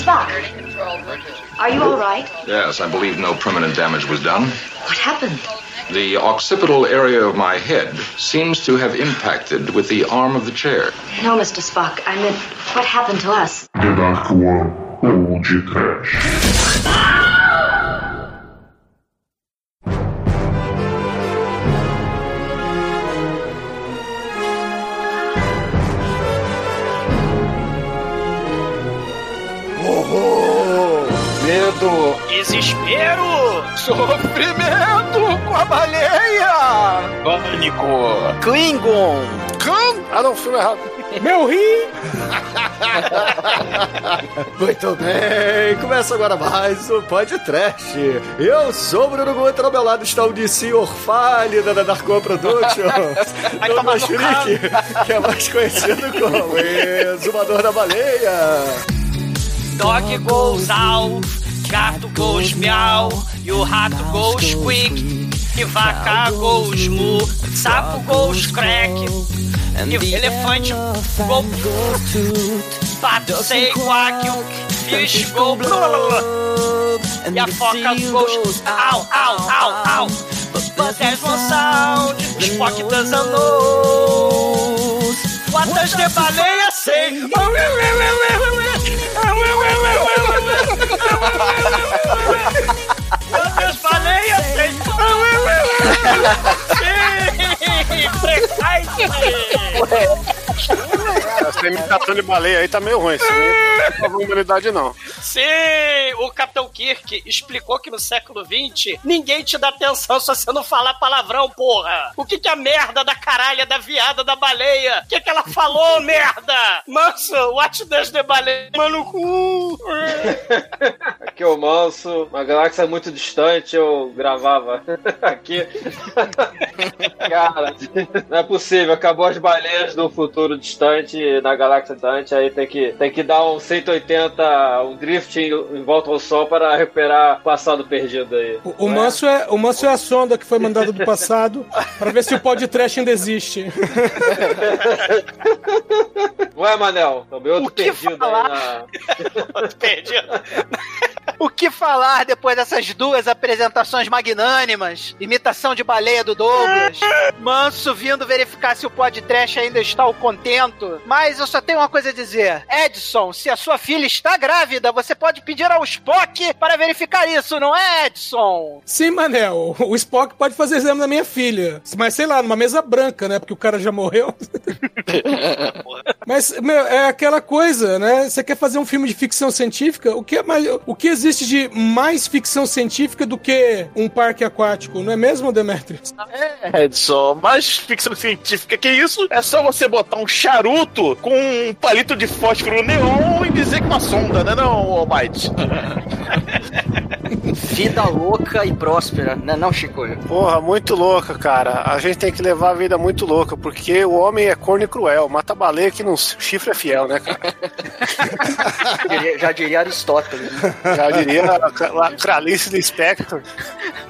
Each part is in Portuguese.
Spock, are you all right? Yes, I believe no permanent damage was done. What happened? The occipital area of my head seems to have impacted with the arm of the chair. No, Mr. Spock. I meant, what happened to us? Desespero! Sofrimento com a baleia! Pânico! Klingon! Khan? Ah, não, filme errado. Meu rim! Muito bem, começa agora mais um podcast. Eu sou o Bruno Guter, ao meu lado está o DC Orfale da Darko Productions, Thomas Freak, que é mais conhecido como Exumador da Baleia. Dog goes out, gato goes meow, e o rato goes quick, e vaca goes mu, sapo goes crack, e elefante go pato sei quack, o fish go e a foca goes au, au, au, au. But there's one sound, Spock doesn't know. What does the baleia say? What does baleia. Essa imitação de baleia aí tá meio ruim. Isso não é humanidade, não. Sim, o Capitão Kirk explicou que no século XX ninguém te dá atenção se você não falar palavrão, porra. O que que a merda da caralha da viada da baleia? O que que ela falou, merda? Manso, what does the baleia? Mano, cu. Aqui é o Manso, uma galáxia muito distante, eu gravava aqui. Cara, não é possível, acabou as baleias do futuro distante, na galáxia distante, aí tem que, tem que dar um 180, um drift em, em volta ao Sol para recuperar o passado perdido aí. O, o Manso é, o Manso é a sonda que foi mandada do passado pra ver se o podcast ainda existe. Não é, Manel? Também outro O que perdido falar? aí na... Perdido. O que falar depois dessas duas apresentações magnânimas? Imitação de baleia do Douglas. Manso vindo verificar se o podcast ainda está ao contento. Mas eu só tenho uma coisa a dizer. Edson, se a sua filha está grávida, você pode pedir ao Spock para verificar isso, não é, Edson? Sim, Manel, o Spock pode fazer exame da minha filha. Mas sei lá, numa mesa branca, né? Porque o cara já morreu. Mas, meu, é aquela coisa, né? Você quer fazer um filme de ficção científica? O que, é mais, o que existe de mais ficção científica do que um parque aquático? Não é mesmo, Demetrius? É, Edson, mas ficção científica que isso? É só você botar um charuto com um palito de fósforo neon e dizer que é uma sonda, né não, Almighty? Vida louca e próspera, né não, Chico? Porra, muito louca, cara. A gente tem que levar a vida muito louca, porque o homem é corno e cruel. Mata baleia que não chifre é fiel, né, cara? Diria- já diria Aristóteles. né? Já diria Clarice Lispector.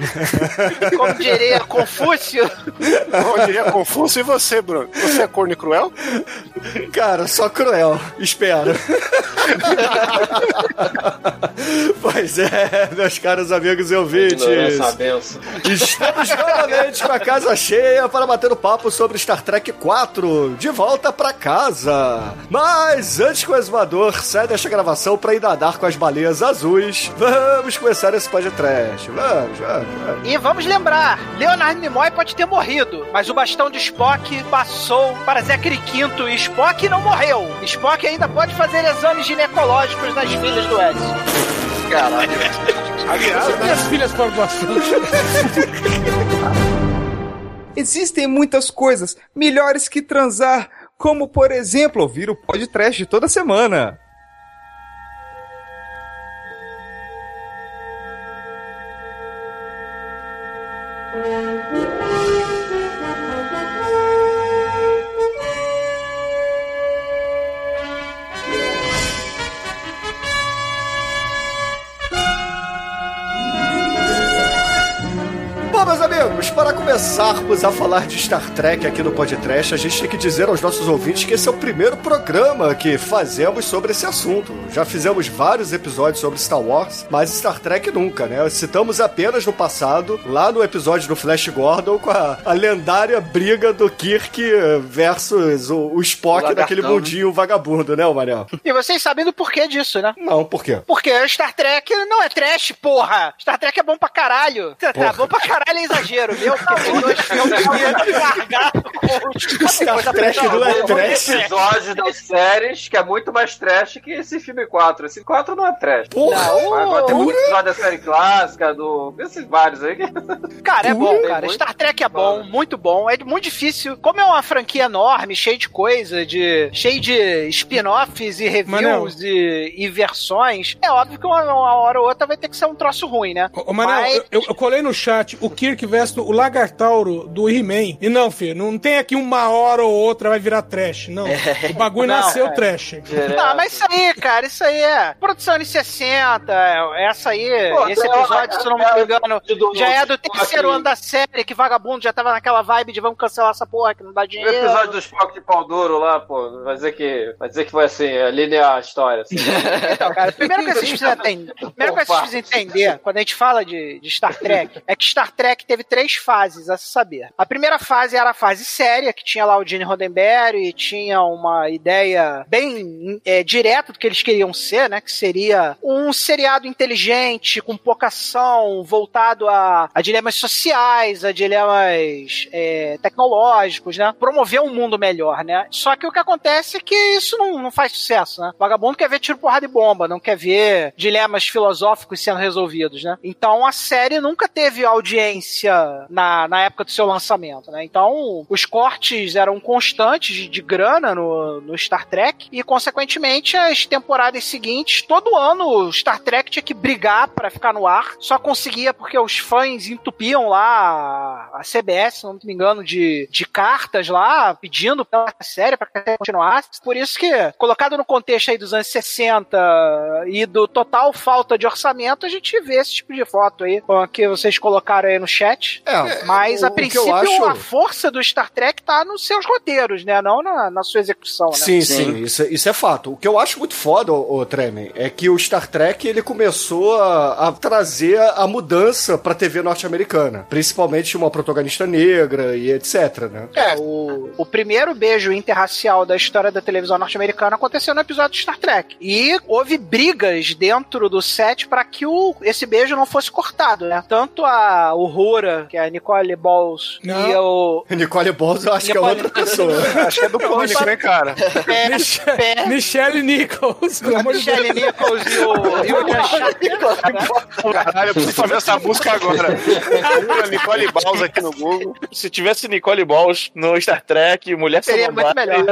Como diria Confúcio. Como diria Confúcio e você, Bruno? Você é corno e cruel? Cara, só cruel. Espero. pois é, meus caros amigos e ouvintes. Uma benção. Estamos novamente com a casa cheia para bater o papo sobre Star Trek 4, de volta pra casa. Mas antes que o exumador saia desta gravação para ir nadar com as baleias azuis, vamos começar esse podcast. Vamos, vamos, vamos. E vamos lembrar, Leonardo Nimoy pode ter morrido, mas o bastão de Spock passou para Zachary Quinto e Spock não morreu. Spock ainda pode fazer exames ginecológicos nas filhas do Edson. Caralho. Aliás, Minhas filhas foram bastante. Existem muitas coisas melhores que transar, como por exemplo ouvir o podcast toda semana. Bom, Amigos, para começarmos a falar de Star Trek aqui no Podcast, a gente tem que dizer aos nossos ouvintes que esse é o primeiro programa que fazemos sobre esse assunto. Já fizemos vários episódios sobre Star Wars, mas Star Trek nunca, né? Citamos apenas no passado, lá no episódio do Flash Gordon, com a, a lendária briga do Kirk versus o, o Spock O naquele lagartão, mundinho vagabundo, né, Manel? E vocês sabem do porquê disso, né? Não, por quê? Porque Star Trek não é trash, porra! Star Trek é bom pra caralho! Tá, Porra. bom pra caralho é exagero, viu? Porque tem dois filmes que largaram com Star Trek não é Tem trash. episódios das séries que é muito mais trash que esse filme 4. Esse 4 não é trash. Porra! Não, agora tem muito episódio da série clássica, do. Esses vários aí. que- Cara, é bom, cara. muito. Star Trek é bom, muito bom. É muito difícil. Como é uma franquia enorme, cheia de coisa, de cheio de spin-offs e reviews e, e versões, é óbvio que uma, hora ou outra vai ter que ser um troço ruim, né? Ô, Manel, Mas- eu, eu- eu colei no chat o Kirk o Lagartauro do He-Man. E não, filho, não tem aqui uma hora ou outra vai virar trash. Não. O bagulho Não, nasceu é. trash. Ah, mas isso aí, cara, isso aí é produção anos 60, é- essa aí, Pô, esse episódio, se eu não me engano, do- já é do terceiro ano da série, que vagabundo já tava naquela vibe de vamos cancelar essa porra que não dá O dinheiro. episódio do Spock de pau duro lá, pô, vai dizer que, vai dizer que foi assim, a linha a história. Assim. Então, cara, primeiro que vocês precisam entender, primeiro que vocês precisam entender, quando a gente fala de, de Star Trek, é que Star Trek teve três fases a se saber. A primeira fase era a fase séria, que tinha lá o Gene Roddenberry e tinha uma ideia bem é, direta do que eles queriam ser, né? Que seria um seriado inteligente, com pouca ação, voltado a, a dilemas sociais, a dilemas é, tecnológicos, né? Promover um mundo melhor, né? Só que o que acontece é que isso não, não faz sucesso, né? O vagabundo quer ver tiro, porrada e bomba, não quer ver dilemas filosóficos sendo resolvidos, né? Então a série nunca teve audiência na, na época do seu lançamento, né? Então os cortes eram constantes de, de grana no, no Star Trek e, consequentemente, as temporadas seguintes, todo ano o Star Trek tinha que brigar para ficar no ar, só conseguia porque os fãs entupiam lá a CBS, se não me engano, de, de cartas lá, pedindo pela série para que continuasse. Por isso que, colocado no contexto aí dos anos 60 e do total falta de orçamento, a gente vê esse tipo de foto aí, que vocês colocaram aí no chat. É, Mas, o- a o princípio, acho- a força do Star Trek tá nos seus roteiros, né? Não na, na sua execução, né? Sim, sim, isso, é- isso é fato. O que eu acho muito foda, ô, ô Tremen, é que o Star Trek ele começou a, a trazer a mudança pra TV norte-americana. Principalmente uma protagonista negra e etc, né? É, o, o primeiro beijo interracial da história da televisão norte-americana aconteceu no episódio de Star Trek. E houve brigas dentro do set para que o, esse beijo não fosse cortado, né? Tanto a Uhura, que é a Nicole Balls, Não. e o. Nicole Balls eu acho que é Nicole- outra pessoa. Acho que é do pânico, né, cara? Mich- pé, Michelle Nichols, a. Michelle Nichols e o, e o? Caralho, eu preciso fazer essa música agora. Nicole Balls aqui no Google. Se tivesse Nicole Balls no Star Trek, Mulher Seria muito melhor.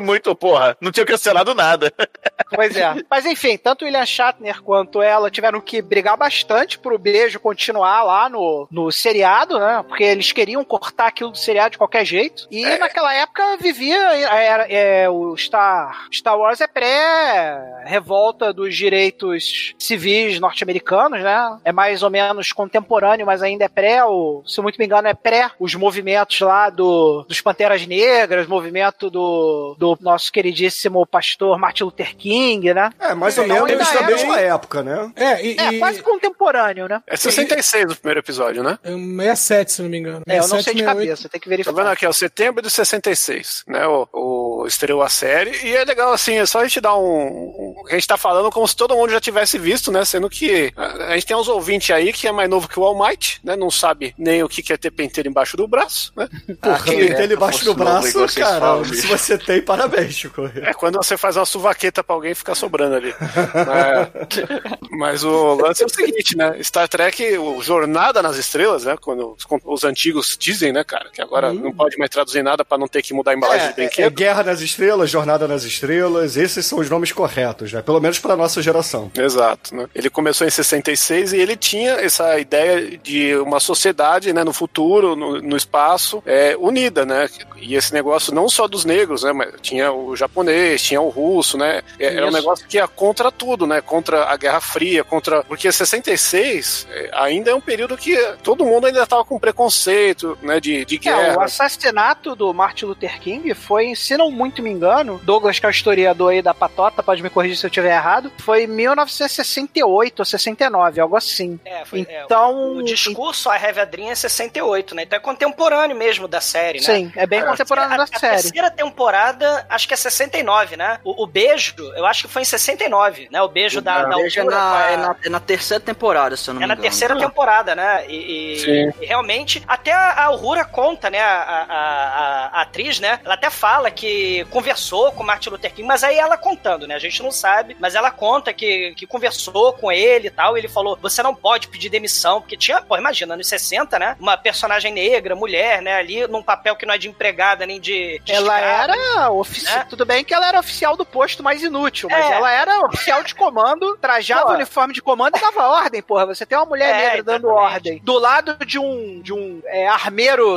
muito, porra. Não tinha cancelado nada. Pois é. Mas enfim, tanto o William Shatner quanto ela tiveram que brigar bastante pro beijo continuar lá no, no seriado, né? Porque eles queriam cortar aquilo do seriado de qualquer jeito. E naquela época vivia. Era, é, o Star, Star Wars é pré-revolta dos direitos civis norte-americanos, né? É mais ou menos contemporâneo, mas ainda é pré, o, se eu muito me engano, é pré os movimentos lá do, dos Panteras Negras, movimento do, do nosso queridíssimo pastor Martin Luther King, né? É, mais ou Então, menos ainda da mesma época, né? É, e, É, e- quase contemporâneo, né? É 66 o primeiro episódio, né? é um 67, se não me engano. É, eu não 67, sei de 68. cabeça, tem que Tá verificar. vendo aqui, ó, setembro de 66, né? O, o estreou a série. E é legal, assim, é só a gente dar um. um- a gente tá falando como se todo mundo já tivesse visto, né? Sendo que a, a gente tem uns ouvintes aí que é mais novo que o All Might, né? Não sabe nem o que que é ter penteiro embaixo do braço, né? Porra, tem ele é, embaixo do novo, braço, cara. falam, se você tem, parabéns, Chico. É quando você faz uma suvaqueta pra alguém e fica sobrando ali. Mas, mas o lance é o seguinte, né? Star Trek, o Jornada nas Estrelas, né? Quando os, os antigos dizem, né, cara? Que agora não pode mais traduzir nada pra não ter que mudar a embalagem de É, é, é brinquedo. Guerra nas Estrelas, Jornada nas Estrelas, esses são os nomes corretos, né? Pelo menos pra nossa geração. Exato, né? Ele começou em 66 e ele tinha essa ideia de uma sociedade, né, no futuro, no, no espaço, é, unida, né? E esse negócio não só dos negros, né? Mas tinha o japonês, tinha o russo, né? É, Era um negócio que ia contra tudo, né? Contra a Guerra Fria, contra. Porque 66 é, ainda é um período que todo mundo ainda ainda tava com preconceito, né, de, de É, guerra. o assassinato do Martin Luther King foi, se não muito me engano, Douglas, que é o historiador aí da patota, pode me corrigir se eu estiver errado, foi em 1968 ou 69, algo assim. É, foi, é, Então, o discurso a Heavy Adrien é 68, né? Então é contemporâneo mesmo da série, né? Sim, é bem A contemporâneo terceira- da a, série. A terceira temporada, acho que é 69, né? O, o beijo, eu acho que foi em 69, né? O beijo da, da Veja altura com na, a- é, na, é na terceira temporada, se eu não É me na engano. terceira temporada, né? E, e- Sim. E realmente, até a a Uhura conta, né? A, a- a- atriz, né? Ela até fala que conversou com o Martin Luther King, mas aí ela contando, né? A gente não sabe, mas ela conta que, que conversou com ele e tal. E ele falou: você não pode pedir demissão, porque tinha, pô, imagina, anos 60, né? Uma personagem negra, mulher, né? Ali num papel que não é de empregada nem de. de Ela escrava. era oficial. né? Tudo bem que ela era oficial do posto mais inútil, mas É. ela era oficial de comando, trajava o uniforme de comando e dava ordem, porra. Você tem uma mulher É, negra dando ordem. Do lado de um, de um é, armeiro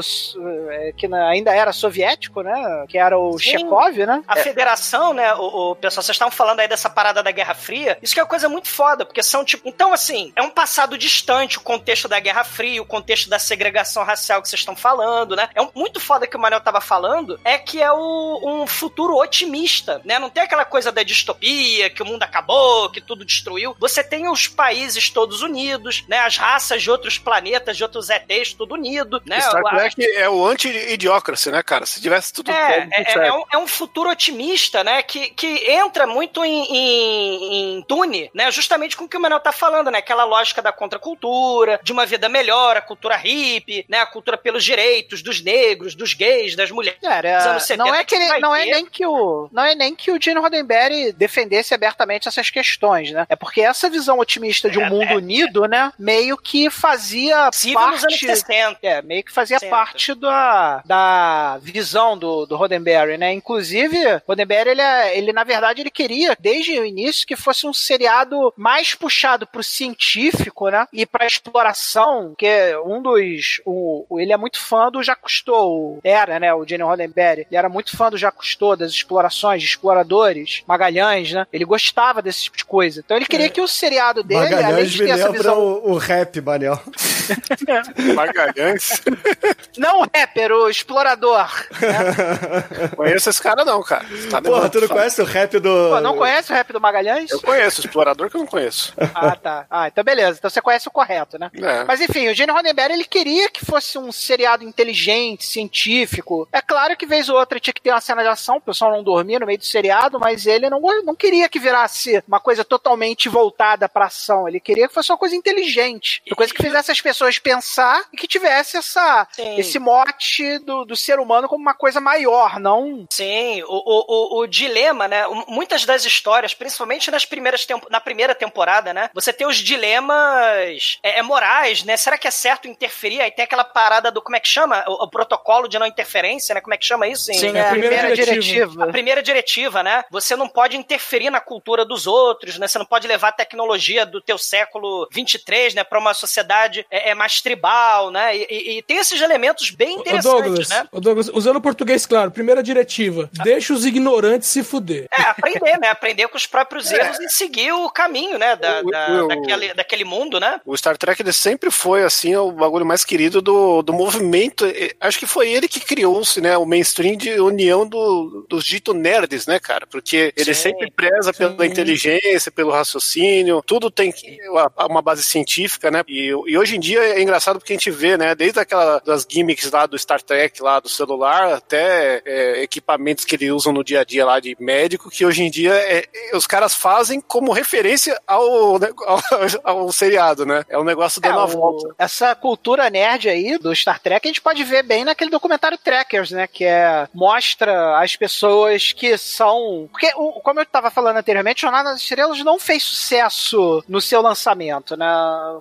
é, que ainda era soviético, né? Que era o Sim. Chekhov, né? A federação, né, o, o pessoal, vocês estavam falando aí dessa parada da Guerra Fria, isso que é uma coisa muito foda, porque são tipo. Então, assim, é um passado distante o contexto da Guerra Fria, o contexto da segregação racial que vocês estão falando, né? É um, muito foda que o Manel tava falando, é que é o, um futuro otimista, né? Não tem aquela coisa da distopia, que o mundo acabou, que tudo destruiu. Você tem os países todos unidos, né? As raças de outros planetas, de outros ETs, tudo unido, né? Star A- Trek é o anti-idiocracy, né, cara? Se tivesse tudo é, tudo é, é um, é um futuro otimista, né? Que, que entra muito em, em, em tune, né? Justamente com o que o Manuel tá falando, né? Aquela lógica da contracultura, de uma vida melhor, a cultura hippie, né? A cultura pelos direitos dos negros, dos gays, das mulheres. Anos 70, não é que ele, não é nem que o não é nem que o Gene Roddenberry defendesse abertamente essas questões, né? É porque essa visão otimista de um mundo unido, né, meio que fazia Possível nos parte anos 60. é, meio que fazia 60. parte da, da visão do, do Roddenberry, né? Inclusive, Roddenberry, ele, é- ele, na verdade, ele queria, desde o início, que fosse um seriado mais puxado pro científico, né? E pra exploração, que um dos... O, ele é muito fã do Jacques Cousteau, era, né? O Gene Roddenberry. Ele era muito fã do Jacques Cousteau, das explorações, de exploradores, Magalhães, né? Ele gostava desse tipo de coisa. Então ele queria que o seriado dele, além Magalhães de me ter essa lembra visão... o, o rap, Manel. Magalhães. Não o rapper, o explorador. Conheço esse cara não, cara. Tá Porra, tu não conhece o rap do. Pô, não conhece o rap do Magalhães? Eu conheço, o explorador que eu não conheço. Ah, tá. Ah, então beleza. Então você conhece o correto, né? É. Mas enfim, o Gene Roddenberry, ele queria que fosse um seriado inteligente, científico. É claro que vez ou outra tinha que ter uma cena de ação, o pessoal não dormia no meio do seriado, mas ele não, não queria que virasse uma coisa totalmente voltada pra ação. Ele queria que fosse uma coisa inteligente. Uma coisa que fizesse as pessoas pensar e que tivesse essa, Sim. esse mote do, do ser humano como uma coisa maior, não Sim, o, o, o, o dilema, né? Muitas das histórias, principalmente nas primeiras tempo, na primeira temporada, né? Você tem os dilemas é, é, morais, né? Será que é certo interferir? Aí tem aquela parada do, como é que chama? O, o protocolo de não interferência, né? Como é que chama isso? Sim, é a primeira diretiva. A primeira diretiva, né? Você não pode interferir na cultura dos outros, né? Você não pode levar a tecnologia do teu século 23, né? Pra uma sociedade é, é mais tribal, né? E, e- e tem esses elementos bem interessantes, Douglas, né? ô Douglas, usando o português claro, primeira diretiva, deixa os ignorantes se fuder. É, aprender, né? Aprender com os próprios erros e seguir o caminho, né? Da, O- da- o- daquele, daquele mundo, né? O Star Trek ele sempre foi assim o bagulho mais querido do, do movimento. Acho que foi ele que criou-se, né, o mainstream de união do, dos dito nerds, né, cara? Porque ele Sim, sempre preza pela inteligência, pelo raciocínio, tudo tem que- uma, uma base científica, né? E, e hoje em dia é engraçado porque a gente vê, né, desde aquela das gimmicks lá do Star Trek lá do celular até é, equipamentos que eles usam no dia a dia lá de médico que hoje em dia é- é- os caras fazem como referência ao, ao, ao seriado, né? É um negócio dando É, a volta. Essa cultura nerd aí do Star Trek a gente pode ver bem naquele documentário Trekkers, né? Que é mostra as pessoas que são. Porque, como eu estava falando anteriormente, Jornada nas Estrelas não fez sucesso no seu lançamento, né?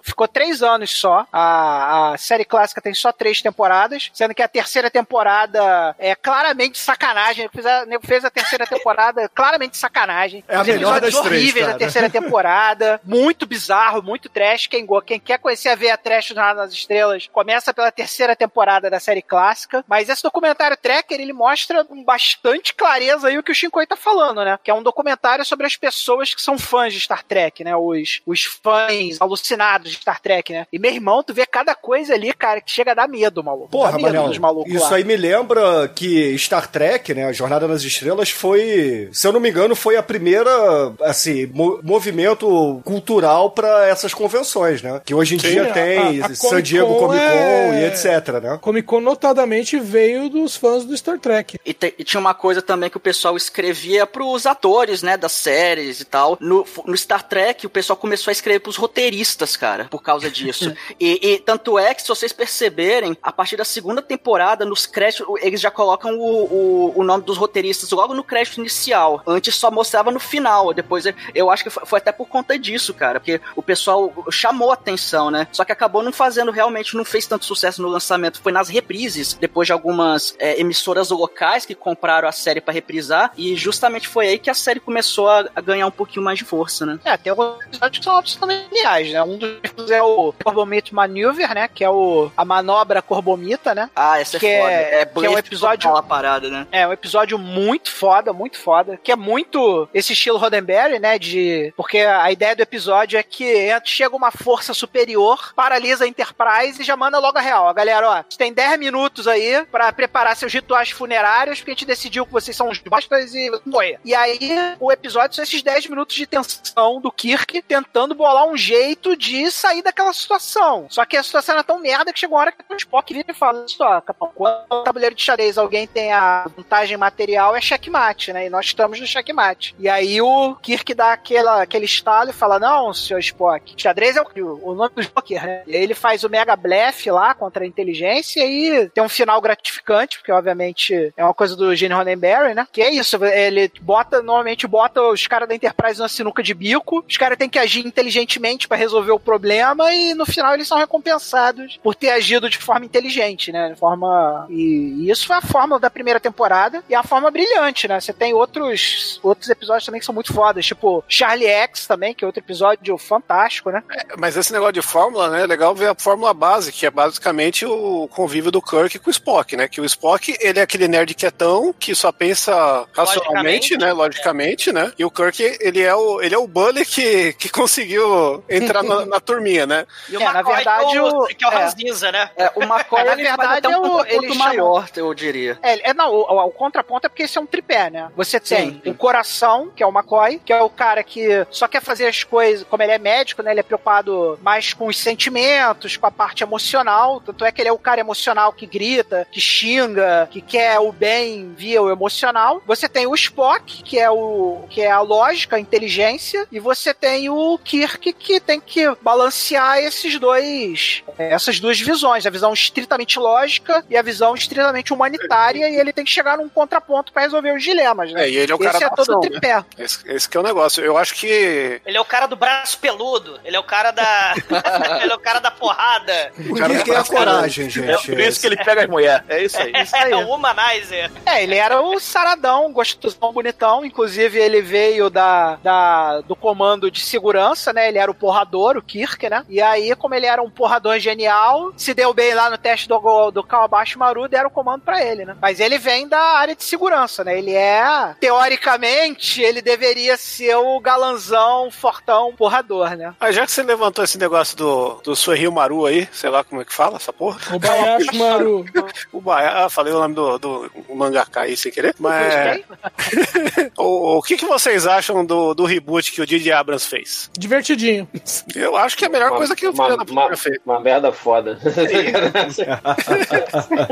Ficou três anos só. A, a série clássica tem só três temporadas, sendo que a terceira temporada é claramente sacanagem. Fez a, fez a terceira temporada claramente sacanagem. É a Os melhor episódios das três, horríveis da cara. terceira temporada, muito bizarro, muito trash. Quem, quem quer conhecer a veia trash do Jornada nas Estrelas, começa pela terceira temporada da série clássica. Mas esse documentário Tracker, ele mostra com bastante clareza aí o que o Shinkoi tá falando, né? Que é um documentário sobre as pessoas que são fãs de Star Trek, né? Os, os fãs alucinados de Star Trek, né? E meu irmão, tu vê cada coisa ali, cara, que chega a dar medo, maluco. Porra, dá medo Manel, dos malucos isso lá. aí me lembra que Star Trek, né, a Jornada nas Estrelas foi, se eu não me engano, foi a primeira, assim, mo- movimento cultural pra essas convenções, né? Que hoje em Sim, dia a- tem a- a San Diego Comic Con é- e etc, né? Comic Con notadamente veio dos fãs do Star Trek. E, te- e tinha uma coisa também que o pessoal escrevia pros atores, né, das séries e tal. No, no Star Trek, o pessoal começou a escrever pros roteiristas, cara, por causa disso. e, e tanto é que, se vocês perceberem, a partir da segunda temporada, nos créditos, eles já colocam o, o, o nome dos roteiristas logo no crédito inicial. Antes só mostrava no final. Depois, eu- acho que foi, até por conta disso, cara, porque o pessoal chamou atenção, né? Só que acabou não fazendo, realmente, não fez tanto sucesso no lançamento. Foi nas reprises, depois de algumas é, emissoras locais que compraram a série pra reprisar, e justamente foi aí que a série começou a, a ganhar um pouquinho mais de força, né? É, tem alguns episódios que são absolutamente geniais, né? Um dos é o Corbomite Maneuver, né? Que é o, a manobra Corbomita, né? Ah, essa é que foda. É, É que é um episódio... total a parada, né? É, um episódio muito foda, muito foda. Que é muito esse estilo Roddenberry, né? De. Porque a ideia do episódio é que chega uma força superior, paralisa a Enterprise e já manda logo a real. Ó, galera, ó, você tem 10 minutos aí pra preparar seus rituais funerários, porque a gente decidiu que vocês são os bastas e morrer. E aí, o episódio são esses 10 minutos de tensão do Kirk tentando bolar um jeito de sair daquela situação. Só que a situação era tão merda que chegou uma hora que o Spock vira e fala: Só, quando no tabuleiro de xadrez alguém tem a vantagem material, é checkmate, né? E nós estamos no checkmate. E aí o Kirk dá aquela, aquele estalo e fala: Não, senhor Spock, xadrez é o, o nome do Joker, né? E aí ele faz o mega blefe lá contra a inteligência e tem um final gratificante, porque obviamente é uma coisa do Gene Roddenberry, né? Que é isso, ele bota, normalmente bota os caras da Enterprise na sinuca de bico, os caras têm que agir inteligentemente pra resolver o problema e no final eles são recompensados por ter agido de forma inteligente, né? De forma e, e isso foi a fórmula da primeira temporada e a forma brilhante, né? Você tem outros outros episódios também que são muito fodas, tipo Charlie X também, que é outro episódio fantástico, né? Mas esse negócio de fórmula, né? É legal ver a fórmula base, que é basicamente o convívio do Kirk com o Spock, né? Que o Spock, ele é aquele nerd quietão que só pensa racionalmente, né? Logicamente, né? E o Kirk, ele é o, ele é o bully que, que conseguiu entrar na, na turminha, né? E o É, na verdade, é o, o- que é o é. Ranzinza, né? É, o McCoy, Na verdade, até um é o- ele maior, eu diria. É, é não, o, o- o contraponto é porque esse é um tripé, né? Você tem Sim. o coração, que é o McCoy, que é o cara que só quer fazer as coisas, como ele é médico, né? Ele é preocupado mais com os sentimentos, com a parte emocional. Tanto é que ele é o cara emocional que grita, que xinga, que quer o bem via o emocional. Você tem o Spock, que é o que é a lógica, a inteligência, e você tem o Kirk que tem que balancear esses dois, é, essas duas visões, a visão estritamente lógica e a visão estritamente humanitária, e ele tem que chegar num contraponto para resolver os dilemas, né? É, e ele é o Esse cara é da todo ação, o tripé. Esse, esse que é o negócio. Eu acho que. Ele é o cara do braço peludo. Ele é o cara da. ele é o cara da porrada. O Kirk é a coragem, gente. É por isso que ele pega as mulheres. É isso aí. Isso aí. É o Humanizer. É, ele era o saradão, gostosão, bonitão. Inclusive, ele veio da, da, do comando de segurança, né? Ele era o porrador, o Kirk, né? E aí, como ele era um porrador genial, se deu bem lá no teste do, do Kawabashi Maru, deram o comando pra ele, né? Mas ele vem da área de segurança, né? Ele é, teoricamente, ele deveria ser o galanzão, fortão, porrador, né? Ah, já que você levantou esse negócio do, do Sueril Maru aí, sei lá como é que fala essa porra. O Bayashi Maru. O Baia, ah, falei o nome do, do mangaka aí sem querer. Mas. o, o que, que vocês acham do, do reboot que o Didi Abrams fez? Divertidinho. Eu acho que é a melhor coisa que o uma, filho da uma, fez. Uma merda foda.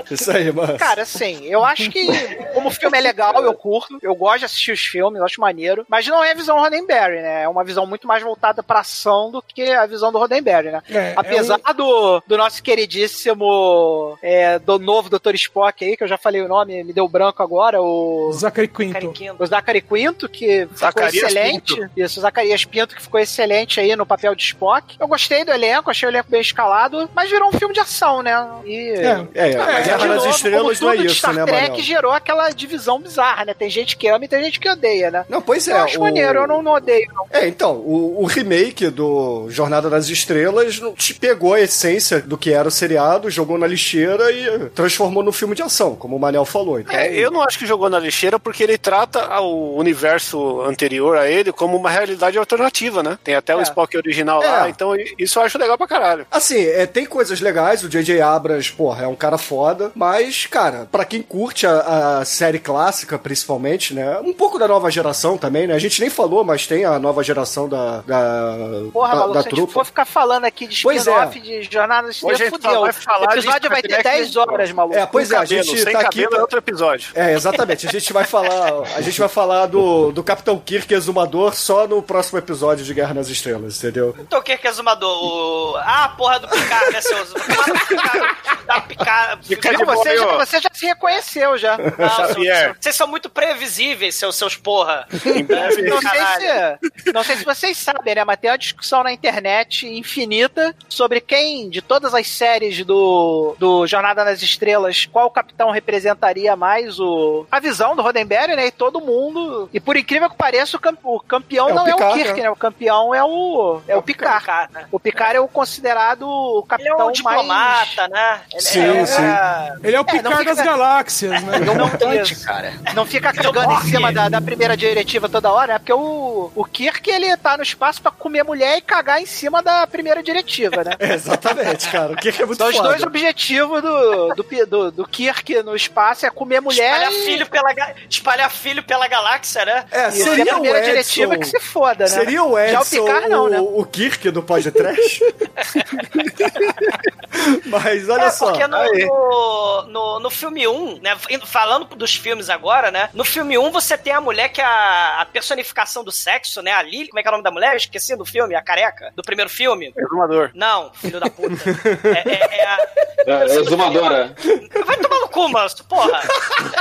Isso aí, mano. Cara, assim, eu acho que como o filme é legal, eu curto. Eu gosto de assistir os filmes, eu acho maneiro. Mas não é a visão Roddenberry, né? É uma visão muito mais voltada pra ação do que a visão do Roddenberry, né? É, Apesar do, do nosso queridíssimo é, do novo Dr. Spock aí, que eu já falei o nome, me deu branco agora, é o. um Zachary Quinto. Cariquinho. O Zachary Quinto, que ficou Zacarias excelente. Pinto. Isso, o Zacarias Pinto, que ficou excelente aí no papel de Spock. Eu gostei do elenco, achei o elenco bem escalado, mas virou um filme de ação, né? E. É. É, É, a Guerra novo, Estrelas não é isso, Star né, Trek Manel? gerou aquela divisão bizarra, né? Tem gente que ama e tem gente que odeia, né? Não, pois é. eu acho o- maneiro, eu não, não odeio, não. É, então, o, o remake do Jornada nas Estrelas não- te pegou a essência do que era o seriado, jogou na lixeira e transformou no filme de ação, como o Manel falou. Então, É, eu não acho que jogou na lixeira porque ele trata o universo anterior a ele como uma realidade alternativa, né? Tem até o É. Spock original É. lá, então isso eu acho legal pra caralho. Assim, é, tem coisas legais, o J.J. Abrams, porra, é um cara foda, mas, cara, pra quem curte a, a série clássica, principalmente, né? Um pouco da nova geração também, né? A gente nem falou, mas tem a nova geração da, da, Porra, da, maluco, da se a gente trupa. for ficar falando aqui de Pois spin-off é. de Jornada nas Hoje a Estrelas, gente só fudeu. vai falar O episódio vai ter Star Trek 10 horas, maluco. É, pois é, a gente tá aqui. é outro episódio. É, exatamente. A gente vai falar, a gente vai falar do, do Capitão Kirk exumador só no próximo episódio de Guerra nas Estrelas, entendeu? Então o que que é exumador? O... Ah, porra do Picard, né, seus... Da Picard... Fica você, já, você já se reconheceu já. Não, Xavier. vocês são muito previsíveis, seus, seus porra. Não sei, se, não sei se vocês sabem, né? Mas tem uma discussão na internet infinita sobre quem, de todas as séries do, do Jornada nas Estrelas, qual capitão representaria mais o, a visão do Roddenberry, né? E todo mundo. E por incrível que pareça, o, cam- o campeão É o não é o Picard, Kirk, né? né? O campeão é o, é o Picard. Picard, né? O Picard é o considerado o Ele é capitão um mais. diplomata, né? Ele Sim, é, sim. Ele é o É, fica- das galáxias, né? Não, isso. cara. Não fica cagando em cima da, da primeira diretiva toda hora, né? Porque o, o Kirk, ele tá no espaço pra comer mulher e cagar em cima da primeira diretiva, né? É, exatamente, cara. O Kirk é muito São os foda. dois objetivos do, do, do, do Kirk no espaço, é comer mulher Espalhar e... filho, pela, espalhar filho pela galáxia, né? É, Isso, e a seria o primeira Edson... diretiva que se foda, né? Seria o Já o Edson Picard não, né? o, o Kirk do podcast? Mas olha é, só. porque no, no, no, no filme 1, né, indo- falando dos filmes agora, né, no filme 1 você tem a mulher que é a, a personificação do sexo, né, a Lily, como é que é o nome da mulher? Eu esqueci do filme, a careca, do primeiro filme. Exumador. Não, filho da puta. É, é- é a... É, exumadora. Vai tomar no cu, manso, porra.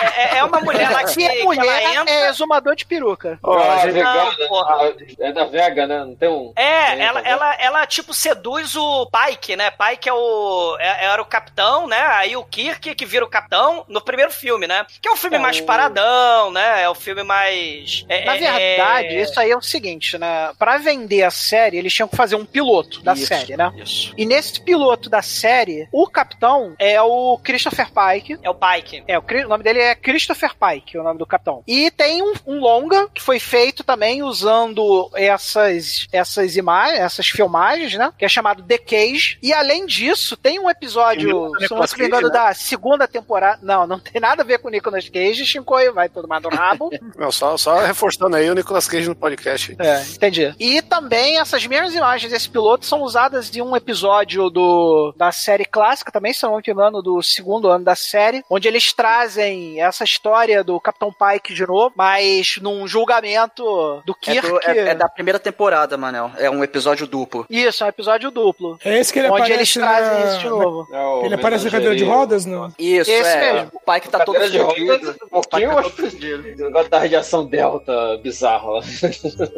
É, é- é uma mulher lá que, Se é que mulher, ela entra... é exumador de peruca. Ó, Ah. Ah, é da Vega, né? Não tem um. É, tem, ela, tá ela, ela, tipo, seduz o Pike, né? Pike é o, é- era o capitão, né? Aí o Kirk que vira o capitão no primeiro filme, né? Que é um filme É, mais o- paradão, né? É o filme mais... é- Na é- verdade, é- isso aí é o seguinte, né? Pra vender a série, eles tinham que fazer um piloto da Isso, série, né? Isso. E nesse piloto da série, o capitão é o Christopher Pike. É o Pike. É, o, o nome dele é Christopher Pike, o nome do capitão. E tem um, um longa que foi feito também usando essas essas imagens, essas filmagens, né? Que é chamado The Cage. E além disso, tem um episódio, se eu não me engano, né? da segunda temporada. Não, não tem nada a ver com o Nicolas Cage. Shinkoi vai tomar no rabo. Não, só, só reforçando aí o Nicolas Cage no podcast. É, entendi. E também essas mesmas imagens desse piloto são usadas de um episódio do, da série clássica, também, se eu não me engano, do segundo ano da série, onde eles trazem essa história do Capitão Pike de novo, mas num julgamento do É, Kirk. do- é- é da primeira temporada, Manel. É um episódio duplo. Isso, é um episódio duplo. É esse que ele onde aparece eles trazem na- isso de novo. É o Ele aparece na cadeira de rodas, não? Isso, Esse é. mesmo. O pai que tá todo Cadeira de fudido. rodas, um pouquinho, eu acho que o negócio da radiação delta bizarro.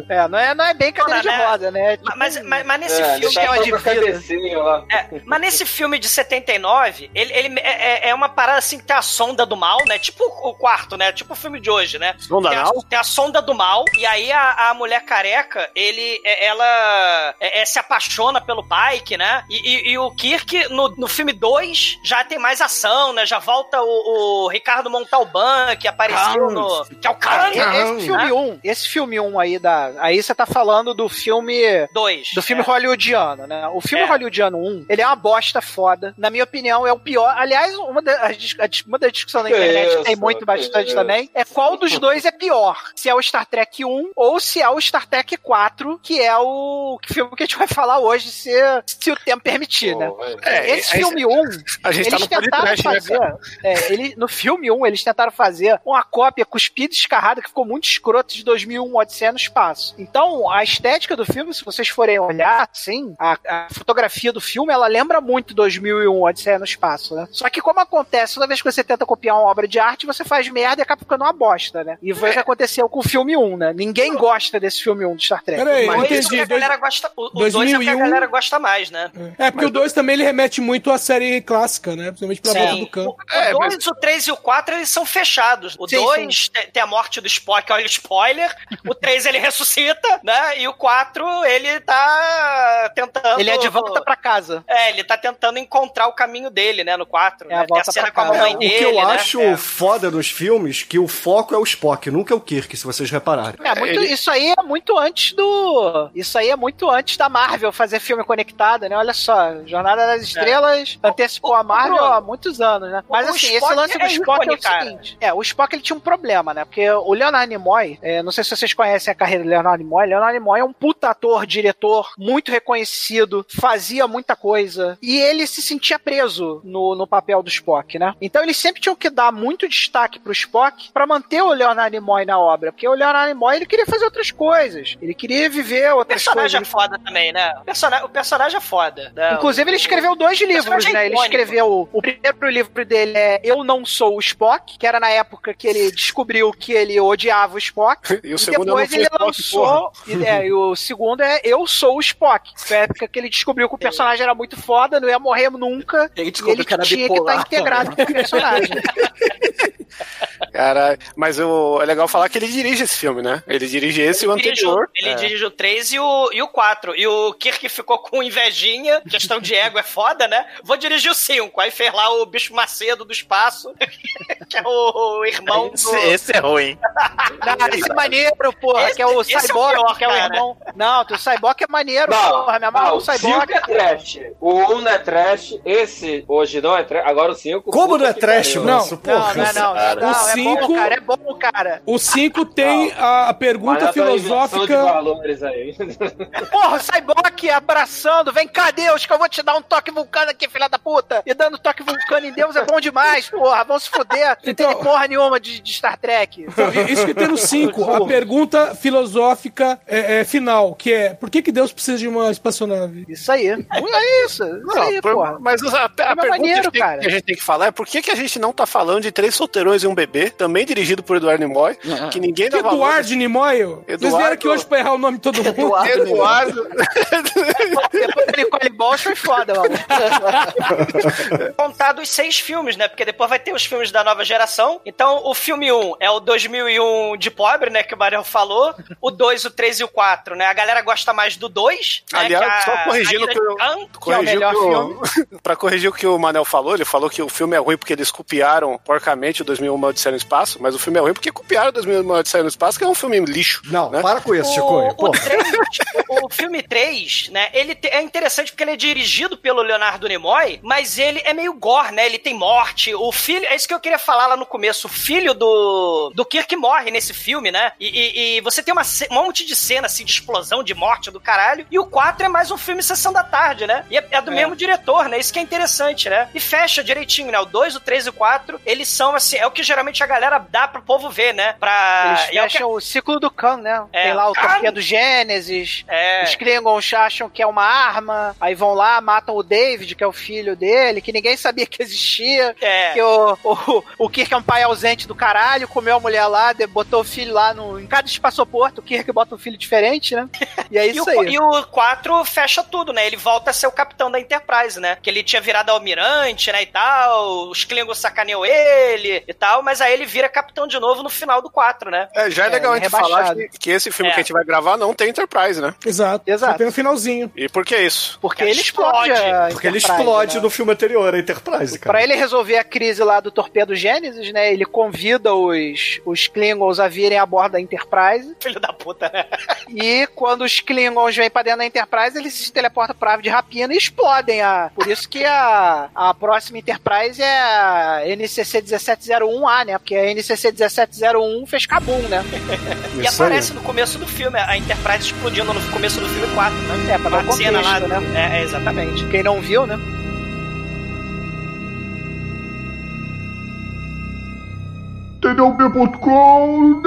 É, não é, não é bem cadeira de Não, né? roda, né? É tipo Mas, mas, mas nesse É, filme... tá de cabecinha lá. É, mas nesse filme de 79, ele, ele é, é- é uma parada assim que tem a sonda do mal, né? Tipo o quarto, né? Tipo o filme de hoje, né? Sonda tem a, tem a sonda do mal, e aí a, a mulher careca, ele, é- ela é- é, se apaixona pelo Pike, né? E, e- e o Kirk, no, no filme 2, já tem mais ação, né? Já volta o, o Ricardo Montalban, que apareceu no... Que é o cara... esse filme 1, um, esse filme 1 um aí da. Aí você tá falando do filme 2. Do filme é. hollywoodiano, né? O filme É. hollywoodiano 1, ele é uma bosta foda. Na minha opinião, é o pior. Aliás, uma, da, uma da discussão na internet isso, tem muito bastante isso. também. É qual dos dois é pior. Se é o Star Trek 1 ou se é o Star Trek 4, que é o filme que a gente vai falar hoje, se, se o tempo permitir, né? Pô, vai. É, Esse filme 1, A gente tá eles no tentaram podcast, né, fazer. cara? é, ele, no filme 1, eles tentaram fazer uma cópia cuspida e escarrada que ficou muito escroto de 2001 Odisseia no Espaço. Então, a estética do filme, se vocês forem olhar, assim, a, a fotografia do filme, ela lembra muito 2001 Odisseia no Espaço, né? Só que, como acontece, toda vez que você tenta copiar uma obra de arte, você faz merda e acaba ficando uma bosta, né? E foi o que aconteceu com o filme 1, né? Ninguém gosta desse filme 1 de Star Trek. Peraí, é o entendi. que a galera gosta, o 2 é o que a 2001. galera gosta mais, né? É, porque o 2 também ele remete muito à série clássica, né? Principalmente pra volta do O campo. 2, o 3 e o 4, eles são fechados. O Sim, 2 tem a morte do Spock, olha o spoiler. O 3 ele ressuscita, né? E o 4 ele tá tentando... Ele é de volta pra casa. É, ele tá tentando encontrar o caminho dele, né? No 4. É a né? Tem a volta cena pra com a casa. mamãe É, o dele, que eu né? acho É. foda nos filmes, que o foco é o Spock, nunca é o Kirk, se vocês repararem. É, muito, ele- isso aí é muito antes do. Isso aí é muito antes da Marvel fazer filme conectado, né? olha só, Jornada das Estrelas antecipou a Marvel há muitos anos, né? Mas o assim, esse lance do é Spock ícone, é o cara. seguinte. É, o Spock ele tinha um problema, né? Porque o Leonard Nimoy, é, não sei se vocês conhecem a carreira do Leonard Nimoy, Leonard Nimoy é um puta ator, diretor, muito reconhecido, fazia muita coisa, e ele se sentia preso no, no papel do Spock, né? Então eles sempre tinham que dar muito destaque pro Spock pra manter o Leonard Nimoy na obra, porque o Leonard Nimoy ele queria fazer outras coisas, ele queria viver O outras coisas. personagem é foda também, né? O personagem, o personagem é foda. Né? Inclusive, ele escreveu dois livros, né? Ele escreveu. O primeiro livro dele é Eu Não Sou o Spock, que era na época que ele descobriu que ele odiava o Spock. E o segundo depois não ele Spock, lançou. E, é, e o segundo é Eu Sou o Spock. Foi a época que ele descobriu que o personagem era muito foda, não ia morrer nunca. Ele E descobriu ele que era tinha que bipolar. estar integrado com o personagem. Cara, mas o, é legal falar que ele dirige esse filme, né? Ele dirige esse e o Ele dirige o- anterior. Ele É. dirige o 3 e o, e o 4. E o Kirk ficou com invejinha. Questão de ego é foda, né? Vou dirigir o 5. Aí fez lá o bicho Macedo do espaço, que é o, o irmão Esse, do. esse é ruim. Não, esse é maneiro, porra, Esse- que é o é o Cyborg, pior, que é o irmão. Não, o Cyborg é maneiro, Não, porra. Me amarra não, no o 5 Cyborg. é trash. O 1 não é trash, esse hoje não é trash, agora o 5... Como não é trash, Não, moço? Não, Porra. não, é não. cara. não, O é bom, cinco- cara. É bom, cara. O 5 tem a, pergunta filosófica. Porra, o Cyborg abraçando, vem cá, Deus, que eu vou te dar um toque vulcano aqui, filha da puta. E dando toque vulcano em Deus é bom demais, porra. Vamos se fuder. Não Então- tem porra nenhuma de, de Star Trek. Isso que tem no 5, a pergunta filosófica é, é, final, que é por que, que Deus precisa de uma espaçonave? Isso aí. É isso. Isso Não, aí, por- porra. mas a, a É pergunta maneiro, que, a gente tem- cara. que a gente tem que falar é por que, que a gente não tá falando de Três Solteirões e um Bebê, também dirigido por Eduardo Nimoy, que ninguém valor. Eduardo Nimoy? Vocês Eduardo- vieram aqui hoje pra errar o nome de todo mundo? Eduardo. Eduardo. Depois do Nicole Bosch foi foda, mano. contado os seis filmes, né? Porque depois vai ter os filmes da nova geração. Então, o filme 1 é o 2001 de pobre, né? Que o Mariel falou. O 2, o 3 e o 4, né? A galera gosta mais do 2. Né, Aliás, que é a- só corrigindo a que eu- Khan, Corrigiu melhor que o- pra corrigir o que o Manel falou, ele falou que o filme é ruim porque eles copiaram porcamente o 2001 Uma Odisseia no Espaço, mas o filme é ruim porque copiaram o 2001 Uma Odisseia no Espaço, que é um filme lixo. Não, né? para com isso, Chico. O, o, Porra. 3, o, filme 3, né? Ele te- é interessante porque ele é dirigido pelo Leonardo Nimoy, mas ele é meio gore, né? Ele tem morte. O filho, é isso que eu queria falar lá no começo. O filho do, do Kirk morre nesse filme, né? E, e- e você tem uma, um monte de cena assim de explosão, de morte do caralho. E o 4 é mais um filme Sessão da Tarde, né? E é, é do mesmo diretor, né? Isso que é interessante, né? E fecha direitinho, né? O 2, o 3 e o 4, eles são assim, é o que geralmente a galera dá pro povo ver, né? Pra. Eles e é o que- o ciclo do Khan, né? É, Tem lá o Khan. torpedo Gênesis. É. Os Klingons acham que é uma arma. Aí vão lá, matam o David, que é o filho dele, que ninguém sabia que existia. É. Que o, o, o Kirk é um pai ausente do caralho, comeu a mulher lá, botou o filho lá no. Em cada espaçoporto, o Kirk bota um filho diferente, né? E é E isso o, aí. e o 4 fecha tudo, né? Ele volta a ser o capitão da Enterprise, né? Que ele tinha virado almirante, né? E tal. Os Klingons sacaneou ele e tal. Mas aí ele vira capitão de novo no final do 4, né? É, já é É, legal a gente rebaixado. falar que, que esse filme É. que a gente vai gravar não tem Enterprise, né? Exato. Exato. Só tem no finalzinho. E por que isso? Porque Ele ele explode. explode. Porque ele explode né? no filme anterior, a Enterprise, cara. Pra ele resolver a crise lá do torpedo Gênesis, né? Ele convida os, os Klingons a virem a bordo da Enterprise. Filho da puta, né? E quando os Klingons vêm pra dentro da Enterprise, eles se teleportam pra ave de rapina e explodem. A... Por isso que a, a próxima Enterprise é a NCC 1701A, né? Porque a NCC 1701 fez Kabum, né? E Isso aí. aparece no começo do filme, a Enterprise explodindo no começo do filme 4, né? É, pra dar cena lá, né? É, é, exatamente. Quem não viu, né? TDUB.com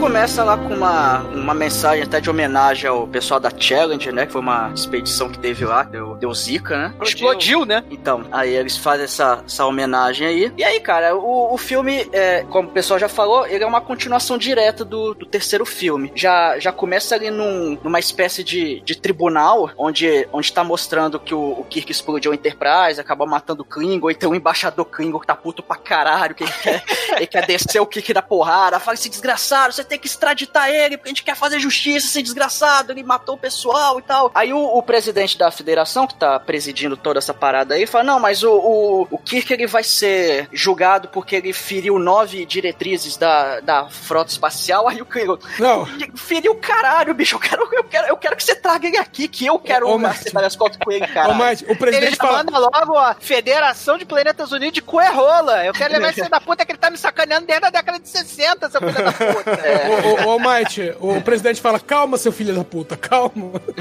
começa lá com uma, uma mensagem até de homenagem ao pessoal da Challenge, né? Que foi uma expedição que teve lá, deu, deu zica, né? Explodiu, né? Então, aí eles fazem essa, essa homenagem aí. E aí, cara, o, o filme, é, como o pessoal já falou, ele é uma continuação direta do, do terceiro filme. Já, já começa ali num, numa espécie de, de tribunal, onde, onde tá mostrando que o, o Kirk explodiu a Enterprise, acabou matando o Klingon, e tem um embaixador Klingon que tá puto pra caralho, que ele quer, ele quer descer o Kirk da porrada, fala esse desgraçado, você tem que extraditar ele, porque a gente quer fazer justiça, esse desgraçado, ele matou o pessoal e tal. Aí o, o presidente da federação, que tá presidindo toda essa parada aí, fala, não, mas o, o, o Kirk, ele vai ser julgado porque ele feriu nove diretrizes da, da frota espacial, aí o Klingon, Não. feriu o caralho, bicho, eu quero, eu quero, eu quero que você traga ele aqui, que eu quero Ô, ô, acertar as contas com ele, cara. Ô, mas o Ele presidente já fala. manda logo a Federação de Planetas Unidos de Coerrola. Eu quero levar esse da puta que ele tá me sacaneando desde a década de 60, seu filho da puta. Ô, ô, ô, Might, o presidente fala: calma, seu filho da puta, calma.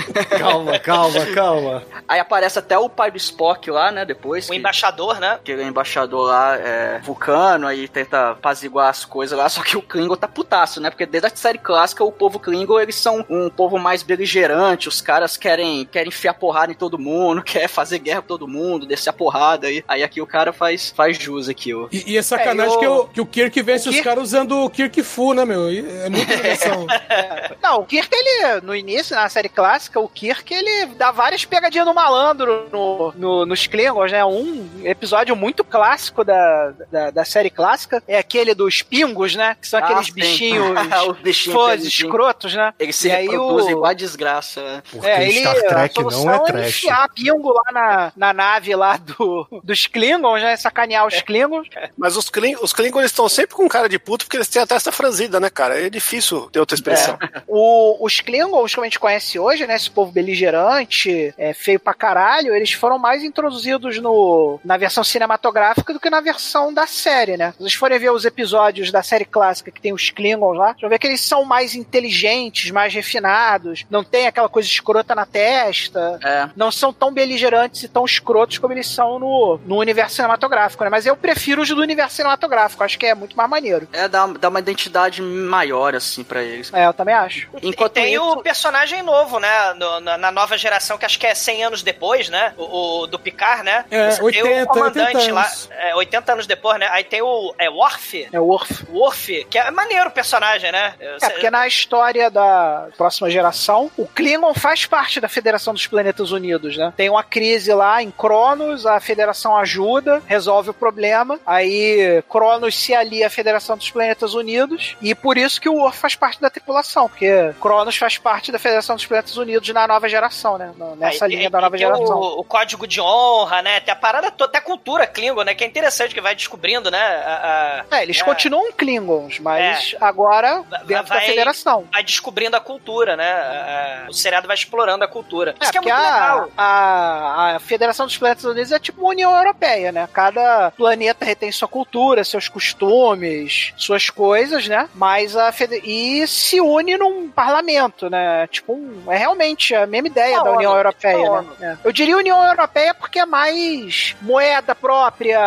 Calma, calma, calma. Aí aparece até o pai do Spock lá, né, depois. O que- embaixador, né? que ele é embaixador lá, é vulcano, aí tenta apaziguar as coisas lá, só que o Klingon tá putaço, né? Porque desde a série clássica, o povo Klingon, eles são um povo mais beligerante, os caras querem, querem enfiar porrada em todo mundo, quer fazer guerra com todo mundo, descer a porrada aí. Aí aqui o cara faz, faz jus aqui, ó. E, e é sacanagem É, e o- que, o, que o Kirk vence o os Kirk- caras usando o Kirk Fu, né, meu? E É muita ligação. Não, o Kirk, ele, no início, na série clássica, o Kirk, ele dá várias pegadinhas no malandro no, no- nos Klingons, né? Um episódio muito clássico da, da, da série clássica é aquele dos pingos, né? Que são Ah, aqueles sim. bichinhos Os bichinhos fãs escrotos, né? Eles se reproduzem o- igual a desgraça, né? Porque É, ele, Star Trek a não é é trash. enfiar pingo lá na, na nave lá do, dos Klingons, né? Sacanear os Klingons. Mas os, Kling, os Klingons estão sempre com cara de puto porque eles têm a testa franzida, né, cara? É difícil ter outra expressão. O- os Klingons, como a gente conhece hoje, né? Esse povo beligerante, é, feio pra caralho, eles foram mais introduzidos no, na versão cinematográfica do que na versão da série, né? Se vocês forem ver os episódios da série clássica que tem os Klingons lá, vocês vão ver que eles são mais inteligentes, mais refinados, não tem aquela coisa escrota na testa, É. não são tão beligerantes e tão escrotos como eles são no, no universo cinematográfico, né? Mas eu prefiro os do universo cinematográfico, acho que é muito mais maneiro. É, dá, dá uma identidade maior, assim, pra eles. É, eu também acho. Enquanto e tem isso- o personagem novo, né? no- na, na nova geração, que acho que é 100 anos depois, né? O, o do Picard, né? É, Você tem 80, o comandante 80 lá, anos. é, 80 anos depois, né? Aí tem o é, Worf. É o Worf. Worf, que é maneiro o personagem, né? É, porque na história da próxima geração, o Klingon faz parte da Federação dos Planetas Unidos, né? Tem uma crise lá em Cronos, a Federação ajuda, resolve o problema, aí Cronos se alia à Federação dos Planetas Unidos, e por isso que o Worf faz parte da tripulação, porque Cronos faz parte da Federação dos Planetas Unidos na nova geração, né? No- Nessa Aí, linha e- da nova geração. O, o código de honra, né? Tem a parada toda, até a cultura Klingon, né? Que é interessante, que vai descobrindo, né? a- a- É, eles é, continuam Klingons, mas agora dentro da vai- Federação. Vai descobrindo a cultura, né? A- a- o seriado vai explorando a cultura. É, Isso que é muito a, legal. a, a Federação dos Planetas Unidos é tipo uma União Europeia, né? Cada planeta retém sua cultura, seus costumes, suas coisas, né? Mas a e se une num parlamento, né? Tipo, um- é realmente a mesma ideia Uma da União ONU, Europeia, uma né? É. Eu diria União Europeia porque é mais moeda própria,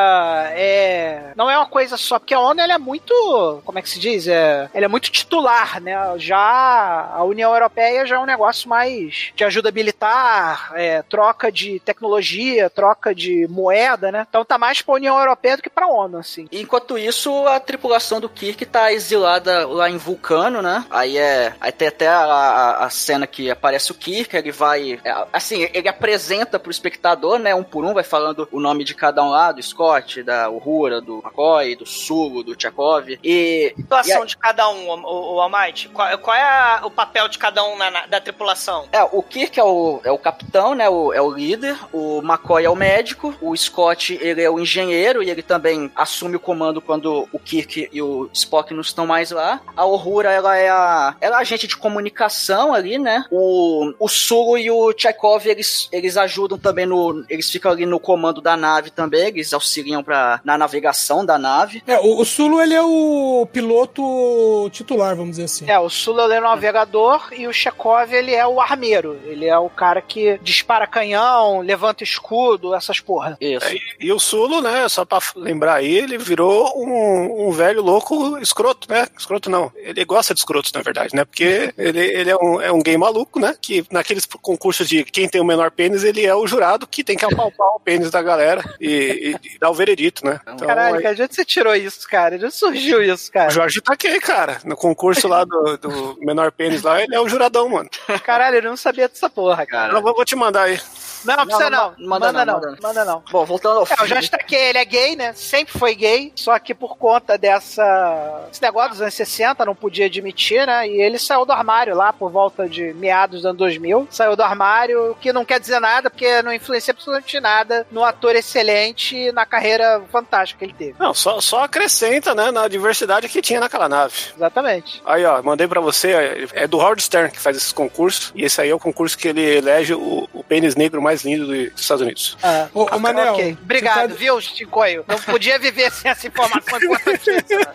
é não é uma coisa só, porque a ONU ela é muito, como é que se diz? É, ela é muito titular, né? Já a União Europeia já é um negócio mais de ajuda militar, é, troca de tecnologia, troca de moeda, né? Então tá mais pra União Europeia do que pra ONU, assim. Enquanto isso, a tripulação do Kirk tá exilada lá em Vulcano, né? Aí é. Aí tem até a, a, a cena que aparece o Kirk, ele vai. é, assim, ele apresenta pro espectador, né? Um por um, vai falando o nome de cada um lá, do Scott, da Uhura, do McCoy, do Sulu, do Tchekov. E. situação e a- de cada um, o, o, o Almighty? Qual, qual é a- o papel de cada um na, na- da tripulação? É, o Kirk é o, é o capitão, né? O, é o líder. O McCoy é o médico. O Scott, ele é o engenheiro e ele também assume o comando quando o Kirk e o Spock não estão mais lá. A Uhura, ela é a, ela é a agente de comunicação ali, né? O, o Sulu e o Chekhov, eles, eles ajudam também no... Eles ficam ali no comando da nave também. Eles auxiliam pra, na navegação da nave. É, o, o Sulu, ele é o piloto titular, vamos dizer assim. É, o Sula ele é o navegador e o Chekhov ele é o armeiro. Ele é o cara que dispara canhão, levanta escudo, essas porra. Isso. É, E, o Sulo, né, só pra lembrar aí, ele virou um, um velho louco escroto, né? Escroto não. Ele gosta de escrotos, na verdade, né? Porque ele, ele é, um, é um gay maluco, né? Que naqueles concursos de quem tem o menor pênis, ele é o jurado que tem que apalpar o pênis da galera e, e- e dar o veredito, né? Então, Caralho, aí- cara, de onde você tirou isso, cara? De onde surgiu isso, o cara? Jorge tá aqui, cara. No concurso lá do, do menor pênis lá, ele é o juradão, mano. Caralho, eu não sabia dessa porra, cara. Eu vou, vou te mandar aí. Não, não precisa não. Manda, Manda não, não. manda Manda não. Bom, voltando ao É, eu já destaquei, ele é gay, né? Sempre foi gay, só que por conta dessa. Esse negócio dos anos 60, não podia admitir, né? E ele saiu do armário lá por volta de meados dos anos 2000. Saiu do armário, o que não quer dizer nada, porque não influencia absolutamente nada no ator excelente e na carreira fantástica que ele teve. Não, só, só acrescenta, né, na diversidade que tinha naquela nave. Exatamente. Aí, ó, mandei pra você, é do Howard Stern que faz esses concursos, e esse aí é o concurso que ele elege o, o pênis negro mais lindo dos Estados Unidos. Ah, Ô, ô, Manel, ok. Obrigado, você viu, Chicoio? Não podia viver sem essa informação importantíssima.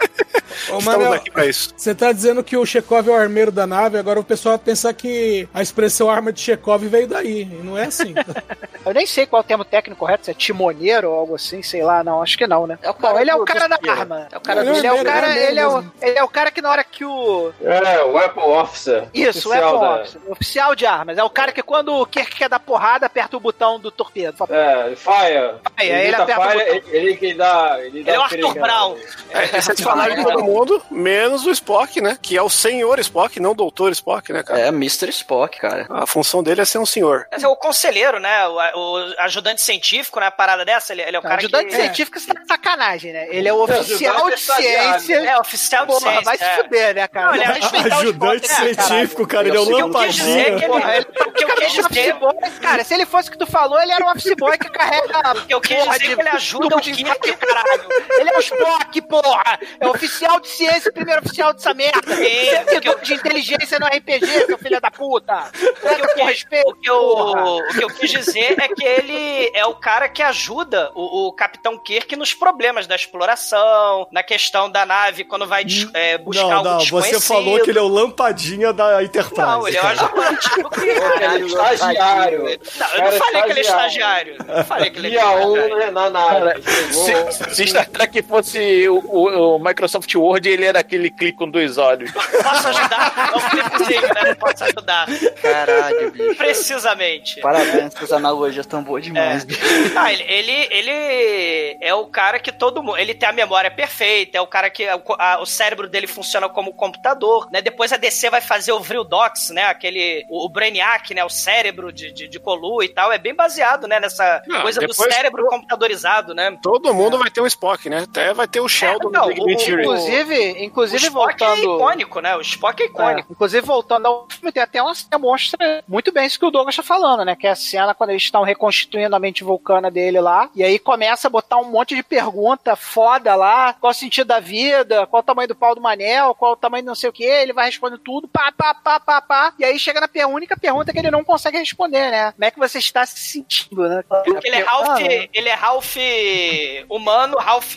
Ô, Estamos Manel, aqui pra isso. você tá dizendo que o Chekhov é o armeiro da nave, agora o pessoal vai pensar que a expressão arma de Chekhov veio daí. E não é assim. Eu nem sei qual é o termo técnico correto, se é timoneiro ou algo assim, sei lá, não, acho que não, né? É o Bom, ele é o cara da arma. É o cara do Ele é o cara, é ele é o, mesmo. ele é o cara que na hora que o. É, Weapon Officer. Isso, o weapon da- officer, oficial de armas. É o cara que quando o Kirk quer dar porrada, aperta o botão do torpedo. É, Fire. Aí, aí ele ele aperta o Fire, botão. ele, ele que dá. Ele, dá Ele é o Arthur Brown. É, vocês falaram de todo mundo, menos o Spock, né? Que é o senhor Spock, não o doutor Spock, né, cara? É, Mr. Spock, cara. A função dele é ser um senhor. Mas é o conselheiro, né? O, o ajudante científico, né? A parada dessa, ele, ele é o cara ajudante que... científico você tá de sacanagem, né? Ele é o oficial de ciência. É, oficial de ciência. vai se fuder, né, cara? Não, ele é Ajudante né, científico, cara, ele é o O que eu quis dizer é que lampadinha. O que eu quis dizer... cara, se ele fosse o que tu falou, ele era um office boy que carrega. O que eu quis dizer é de que ele ajuda tubo o Kirk, caralho. Ele é o Spock, porra! É oficial de ciência, primeiro oficial dessa merda. É, Servidor de inteligência no RPG, seu filho da puta. Trata com respeito, O que, eu, o que eu quis dizer é que ele é o cara que ajuda o, o Capitão Kirk nos problemas da exploração, na questão da nave quando vai des- é, buscar Não, algo não, você falou que ele é o lampadinha da Enterprise. Não, ele é o ajudante do Kirk. Ele é estagiário. Não, eu Cara, não falei que ele é estagiário. Eu falei que ele é Dia 1 estagiário. né, na. Chegou. Se, se Star Trek fosse o, o- o Microsoft Word, ele era aquele clique com dois olhos. Posso ajudar? É um clipezinho, né? Não posso ajudar. Caralho, bicho. Precisamente. Parabéns, essas analogias tão boas demais. bicho. Ah, ele, ele, ele é o cara que todo mundo. Ele tem a memória perfeita, é o cara que a- a- o cérebro dele funciona como computador, né? Depois a DC vai fazer o Vril Docs, né? Aquele. O, o Brainiac, né? O cérebro de, de, de Colu e tal. É bem baseado, né? Nessa Não, coisa do cérebro computadorizado, né? Todo mundo vai ter um Spock, né? Até vai ter o Sheldon não, do Big o- Bang Theory. Inclusive, O inclusive Spock é voltando. icônico, né? O Spock é É, icônico. inclusive, voltando ao filme, tem até uma cena mostra muito bem isso que o Douglas tá falando, né? Que é a cena quando eles estão reconstituindo a mente vulcana dele lá. E aí começa a botar um monte de pergunta foda lá. Qual o sentido da vida? Qual o tamanho do pau do Manel? Qual o tamanho do não sei o que? Ele vai respondendo tudo, pá, pá, pá, pá, pá. E aí chega na única pergunta que ele não consegue responder, né? Como é que você está se sentindo, né? Porque ele é Ralph, Ah, ele é Ralph humano, Ralph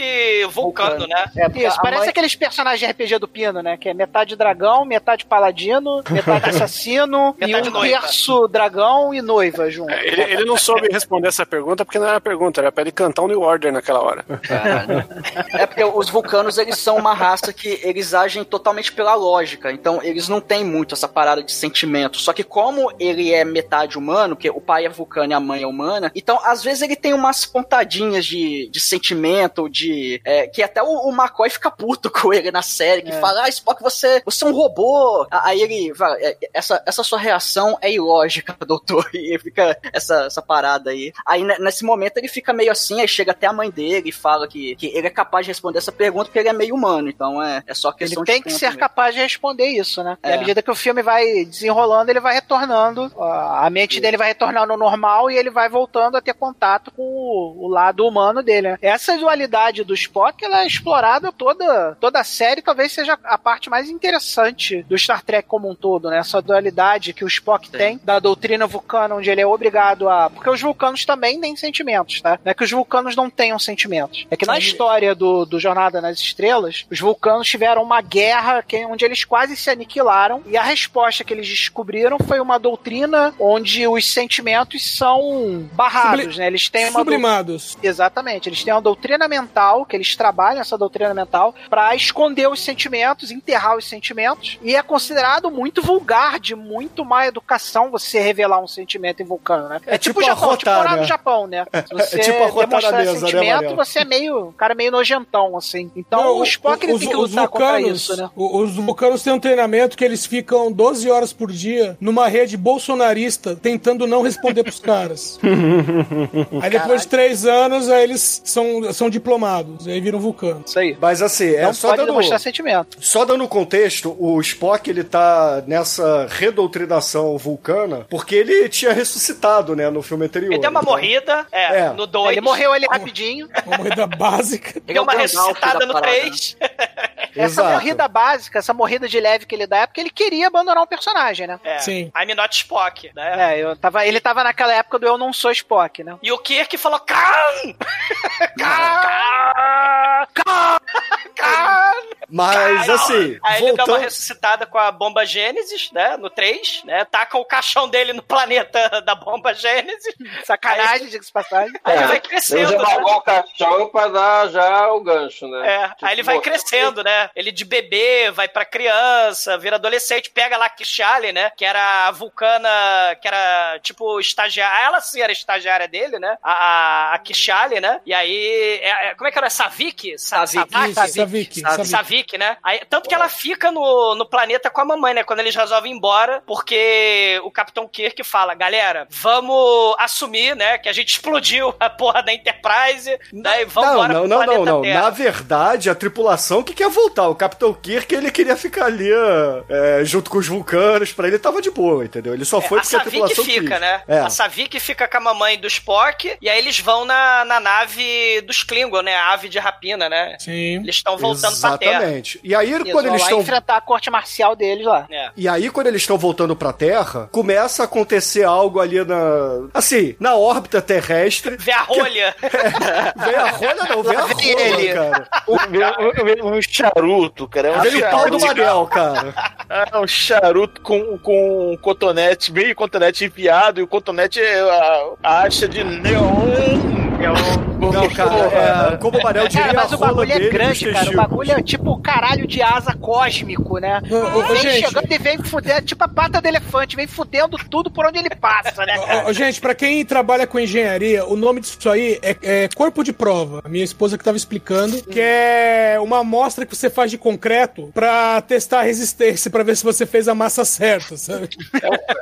vulcano, né? É, Isso, parece mãe- aqueles personagens de RPG do Pino, né? Que é metade dragão, metade paladino, metade assassino e Metade um noiva. terço dragão e noiva junto. É, ele, ele não soube responder essa pergunta porque não era pergunta, era pra ele cantar o New Order naquela hora. Caralho. É porque os vulcanos, eles são uma raça que eles agem totalmente pela lógica. Então, eles não têm muito essa parada de sentimento. Só que como ele é metade humano, que o pai é vulcano e a mãe é humana, então, às vezes ele tem umas pontadinhas de, de sentimento, de... é, que até o, o McCoy fica puto com ele na série, que fala, ah, Spock, você, você é um robô. Aí ele fala, "É, essa, essa sua reação é ilógica, doutor. E fica essa, essa parada aí. Aí, ne- nesse momento, ele fica meio assim, aí chega até a mãe dele e fala que, que ele é capaz de responder essa pergunta porque ele é meio humano. Então, é, é só Ele questão tem de que tempo ser mesmo. capaz de responder isso, né? E É. à medida que o filme vai desenrolando, ele vai retornando. A mente dele vai retornando normal e ele vai voltando a ter contato com o, o lado humano dele. Né? Essa dualidade do Spock ela é explorada toda, toda a série, talvez seja a parte mais interessante do Star Trek como um todo, né? Essa dualidade que o Spock tem da doutrina vulcana, onde ele é obrigado a. Porque os vulcanos também têm sentimentos, tá? Não é que os vulcanos não tenham sentimentos. É que na história do, do Jornada nas Estrelas, os vulcanos tiveram uma guerra que, onde eles quase se aniquilaram, e a resposta que eles descobriram foi uma doutrina onde os sentimentos são barrados, Subli- né? Eles têm uma Sublimados. Exatamente. Eles têm uma doutrina mental, que eles trabalham essa doutrina mental, pra esconder os sentimentos, enterrar os sentimentos. E é considerado muito vulgar, de muito má educação você revelar um sentimento em vulcano, né? É, É tipo tipo Japão, tipo morar no né? Japão, né? Se você É tipo arrotar demonstrar mesa, né, sentimento, Mariel? você é meio, um cara meio nojentão, assim. Então Não, o Spock os- tem que lutar contra vulcanos- isso, né? Os vulcanos têm um treinamento que eles ficam 12 horas por dia numa rede bolsonarista tentando não responder vender pros caras. aí depois de três anos, aí eles são, são diplomados, aí viram vulcano. Isso aí. Mas assim, é Não só pode dando, demonstrar sentimento. só dando contexto, o Spock ele tá nessa redoutrinação vulcana porque ele tinha ressuscitado, né, no filme anterior. Ele deu uma Então, morrida, é, É. no 2. Ele morreu ali rapidinho. Uma morrida básica. Ele deu uma Ele é Gandalf ressuscitada da no parada. 3. Essa Exato. morrida básica, essa morrida de leve que ele dá é porque ele queria abandonar um personagem, né? É, Sim. I'm not Spock, né? É, eu tava, ele tava naquela época do Eu Não Sou Spock, né? E o Kirk falou, Khan! Khan! Khan! Mas assim, Aí ele dá uma ressuscitada com a bomba Gênesis, né? No 3, né? Taca o caixão dele no planeta da bomba Gênesis. Sacanagem, diga-se de passagem. Aí ele É, vai Ele crescendo, já né? o caixão pra dar já o gancho, né? É, Tipo, aí ele vai crescendo, né? Ele de bebê, vai pra criança, vira adolescente, pega lá a Kishali, né? Que era a vulcana, que era tipo estagiária. Ela sim era estagiária dele, né? A, a, a Kishali, né? E aí. é- é- como é que era? Savik? Sa- Savik. Savik, Savik, Savik. né? Aí, tanto que ela fica no, no planeta com a mamãe, né? Quando eles resolvem ir embora, porque o Capitão Kirk fala, galera, vamos assumir, né? Que a gente explodiu a porra da Enterprise, né? E vamos não, embora não, não, não, não. Terra. Na verdade, a tripulação que quer voltar. O Capitão Kirk, ele queria ficar ali é, junto com os vulcanos. Pra ele tava de boa, entendeu? Ele só foi É, a porque a Savik tripulação fica, quis. né? É. A Savik fica com a mamãe do Spock e aí eles vão na, na nave dos Klingon, né? A ave de rapina, né? Sim. Eles estão voltando pra Terra. Exatamente. E aí, Eles quando vão eles lá estão enfrentar a corte marcial deles lá. É. E aí, quando eles estão voltando pra Terra, começa a acontecer algo ali na. Assim, na órbita terrestre. Vê a rolha. Vem a rolha, não, vem a vem rola, ele. cara. Um, um charuto, cara. É um o pau do charuto. Manel, cara. Ah, um charuto com, com um cotonete, meio cotonete enfiado, e o cotonete é a, a acha de neon. Não, cara, é, como o Manel diria, Cara, mas o bagulho é grande, cara. O bagulho é tipo o caralho de asa cósmico, né? Ô, ô, vem gente. chegando e vem fudendo, tipo a pata do elefante, vem fudendo tudo por onde ele passa, né? Ô, gente, pra quem trabalha com engenharia, o nome disso aí é, é corpo de prova. A minha esposa que tava explicando, que é uma amostra que você faz de concreto pra testar a resistência, pra ver se você fez a massa certa, sabe?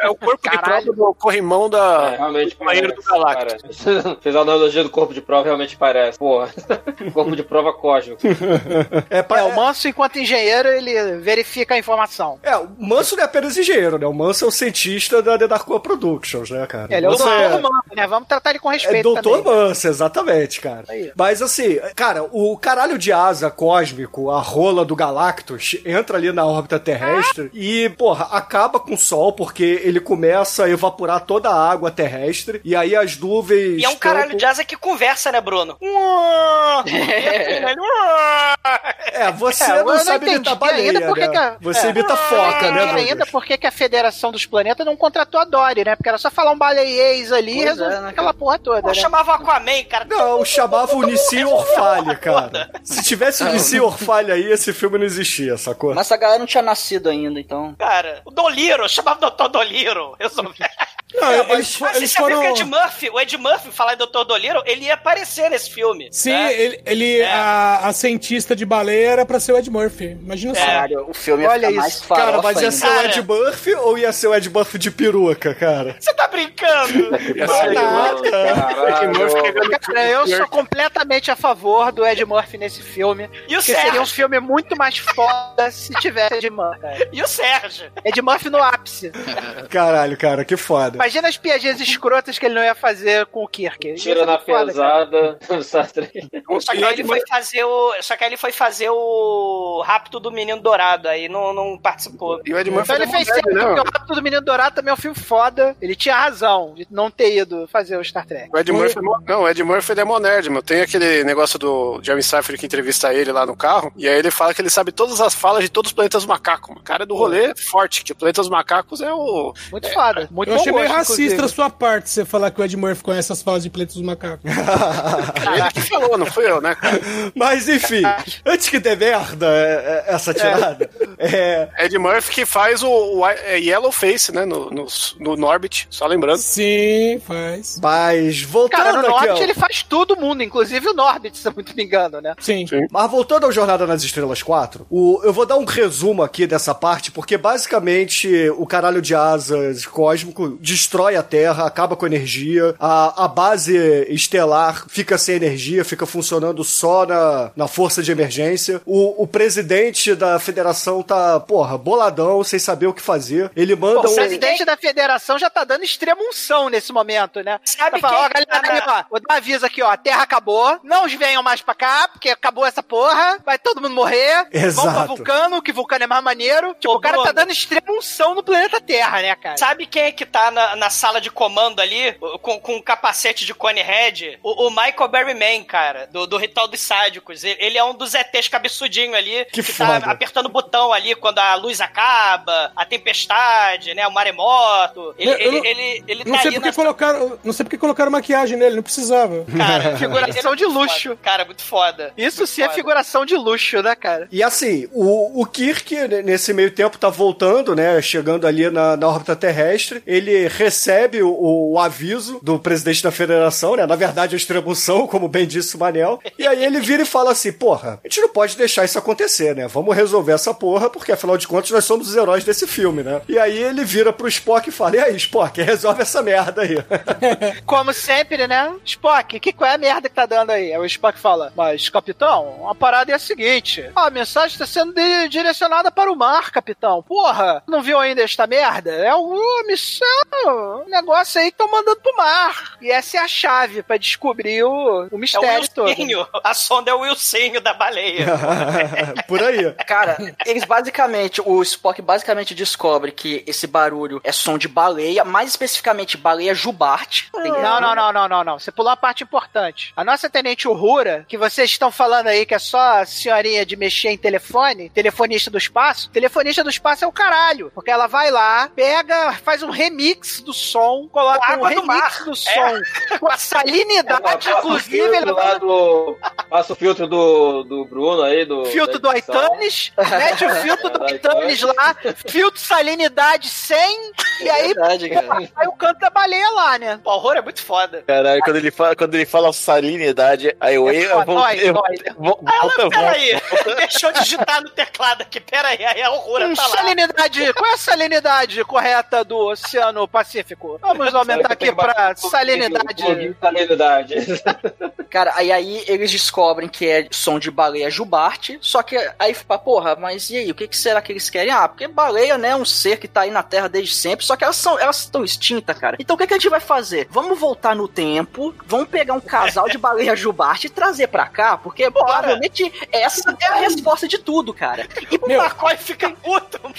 É o corpo Caralho. de prova do corrimão da, É, realmente do banheiro do parece. Fez a analogia do corpo de prova, realmente parece. Porra, corpo de prova cósmico. É, É, o Manso, enquanto engenheiro, ele verifica a informação. É, o Manso não é apenas engenheiro, né? O Manso é o cientista da The Darko Productions, né, cara? Ele é o doutor Manso, né? Vamos tratar ele com É respeito Doutor também. Manso, exatamente, cara. Aí. Mas assim, cara, o caralho de asa cósmico, a rola do Galactus, entra ali na órbita terrestre e, porra, acaba com o Sol porque ele começa a evaporar toda a água terrestre e aí as nuvens. E é um tampam- caralho de asa que conversa, né, Bruno? É, você É, não não sabe entendi imitar baleia, ainda porque né? que a- Você é. imita foca, né, Não Douglas? ainda porque que a Federação dos Planetas não contratou a Dory, né? Porque era só falar um baleiês ali e Pois é, resolver né, aquela porra toda, Pô, né? chamava o Aquaman, cara. Não, chamava o Nissi Orfalha, cara. Se tivesse o Nissi Orfalha aí, esse filme não existia, sacou? Mas essa galera não tinha nascido ainda, então. Cara, o Doliro, chamava o Dr. Doliro. Resolvi. Não, É, eles, Mas eles foram. que o Ed Murphy, o Ed Murphy, falar em Dr. Doliro, ele ia aparecer nesse filme. Sim, né? ele, ele- É. a, a cientista de baleia era pra ser o Ed Murphy. Imagina só. Caralho, o filme ia Olha ficar mais isso. farofa Cara, mas ia ainda. ser o. Ed Murphy ou ia ser o Ed Murphy de peruca, cara? Você tá brincando? Cara, eu sou completamente a favor do Ed Murphy nesse filme. E o Porque seria um Sérgio? filme muito mais foda se tivesse Ed Murphy. E o Sérgio? Ed Murphy no ápice. Caralho, cara, que foda. Imagina as piadinhas escrotas que ele não ia fazer com o Kirk. Tira ser na pesada do Star Trek. Só que aí ele foi fazer o. Só que ele foi fazer o rapto do menino dourado, aí não, não participou. E o Ed Murphy Então ele é fez certo, né, porque o mano? Rápido do Menino Dourado também é um filme foda. Ele tinha razão de não ter ido fazer o Star Trek. O Ed Murphy, é não, o Ed Murphy ele é monerd, meu. Tem aquele negócio do Jeremy Cypher que entrevista ele lá no carro, e aí ele fala que ele sabe todas as falas de todos os planetas macacos. O cara é do rolê forte, que o planeta dos macacos é o. Muito foda. Muito Eu bom achei meio racista da inclusive. sua parte você falar que o Ed Murphy conhece as falas de Planeta dos Macacos. Ele que falou, não fui eu, né, cara? Mas enfim, antes que dê merda é, é, essa tirada, É. Ed Murphy que faz o, o é Yellow Face, né? No, no, no Norbit, só lembrando. Sim, faz. Mas voltando Cara, no aqui, Norbit ó. ele faz todo mundo, inclusive o Norbit, se eu muito me engano, né? Sim. Mas voltando ao Jornada nas Estrelas 4, o, eu vou dar um resumo aqui dessa parte, porque basicamente o caralho de asas cósmico destrói a Terra, acaba com a energia, a, a base estelar fica sem energia, fica funcionando só na, na força de emergência. O, o presidente da federação tá, porra, boladão, sem saber o que fazer. Ele manda Pô, o um. presidente da federação já tá dando extrema unção nesse momento, né? Sabe Tá falando, ó, quem galera, tá aí, ó, vou dar um aviso aqui, ó, a Terra acabou, não venham mais pra cá, porque acabou essa porra, vai todo mundo morrer, vamos pra Exato. Vulcano, que Vulcano é mais maneiro. Tipo, o cara tá Bruno. dando extrema unção no planeta Terra, né, cara? Sabe quem é que tá na, na sala de comando ali, com, com o capacete de cone head? O, o Michael Berryman, cara, do, do Ritual dos Sádicos. Ele, ele é um dos ETs cabeçudinho ali, Que tá foda. apertando o botão ali quando a luz acaba, a tempestade, né, o maremoto. Ele, Eu- eu ele, não- ele, ele Não tá sei ali porque na... colocaram. Não sei porque colocaram maquiagem nele, não precisava. Cara, Figuração de luxo. Cara, muito foda. Isso Muito sim é foda. figuração de luxo, né, cara? E assim, o, o Kirk, nesse meio tempo, tá voltando, né? Chegando ali na, na órbita terrestre. Ele recebe o, o aviso do presidente da federação, né? Na verdade, a distribuição, como bem disse o Manel. E aí ele vira e fala assim: porra, a gente não pode deixar isso acontecer, né? Vamos resolver essa porra, porque afinal de contas nós somos os heróis desse filme, né? E aí ele vira pro Spock e fala: e aí, Spock, resolve essa merda aí. Como sempre, né? Spock, que qual é a merda que tá dando aí? Aí o Spock fala, mas, capitão, a parada é a seguinte. A mensagem está sendo di- direcionada para o mar, capitão. Porra, não viu ainda esta merda? É uma missão, um negócio aí que estão mandando pro mar. E essa é a chave pra descobrir o, o É o mistério todo. A sonda é o Wilsinho da baleia. Por aí. Cara, eles basicamente, o Spock basicamente descobre que esse barulho é som de baleia, mais especificamente baleia jubarte. Não, não, não, não, não, não. Você pulou a parte importante. A nossa tenente Uhura, que vocês estão falando aí que é só a senhorinha de mexer em telefone, telefonista do espaço, telefonista do espaço é o caralho. Porque ela vai lá, pega, faz um remix do som, coloca um água do remix mar. do som com a salinidade, o inclusive, do. Passa o filtro do, do Bruno aí, do. filtro do. Aitanes, mete o filtro do É, da Aitanes lá, filtro salinidade 100, e aí, Verdade, cara. aí o canto da baleia lá, né? O horror é muito foda. Caralho, quando ele fala, quando ele fala salinidade, aí eu, É eu, vou. dói, eu, vou- Ah, não, volta. peraí. Deixa eu digitar no teclado aqui. Peraí, aí a horror Hum, tá lá. salinidade, qual é a salinidade correta do Oceano Pacífico? Vamos aumentar aqui pra salinidade. Salinidade. Cara, aí, aí eles descobrem que é som de baleia jubarte, só que aí fica, porra, mas e aí, o que, que será que eles querem? Ah, porque baleia, né, é um ser que tá aí na Terra desde sempre, só que elas são, elas estão extintas, cara. Então o que, que a gente vai fazer? Vamos voltar no tempo, vamos pegar um casal de baleia jubarte e trazer pra cá, porque provavelmente essa é a resposta de tudo, cara. E O McCoy fica puto.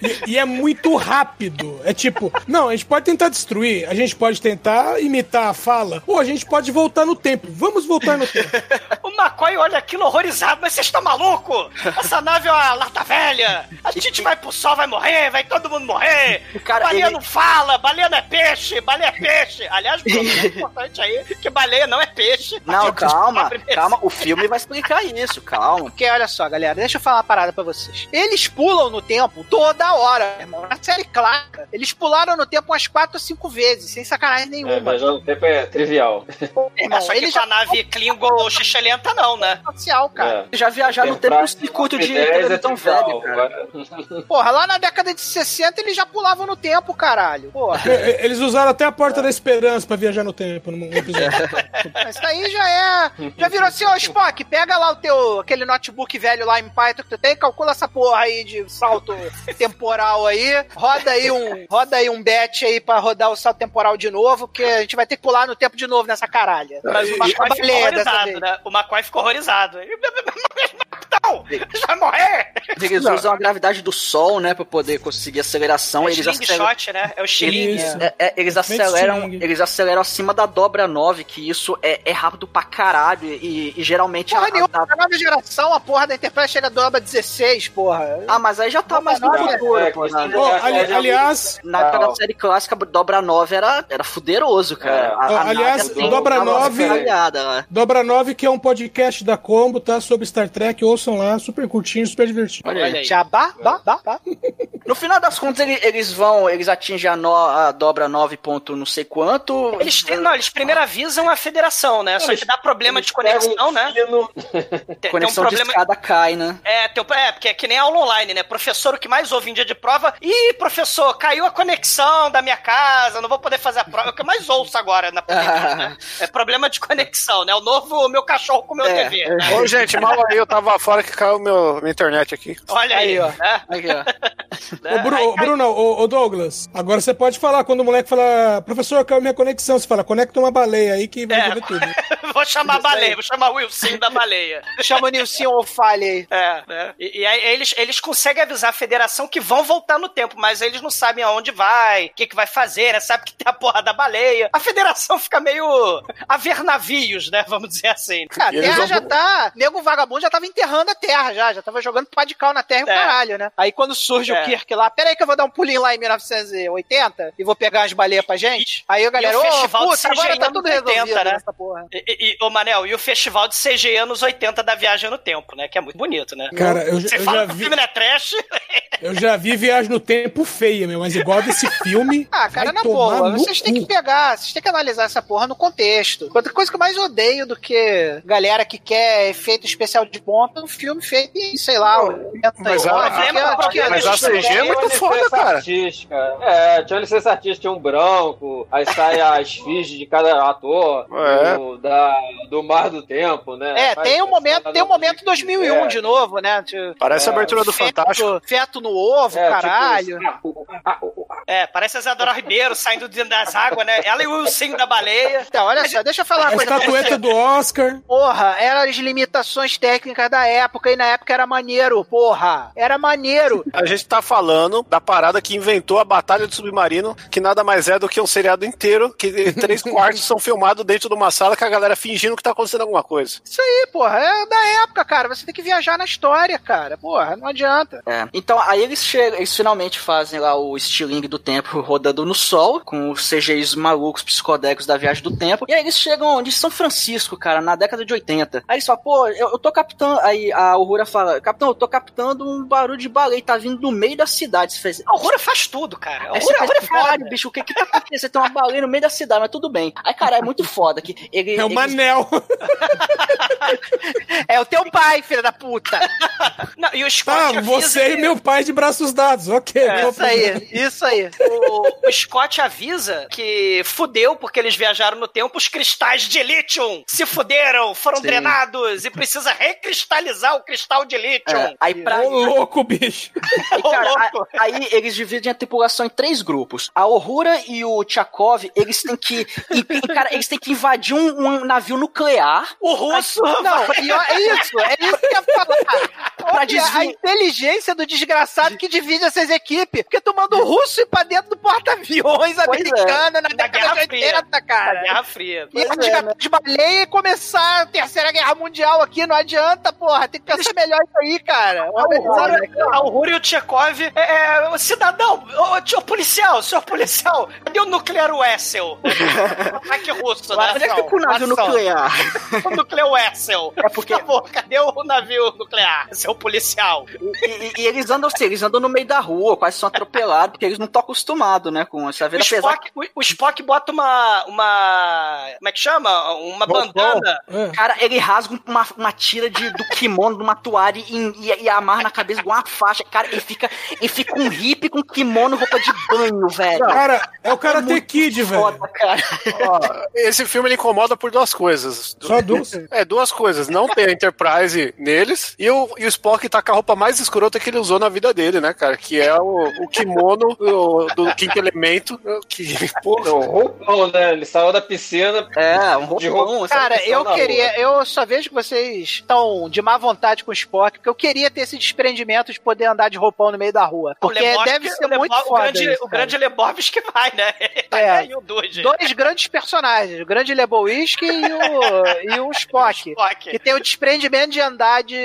E, e é muito rápido. É tipo, não, a gente pode tentar destruir, a gente pode tentar imitar a fala, ou a gente pode voltar no tempo. Vamos voltar no tempo. O McCoy olha aquilo horrorizado, mas vocês estão maluco? Essa nave é uma lata velha. A gente vai pro sol, vai morrer, vai todo mundo morrer. Cara, baleia ele- não fala, baleia não é peixe, baleia é peixe. Aliás, Bruno, é importante aí que baleia não é peixe. Não, calma, calma, o filme vai explicar isso, calma. Porque olha só, galera, deixa eu falar uma parada pra vocês. Eles pulam no tempo toda hora, irmão. Na série clássica, eles pularam no tempo umas 4 ou 5 vezes, sem sacanagem É, nenhuma. mas já no tempo é trivial. irmão, É, só que eles já nave Klingon xixelenta não, né? espacial, cara. É. Já viajar no tempo no circuito de televisão velho, cara. Porra, lá na década de 60 eles já pulavam no tempo, caralho. Porra. E- e- Eles usaram até a Porta da Esperança pra viajar no tempo num episódio. Isso aí já é. Já virou assim, ô Spock, pega lá o teu aquele notebook velho lá em Python que tu tem, calcula essa porra aí de salto temporal aí, roda aí um, roda aí um bet aí pra rodar o salto temporal de novo, porque a gente vai ter que pular no tempo de novo nessa caralha. Mas o McCoy ficou baleia dessa horrorizado, né? O McCoy ficou horrorizado. Não! Vai morrer! Eles usam a gravidade do Sol, né, pra poder conseguir aceleração. É eles slingshot, né? É o. Isso. É, é, eles aceleram, eles aceleram acima da dobra 9, que isso é, é rápido pra caralho. E, e geralmente Porra a- nenhuma, a- na nova geração, a porra da Enterprise chega a dobra 16, porra. Ah, mas aí já tá mais no futuro, é, pô. é- ali- é- aliás, na época da série clássica, dobra 9 era, era fuderoso, cara. É. A- a aliás, dobra tava 9 falhada lá. Dobra 9, que é um podcast da Combo, tá? Sobre Star Trek, ouçam lá, super curtinho, super divertido. Olha aí. Jabá, bá, bá, bá. No final das contas, ele- eles vão, eles atingem a, no- a dobra 9 ponto não sei quanto. Eles, têm- não, eles primeiro avisam a federação, né? Só que dá problema de conexão, né? Tem, tem um Conexão de problema. escada cai, né? É, tem, é, porque é que nem aula online, né? Professor, o que mais ouve em dia de prova. Ih, professor, caiu a conexão da minha casa, não vou poder fazer a prova. É o que eu mais ouço agora na pandemia, né? É problema de conexão, né? O novo meu cachorro comeu É, TV. Ô, gente, mal aí, eu tava fora que caiu meu, minha internet aqui. Olha aí, Aí, ó. né? Aqui, ó. Ô, Bru- ô, Bruno, ô, ô, Douglas, agora você pode falar quando o moleque fala, professor, caiu minha conexão. Você fala, conecta uma baleia aí que vai É. resolver tudo. vou chamar a baleia, vou chamar o Wilson da baleia. Chama o Nilson ou falha aí. É, né? E, e aí eles, eles conseguem avisar a federação que vão voltar no tempo, mas eles não sabem aonde vai, o que, que vai fazer, né? Sabe que tem a porra da baleia. A federação fica meio a ver navios, né? Vamos dizer assim. Cara, a terra já tá. Nego vagabundo já tava enterrando a terra já. Já tava jogando pá de cal na terra e o É. caralho, né? Aí quando surge É. o Kirk lá, pera aí que eu vou dar um pulinho lá em 1980 e vou pegar as baleias pra gente. Aí a galera, o ô, festival de puta, agora tá tudo anos 80, resolvido né? nessa porra. E, e, ô Manel, e o festival de CGI anos 80 da Viagem no Tempo, né? Que é muito bonito, né? Cara, eu, já- Você eu fala já que o vi, filme não é trash? eu já vi Viagem no Tempo feia, meu, mas igual desse filme. Ah, cara, vai na boa, no vocês têm que pegar, vocês têm que analisar essa porra no contexto. Outra coisa que eu mais odeio do que galera que quer efeito especial de ponta, um filme feito em, sei lá, 80 Mas a- problema- que é- é- Mas a CG é muito foda, licença cara. Artística. É, tinha licença artística, tinha um branco, aí sai a esfinge de cada ator É. do, da, do Mar do Tempo, né? É, Faz tem um momento, tem um momento que 2001 é. de novo, né? Tipo, Parece a abertura do feto, Fantástico. Feto no ovo, É, tipo caralho. isso. É, parece a Isadora Ribeiro saindo das águas, né? Ela e o Wilson da baleia. Então, olha só, deixa eu falar uma A coisa pra estatueta do Oscar. Porra, eram as limitações técnicas da época, e na época era maneiro, porra. Era maneiro. A gente tá falando da parada que inventou a Batalha do Submarino, que nada mais é do que um seriado inteiro, que três quartos são filmados dentro de uma sala com a galera fingindo que tá acontecendo alguma coisa. Isso aí, porra, é da época, cara. Você tem que viajar na história, cara. Porra, não adianta. É. Então, aí eles chegam, eles finalmente fazem lá o estilingue do tempo rodando no sol, com os CGIs malucos psicodélicos da viagem do tempo. E aí eles chegam onde? São Francisco, cara, na década de 80. Aí eles falam, pô, eu, eu tô captando. Aí a Aurora fala, capitão, eu tô captando um barulho de baleia, tá vindo do meio da cidade. Você fez. A Aurora faz tudo, cara. A Aí você Aurora, a faz, caralho, bicho, o que que tá acontecendo? Tem uma baleia no meio da cidade, mas tudo bem. Aí, cara, é muito foda que ele. É o eles- Manel. É o teu pai, filha da puta. Não, e o Scott Ah, avisa você e que- meu pai de braços dados. Ok. É, Isso aí, isso aí. O, o Scott avisa que fudeu porque eles viajaram no tempo, os cristais de lítio se fuderam, foram Sim. drenados e precisa recristalizar o cristal de lítio. É, aí pra, Ô, louco, bicho. Aí, cara, a- aí eles dividem a tripulação em três grupos. A Ohura e o Tchakov, eles têm que. e- e, cara, eles têm que invadir um, um navio nuclear. O russo. Não, e ó, é isso, é isso que eu ia falar. Pra Olha desviar. a inteligência do desgraçado que divide essas equipes. Porque tu manda o russo ir pra dentro do porta-aviões é. americano na Da década Guerra de 80, Da cara. Guerra Fria. E é, resgatar de baleia e começar a terceira guerra mundial aqui, não adianta, porra. Tem que pensar melhor isso aí, cara. A Aurora, a Aurora e o Tchekov é, é, o cidadão, ô, tio policial, senhor policial, cadê o nuclear Wessel? Ataque russo, né? Onde é que fica o navio nuclear? O nuclear Wessel. É porque- Por favor, cadê o navio nuclear, seu policial? E, e- e eles andam assim, eles andam no meio da rua, quase são atropelados, porque eles não estão acostumados, né, com essa O vida apesar Spock, o, o Spock bota uma, uma. Como é que chama? Uma bandana. É. Cara, ele rasga uma, uma tira de, do kimono, de uma toalha e, e, e amarra na cabeça igual uma faixa. Cara, ele fica, ele fica um hippie com kimono e roupa de banho, velho. Cara, é o Karate muito Kid, velho. Foda, cara. Ó, esse filme ele incomoda por duas coisas. Só duas. É, duas coisas. Não tem a Enterprise neles e o, e o Spock tá com a roupa mais escrota que ele usou na vida dele, né, cara? Que é o, o kimono o- do quinto elemento. Que, pô, Não, roupão, né? Ele saiu da piscina. É, um De roupão. roupa. sabe? Cara, eu queria. Eu só vejo que vocês estão de má vontade com o Spock, porque eu queria ter esse desprendimento de poder andar de roupão no meio da rua. Porque Lebowski- deve ser muito o foda. grande, isso, o grande Lebowski que vai, né? É. e o Dude. Dois grandes personagens, o grande Lebowiski e o, e o Spock. Spock. Que tem o desprendimento de andar de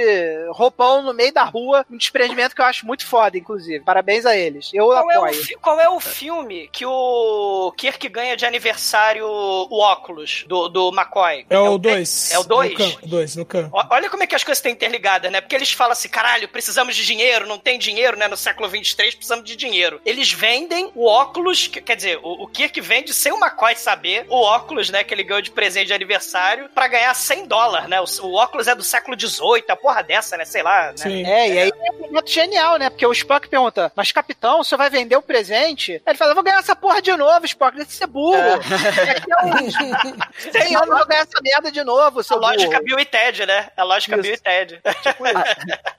roupão no meio da rua, um desprendimento que eu acho muito foda, inclusive. Parabéns a eles. Eu Qual é, o, apoio. qual é o filme que o Kirk ganha de aniversário o óculos do, do McCoy? É o 2. É o 2? No 2, no can. Olha como é que as coisas estão interligadas, né? Porque eles falam assim, caralho, precisamos de dinheiro, não tem dinheiro, né? No século 23 precisamos de dinheiro. Eles vendem o óculos, que- quer dizer, o, o Kirk vende sem o McCoy saber o óculos, né? Que ele ganhou de presente de aniversário pra ganhar 100 dólares, né? O, o óculos é do século 18, a porra dessa, né? Sei lá, né? É, e aí é um momento genial, né? Porque o Spock pergunta, mas capitão, você vai vender o presente? Aí ele fala, eu vou ganhar essa porra de novo, Spock, deve ser burro. Daqui a uns 100 anos eu vou ganhar essa merda de novo, seu A lógica burro. Bill e Ted, né? A lógica Bill e Ted.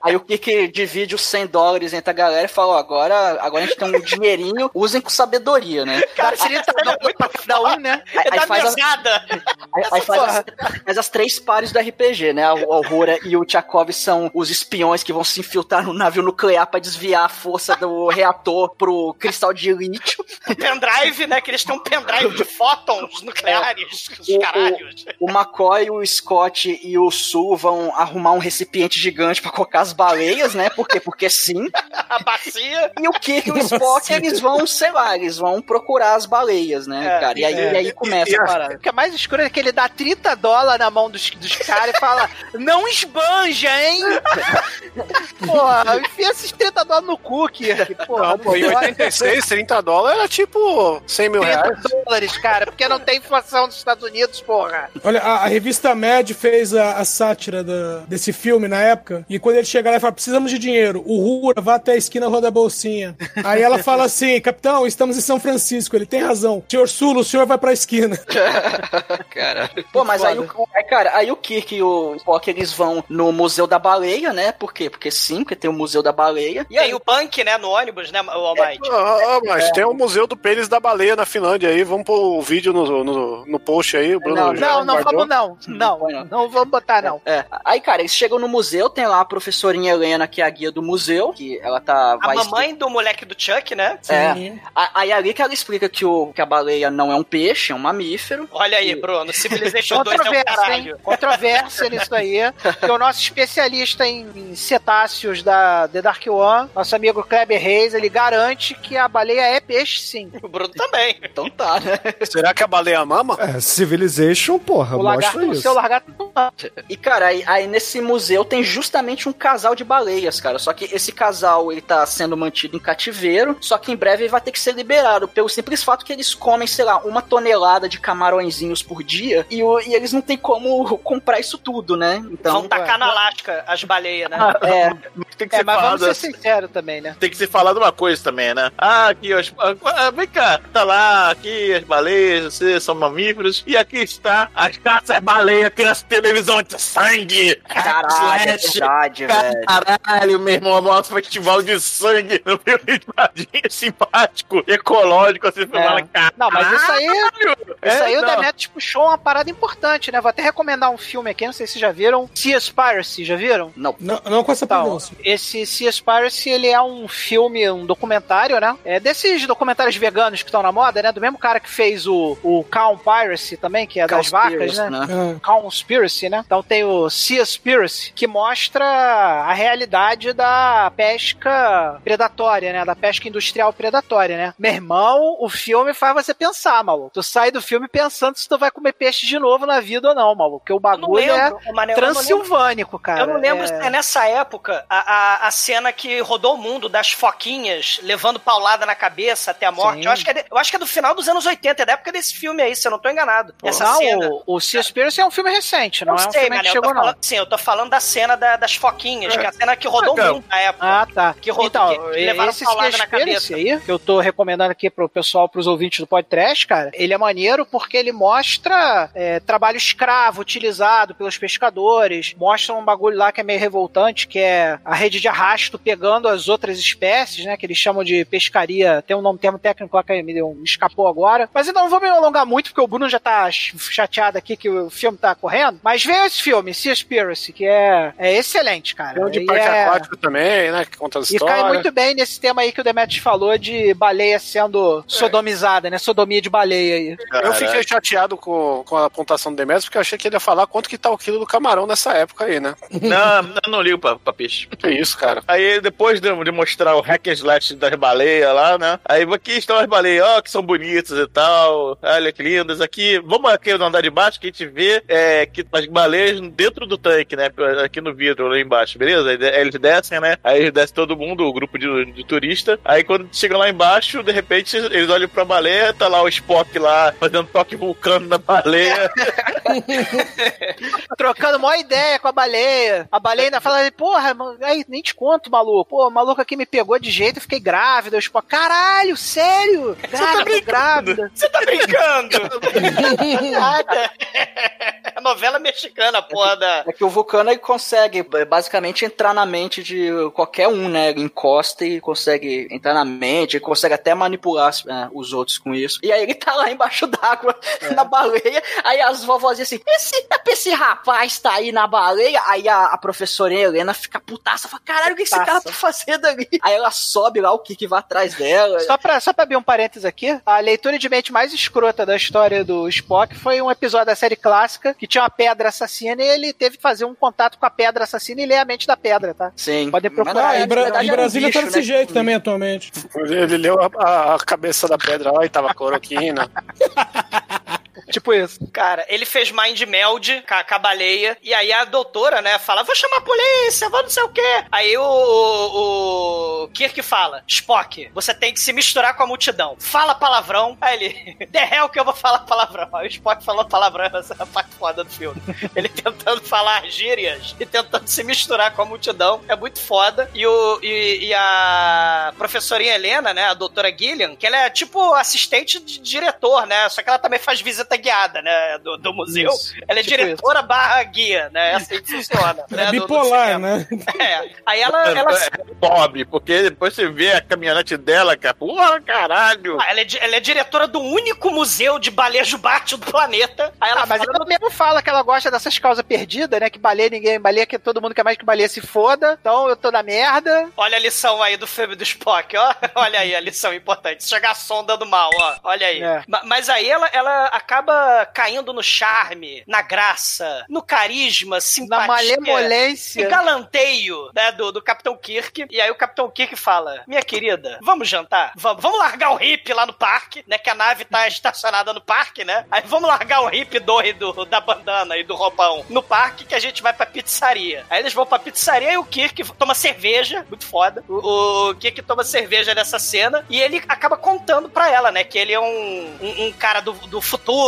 Aí o Kirk divide os 100 dólares entre a galera e fala: ó, agora, agora a gente tem um dinheirinho, usem com sabedoria, né? Cara, seria dólares pra cada um, né? Aí, aí É da faz as, mesada. aí, aí faz, as, faz as três pares do RPG, né? A Aurora e o Tchakov são os espiões que vão se infiltrar no navio nuclear pra desviar a força do reator pro cristal de lítio. O pendrive, né? Que eles têm um pendrive de fótons nucleares. Os caralhos. O McCoy, o Scott e o Sul vão arrumar um recipiente gigante pra colocar as baleias, né? Por quê? Porque sim. A bacia. E o Kirk e o Spock, eles vão, sei lá, eles vão procurar as baleias, né, É, cara? E aí, é. e aí começa E a a- parada. O que é mais escuro é que ele dá 30 dólares na mão dos, dos caras e fala: Não esbanja, hein? Porra, enfia esses 30 dólares no cu, Kirk. Porra, Não, pô, em 86, 30 dólares era tipo 100 mil 30 reais. dólares, cara, porque não tem inflação nos Estados Unidos, porra. Olha, a, a revista Mad fez a, a sátira da- desse filme na época. E quando ele chega lá e fala: precisamos de dinheiro. O Rura vai até a esquina roda a bolsinha. Aí ela fala assim: capitão, estamos em São Francisco. Ele tem razão. Senhor Sulo, o senhor vai pra esquina. Cara. Pô, mas aí o, aí, cara, aí o Kirk e o Spock eles vão no Museu da Baleia, né? Por quê? Porque sim, porque tem o Museu da Baleia. E aí Tem o punk, né? No ônibus, né, o Almighty? Ah, ah, mas tem o Museu do Pênis da Baleia na Finlândia aí. Vamos pôr o vídeo no, no, no post aí. O Bruno Não, já Não, não vamos não. Não, não vamos botar não. É. Aí, cara, eles chegam no museu, tem lá a professorinha Helena, que é a guia do museu, que ela tá. A vai mamãe do moleque do Chuck, né? É. A- Aí é ali que ela explica que, o, que a baleia não é um peixe, é um mamífero. Olha aí, Bruno. Civilization 2 é o Controvérsia, hein? caralho. Controvérsia nisso aí. Que o nosso especialista em, em cetáceos da The Dark One, nosso amigo Kleber Reis, ele garante que a baleia é peixe, sim. O Bruno também. Então tá, né? Será que a baleia mama? É, Civilization, porra, O mostra isso. seu lagarto não E, cara, aí, aí nesse museu tem justamente um casal de baleias, cara. Só que esse casal, ele tá sendo mantido em cativeiro, só que em breve ele vai ter que ser liberado, pelo simples fato que eles comem, sei lá, uma tonelada de camarõezinhos por dia, e, o- e eles não tem como comprar isso tudo, né? Então... Vão tacar na lasca as baleias, né? É, Tem que É, ser mas vamos falado ser assim. sinceros também, né? Tem que ser falado uma coisa também, né? Ah, aqui, ó, as- ah, vem cá, tá lá, aqui as baleias, vocês são mamíferos, e aqui está as caças baleia, que as televisão de sangue. caralho, é Slash. verdade, velho. Caralho, meu irmão, nosso festival de sangue no Rio de Janeiro, simpático, ecológico, assim, caralho. Não, mas isso aí, É, isso aí o não. Demetrius puxou uma parada importante, né? Vou até recomendar um filme aqui, não sei se vocês já viram. Seaspiracy, já viram? Não. Não, não com essa Então, pronúncia. esse Seaspiracy, ele é um filme, um documentário, né? É desses documentários veganos que estão na moda, né? Do mesmo cara que fez o, o Cow Piracy também, que é das vacas, né? né? Conspiracy, né? Então tem o Que mostra a realidade da pesca predatória, né? Da pesca industrial predatória, né? Meu irmão, o filme faz você pensar, maluco. Tu sai do filme pensando se tu vai comer peixe de novo na vida ou não, maluco. Porque o bagulho é lembro, lembro- transilvânico, cara. Eu não lembro É- se é nessa época a, a, a cena que rodou o mundo das foquinhas levando paulada na cabeça até a morte. Sim. Eu acho, que é de- eu acho que é do final dos anos 80, é da época desse filme aí, se eu não tô enganado. Essa não, cena. o, o Seaspiracy é um filme recente, não, Não é um sei, filme que chegou, não. falando, sim, eu tô falando da cena da- das foquinhas, que é a cena que rodou Então. o mundo na época. Ah, tá. Que rodou, então, que- que levaram esse paulada na cabeça. aí, que eu tô recomendando aqui pro pessoal, pros ouvintes do podcast, cara, ele é maneiro porque ele mostra é, trabalho escravo utilizado pelos pescadores, mostra um bagulho lá que é meio revoltante, que é a rede de arrasto pegando as outras espécies, né, que eles chamam de pescaria, tem um nome, termo técnico lá que me, deu, me escapou agora, mas então não vou me alongar muito, porque o Bruno já tá ch- chateado aqui que o filme tá correndo, mas veja esse filme, Seaspiracy, que é, é excelente, cara. Tem um de E parque é- aquático também, né? Que conta as e cai histórias. muito bem nesse tema aí que o Demetrius falou de baleia sendo sodomizada, né? Sodomia de baleia aí. Eu fiquei chateado com, com, a pontuação do Demetrius, porque eu achei que ele ia falar quanto que tá o quilo do camarão nessa época aí, né? Não, não, não ligo pra, pra peixe. Que isso, cara. Aí depois de, de mostrar o hack and slash das baleias lá, né? Aí aqui estão as baleias, ó, que são bonitas e tal. Olha que lindas. Aqui, vamos aqui no andar de baixo que a gente vê é, que as baleias dentro do tanque, né? Aqui no vidro, lá embaixo, beleza? Aí eles descem, né? Aí eles descem todo mundo, o grupo de, de turista. Aí quando chegam lá embaixo, de repente eles olham pra baleia, tá lá o Spock lá fazendo toque vulcano na baleia. Trocando uma ideia com a baleia. A baleia ainda fala, porra, aí, nem te conto, maluco. Pô, o maluco aqui me pegou de jeito, eu fiquei grávida. Eu, tipo, caralho, sério? Grávida, grávida. Você tá brincando? Nada. É novela mexicana, porra da... É que o Vulcano consegue basicamente entrar na mente de qualquer um, né? Ele encosta e consegue entrar na mente, ele consegue até manipular é, os outros com isso. E aí ele tá lá embaixo d'água, na baleia, aí as vovozinhas assim, esse, esse rapaz tá aí na baleia, aí a, a professora Helena fica putaça, fala, caralho, o que esse cara tá fazendo ali? Aí ela sobe lá, o que vai atrás dela. Só pra, só pra abrir um parênteses aqui, a leitura de mente mais escrota da história do Spock foi um episódio da série clássica que tinha uma pedra assassina e ele teve que fazer um contato com a pedra assassina e ler a mente da pedra, tá? Sim. Podem procurar. Ah, em, Bra verdade, em era um Brasília tá bicho, desse né? jeito também atualmente. Ele leu a, a- a cabeça da pedra lá e tava cloroquina. Tipo isso. Cara, ele fez mind meld com a, com a baleia, e aí a doutora, né, fala, vou chamar a polícia, vou não sei o quê. Aí o, o, o Kirk fala, Spock, você tem que se misturar com a multidão. Fala palavrão. Aí ele, the hell que eu vou falar palavrão. Aí o Spock falou palavrão, essa é a parte foda do filme. Ele tentando falar gírias e tentando se misturar com a multidão. É muito foda. E, o, e, e a professorinha Helena, né, a doutora Gillian, que ela é tipo assistente de diretor, né, só que ela também faz visita guiada, né, do, do museu. Isso. Ela é Tipo diretora barra guia, né, é assim que funciona. né, É do- do bipolar, né? É. Aí ela, ela, É pobre, porque depois você vê a caminhonete dela, cara. Porra, caralho. Ah, ela, é, ela é diretora do único museu de baleia jubarte do planeta. Aí ela Ah, mas fala, ela mesmo fala que ela gosta dessas causas perdidas, né? Que baleia ninguém, baleia que todo mundo quer mais que baleia se foda. Então eu tô na merda. Olha a lição aí do filme do Spock, ó. Olha aí a lição importante. Chegar a sonda do mal, ó. Olha aí. É. Ma- Mas aí ela, ela acaba caindo no charme, na graça, no carisma, Na simpatia. malemolência. E galanteio, né, do, do Capitão Kirk. E aí o Capitão Kirk fala: Minha querida, vamos jantar? Vamos, vamos largar o hippie lá no parque, né? Que a nave tá estacionada no parque, né? Aí vamos largar o hippie doido da bandana e do roupão no parque que a gente vai pra pizzaria. Aí eles vão pra pizzaria e o Kirk toma cerveja, muito foda. O, o Kirk toma cerveja nessa cena e ele acaba contando pra ela, né? Que ele é um, um, um cara do, do futuro,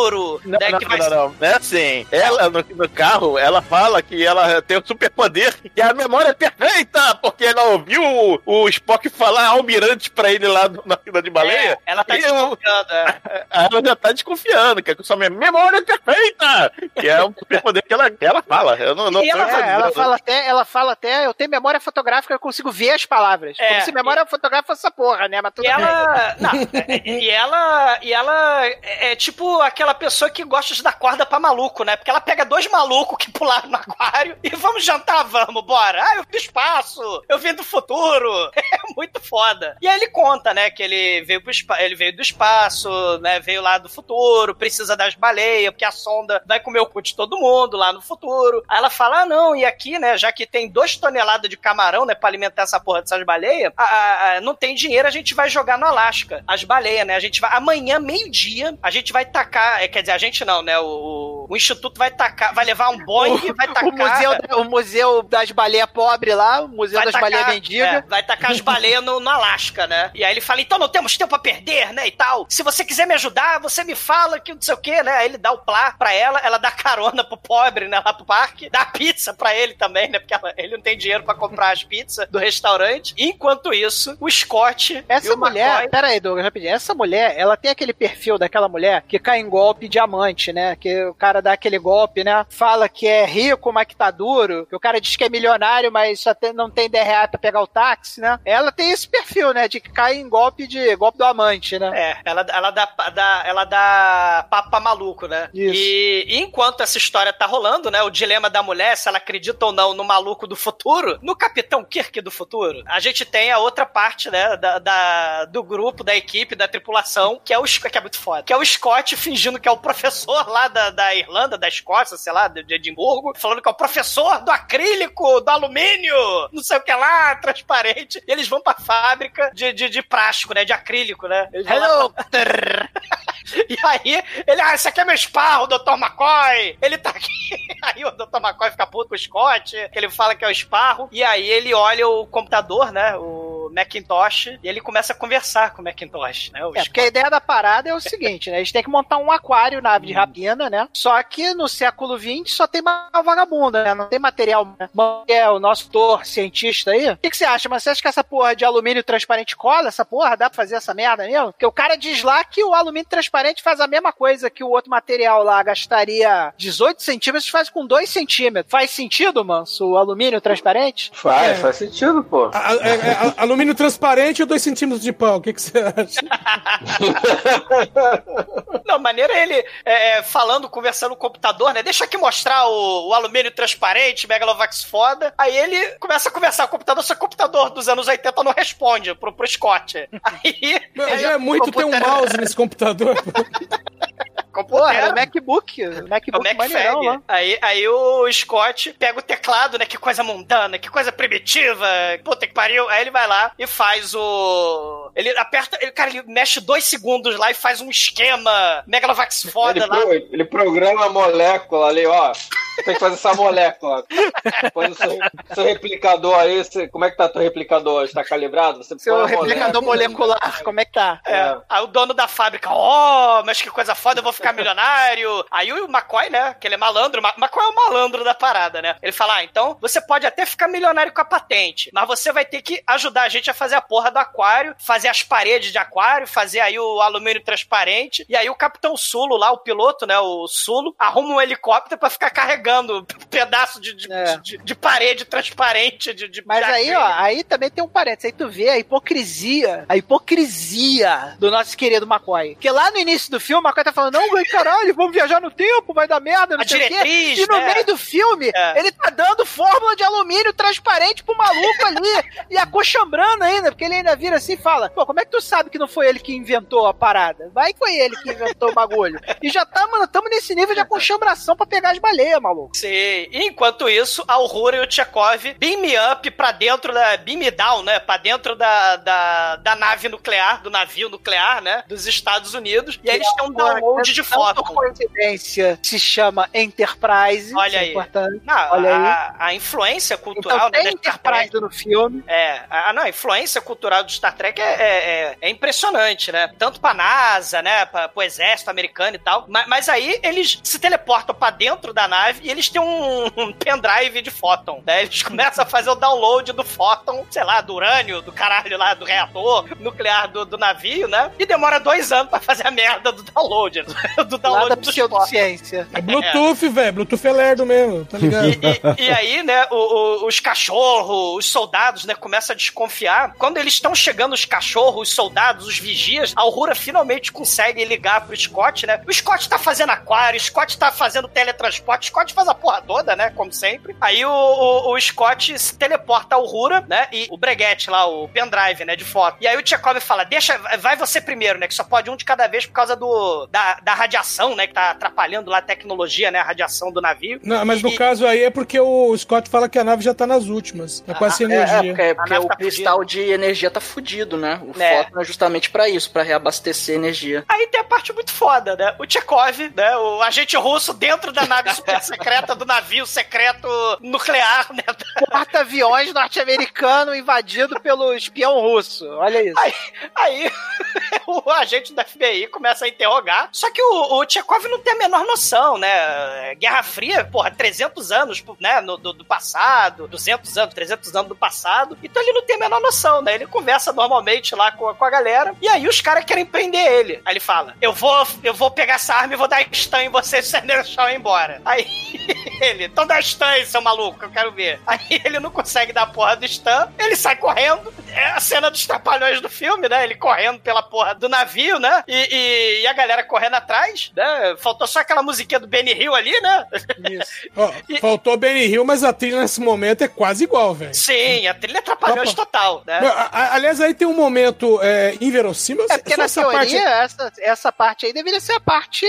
Não, né? não, que não, vai não, não. É assim, ela no, no carro, ela fala que ela tem o superpoder e a memória é perfeita, porque ela ouviu o, o Spock falar almirante pra ele lá no- na fila de baleia. É, ela tá E eu- desconfiando, é. Ela já tá desconfiando, que a sua memória é perfeita, que é um superpoder que ela, que ela fala. Eu não, não E ela- tô- É, ela fala até, ela fala até, eu tenho memória fotográfica, eu consigo ver as palavras. É, Como se memória fotográfica fosse essa porra, né? Mas tudo E bem. ela. Não, é- e ela. E ela é é tipo aquela pessoa que gosta de dar corda pra maluco, né? Porque ela pega dois malucos que pularam no aquário e vamos jantar, vamos, bora. Ah, eu vim do espaço, eu vim do futuro. É muito foda. E aí ele conta, né, que ele veio pro ele veio do espaço, né? Veio lá do futuro, precisa das baleias, porque a sonda vai comer o cu de todo mundo lá no futuro. Aí ela fala: ah, não, e aqui, né, já que tem duas toneladas de camarão, né, pra alimentar essa porra dessas baleias, a- a- a- não tem dinheiro, a gente vai jogar no Alasca. As baleias, né? A gente vai. Amanhã, meio-dia, a gente vai tacar. É, quer dizer, a gente não, né? O, o Instituto vai tacar, vai levar um Boeing e vai tacar. O museu, o museu das baleias pobres lá, o museu Vai das tacar, baleias mendigas. é, vai tacar as baleias no, no Alasca, né? E aí ele fala: então não temos tempo a perder, né? E tal. Se você quiser me ajudar, você me fala que não sei o quê, né? Aí ele dá o plá pra ela, ela dá carona pro pobre, né? Lá pro parque, dá pizza pra ele também, né? Porque ela- ele não tem dinheiro pra comprar as pizzas do restaurante. Enquanto isso, o Scott. Essa mulher, McCoy- pera aí, Douglas, rapidinho. Essa mulher, ela tem aquele perfil daquela mulher que cai em golpe diamante, né? Que o cara dá aquele golpe, né? Fala que é rico, mas que tá duro. Que o cara diz que é milionário, mas só tem- não tem 10 reais pra pegar o táxi, né? Ela tem esse perfil, né? De que cai em golpe de golpe do amante, né? É, ela, ela, dá, dá- ela dá papo pra maluco, né? Isso. E, e enquanto essa história tá rolando, né? O dilema da mulher, se ela acredita ou não no maluco do futuro, no Capitão Kirk do futuro, a gente tem a outra parte, né? Da, da- do grupo, da equipe, da tripulação, que é o que é muito foda. Que é o Scott fingindo que que é o professor lá da, da Irlanda, da Escócia, sei lá, de Edimburgo, falando que é o professor do acrílico, do alumínio, não sei o que lá, transparente. E eles vão pra fábrica de, de, de plástico, né? De acrílico, né? Eles Hello, E aí, ele, ah, esse aqui é meu esparro, Dr. McCoy. Ele tá aqui. Aí o Dr. McCoy fica puto com o Scott, que ele fala que é o esparro. E aí ele olha o computador, né? O Macintosh. E ele começa a conversar com o Macintosh, né? O É, porque a ideia da parada é o seguinte, né? Eles têm que montar um aquário, nave de Hum. rapina, né? Só que no século XX só tem uma vagabunda, né? Não tem material. Né? É o nosso tor cientista aí. O que, que você acha? Mas você acha que essa porra de alumínio transparente cola? Essa porra dá pra fazer essa merda mesmo? Porque o cara diz lá que o alumínio transparente faz a mesma coisa que o outro material lá gastaria 18 centímetros, faz com 2 centímetros. Faz sentido, manso, o alumínio transparente? Faz, É. faz sentido, pô. A- a- é- alumínio transparente ou 2 centímetros de pau? O que, que você acha? Não, maneira é ele é, é, falando, conversando no computador, né? Deixa aqui mostrar o, o alumínio transparente, Megalovax foda. Aí ele começa a conversar com o computador, só que o computador dos anos 80 não responde pro, pro Scott. Aí. Mas é o muito ter um mouse nesse computador. Computador- é o MacBook. O É o MacBook maneirão lá. Aí, aí o Scott pega o teclado, né? Que coisa mundana, que coisa primitiva. Puta que pariu. Aí ele vai lá e faz o. Ele aperta. Ele, cara, ele mexe dois segundos lá e faz um esquema Megalovax foda Ele, lá. pro- ele programa a molécula ali, ó. Tem que fazer essa molécula. Põe o seu, seu replicador aí. você- como é que tá teu replicador? Está calibrado? Você Seu replicador molécula. molecular, como é que tá? É. Aí o dono da fábrica, ó, mas que coisa foda, eu vou ficar milionário. Aí o McCoy, né, que ele é malandro, Ma- McCoy é o malandro da parada, né? Ele fala, ah, então você pode até ficar milionário com a patente, mas você vai ter que ajudar a gente a fazer a porra do aquário, fazer as paredes de aquário, fazer aí o alumínio transparente. E aí o Capitão Sulo lá, o piloto, né, o Sulo, arruma um helicóptero pra ficar carregando pedaço de, de, É. de- de parede transparente, de, de Mas aí, ó, aí também tem um parênteses. Aí tu vê a hipocrisia, a hipocrisia do nosso querido McCoy. Porque lá no início do filme, o McCoy tá falando, não, vai caralho, vamos viajar no tempo, vai dar merda, não A sei diretriz, E no né? meio do filme, É. ele tá dando fórmula de alumínio transparente pro maluco ali, e acochambrando ainda, porque ele ainda vira assim e fala, pô, como é que tu sabe que não foi ele que inventou a parada? Vai que foi ele que inventou o bagulho. E já tá, mano, tamo nesse nível de acochambração pra pegar as baleias, maluco. Sim. E enquanto isso, a Uhura e o Chekhov beam me up pra dentro da. Beam me down, né? Pra dentro da, da, da nave nuclear, do navio nuclear, né? Dos Estados Unidos. E aí eles têm um download de Tanto foto. coincidência se chama Enterprise. Olha é aí. importante. Não, Olha aí. a, a influência cultural Então né, tem Star Enterprise Trek- no filme. É, a, não, a influência cultural do Star Trek é, é, é- é impressionante, né? Tanto pra NASA, né? Pra, pro exército americano e tal. Mas, mas aí eles se teleportam pra dentro da nave e eles têm um, um pendrive de fóton, né? Eles começam a fazer o download do fóton, sei lá, do urânio, do caralho lá, do reator nuclear do, do navio, né? E demora dois anos pra fazer a merda do download. Do Lá download da pseudociência. É Bluetooth, velho. Bluetooth é lerdo mesmo, tá ligado? E, e aí, né, o- o- os cachorros, os soldados, né, começam a desconfiar. Quando eles estão chegando, os cachorros, os soldados, os vigias, a Aurora finalmente consegue ligar pro Scott, né? O Scott tá fazendo aquário, o Scott tá fazendo teletransporte, o Scott faz a porra toda, né, como sempre. Aí o, o, o Scott se teleporta a Aurora, né, e o breguete lá, o pendrive, né, de foto. E aí o Chekhov fala, deixa, vai você primeiro, né, que só pode um de cada vez por causa do, da, da radiação, né, que tá atrapalhando lá a tecnologia, né, a radiação do navio. Não, mas no E- caso aí é porque o Scott fala que a nave já tá nas últimas. Tá quase sem É, é, energia. porque, porque o tá cristal de energia tá fudido, né? O É. fóton é justamente pra isso, pra reabastecer energia. Aí tem a parte muito foda, né? O Chekhov, né? O agente russo dentro da nave super secreta do navio secreto nuclear, né? Porta-aviões norte-americano invadido pelo espião russo. Olha isso. Aí, aí o agente da FBI começa a interrogar. Só que o, o Chekhov não tem a menor noção, né? Guerra Fria, porra, 300 anos, né? No, do, do passado, 200 anos, 300 anos do passado. Então ele não tem a menor noção, né? Ele conversa normalmente lá com, com a galera. E aí os caras querem prender ele. Aí ele fala: Eu vou, eu vou pegar essa arma e vou dar stun em você se você deixar eu embora. Aí ele, então dá stun seu maluco, eu quero ver. Aí ele não consegue dar a porra do stun, ele sai correndo. é a cena dos trapalhões do filme, né? Ele correndo pela porra do navio, né? E, e- e a galera correndo atrás, né? Faltou só aquela musiquinha do Benny Hill ali, né? Ó, faltou Benny Hill, mas a trilha nesse momento é quase igual, velho. Sim, a trilha é trapalhões total, né? Não, a- a- Aliás, aí tem um momento é, inverossímil. É porque na essa teoria, parte- essa, essa parte aí deveria ser a parte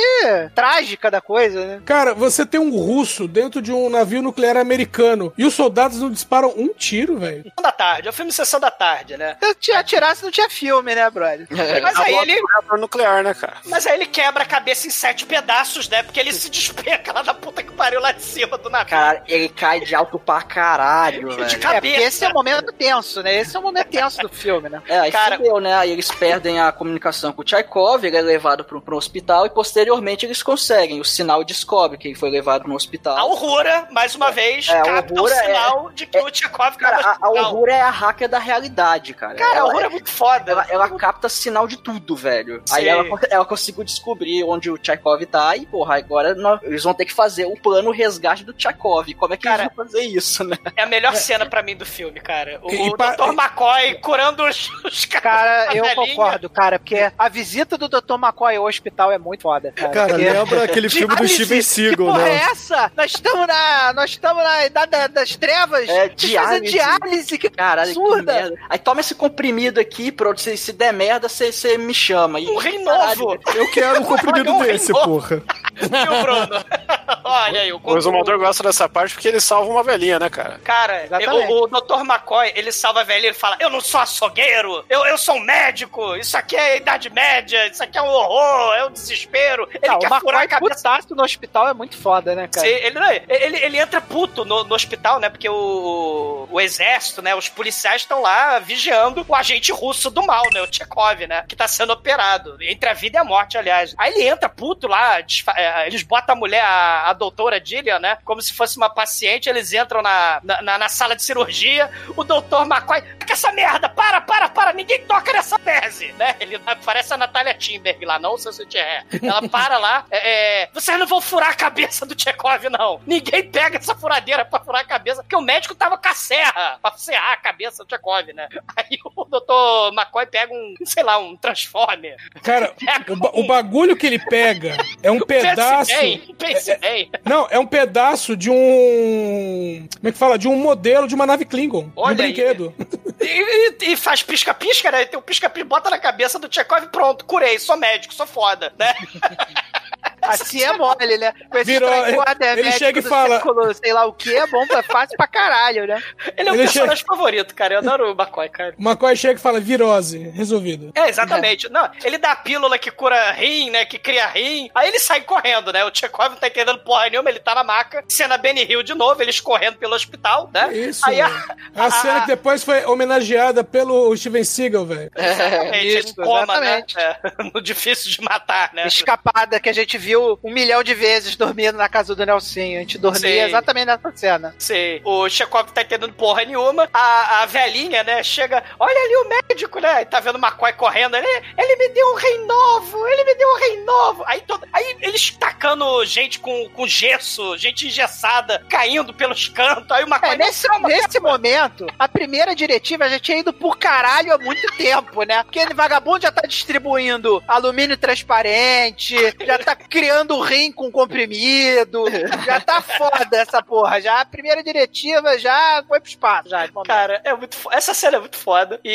trágica da coisa, né? Cara, você tem um russo dentro de um navio nuclear americano e os soldados não disparam um tiro, velho. Sessão da tarde, é o filme Sessão da Tarde, né? Se eu tinha atirasse, não tinha filme, né, brother? Mas aí ele. nuclear, né, cara? Mas aí ele quebra a cabeça em sete pedaços, né? Porque ele se despeca lá da puta que pariu lá de cima do navio. Cara, ele cai de alto pra caralho, velho. É, porque esse é o momento tenso, né? Esse é o momento tenso do filme, né? É, aí fudeu, né? Aí eles perdem a comunicação com o Tchaikov, ele é levado pro, pro hospital e posteriormente eles conseguem. O sinal descobre que ele foi levado no hospital. A Aurora, mais uma vez, É, a capta o é- sinal de que o Tchekov Cara, caiu no a, a. Aurora é a hacker da realidade, cara. Cara, a Ela- Aurora é muito foda. Ela, ela capta sinal de tudo, velho. Aí Sim. ela, ela conseguiu descobrir onde o Tchaikov tá e, porra, agora nó- eles vão ter que fazer o plano resgate do Tchaikov. Como é que eles vão fazer isso, né? É a melhor cena pra mim do filme, cara. O, E o pa- Dr. McCoy curando os, os caras. Cara, a eu velhinha. concordo, cara, porque a visita do Dr. McCoy ao hospital é muito foda, cara. Cara, Porque- lembra aquele filme do Steven Seagal, que porra né? é essa? Nós estamos na, nós estamos na idade da- das trevas. É, diálise. diálise, que Caralho, que absurda. merda. Aí toma esse comprimido aqui, pronto, se, se der merda, você me chama. E, Um rim novo. Eu quero um comprimido Um desse, porra. E o Bruno? Olha aí, o O exumador gosta dessa parte porque ele salva uma velhinha, né, cara? Cara, Exatamente. o, Dr. McCoy, ele salva a velha, ele fala: Eu não sou açougueiro, eu, eu sou um médico, isso aqui é Idade Média, isso aqui é um horror, é um desespero. Ele Não, quer o furar a cabeça. no hospital é muito foda, né, cara? Sim, ele, não, ele, ele entra puto no, no hospital, né? Porque o, o exército, né? Os policiais estão lá vigiando o agente russo do mal, né? O Tchekov, né? Que tá sendo operado. Entre a vida e a morte, aliás. Aí ele entra puto lá, desfa- é, eles botam a mulher, a, a doutora Dillian, né? Como se fosse uma paciente. Eles entram na, na, na- sala de cirurgia. O doutor McCoy, que essa merda? Para, para, para! Ninguém toca nessa tese, né? Ele parece a Natália Timberg lá, não se você tiver. Ela para lá, é, é, vocês não vão furar a cabeça do Tchekov, não. Ninguém pega essa furadeira pra furar a cabeça, porque o médico tava com a serra pra serrar a cabeça do Tchekov, né? Aí o doutor McCoy pega um, sei lá, um Transformer. Cara, o, ba- o bagulho que ele pega é um pedaço. Pense bem, pense bem. Não, é um pedaço de um. Como é que fala? De um modelo de uma nave Klingon. Olha um brinquedo. E, e- e faz pisca-pisca, né? Tem um pisca-pisca, bota na cabeça do Tchekov e pronto, curei, sou médico, sou foda, né? Assim é mole, né? Com esse Virou- né, ele chega e fala- século, sei lá o que, é bom, é fácil pra caralho, né? Ele é o Ele personagem favorito, cara. Eu adoro o McCoy, cara. O McCoy chega e fala: virose, resolvido. É, exatamente. Não, ele dá a pílula que cura rim, né? Que cria rim. Aí ele sai correndo, né? O Tchekov não tá entendendo porra nenhuma, ele tá na maca. Cena Benny Hill de novo, eles correndo pelo hospital, né? Isso. Aí a, É a cena que depois foi homenageada pelo Steven Seagal, velho. Exatamente, Isso, em coma, exatamente. né? É, no difícil de matar, né? Escapada que a gente viu um milhão de vezes dormindo na casa do Nelsinho. A gente dormia exatamente nessa cena. Sim. O Chekhov tá entendendo porra nenhuma. A, a velhinha, né, chega. Olha ali o médico, né? Tá vendo o McCoy correndo. Ele, ele me deu um rei novo! Ele me deu um rei novo! Aí, todo, aí eles tacando gente com, com gesso, gente engessada, caindo pelos cantos. Aí o McCoy. É, nesse, nesse momento, a primeira diretiva já tinha ido por caralho há muito tempo, né? Porque ele vagabundo já tá distribuindo alumínio transparente, já tá criando rim com comprimido, já tá foda essa porra. Já a primeira diretiva já foi pro espaço. Já, Cara, é muito essa cena é muito foda. E,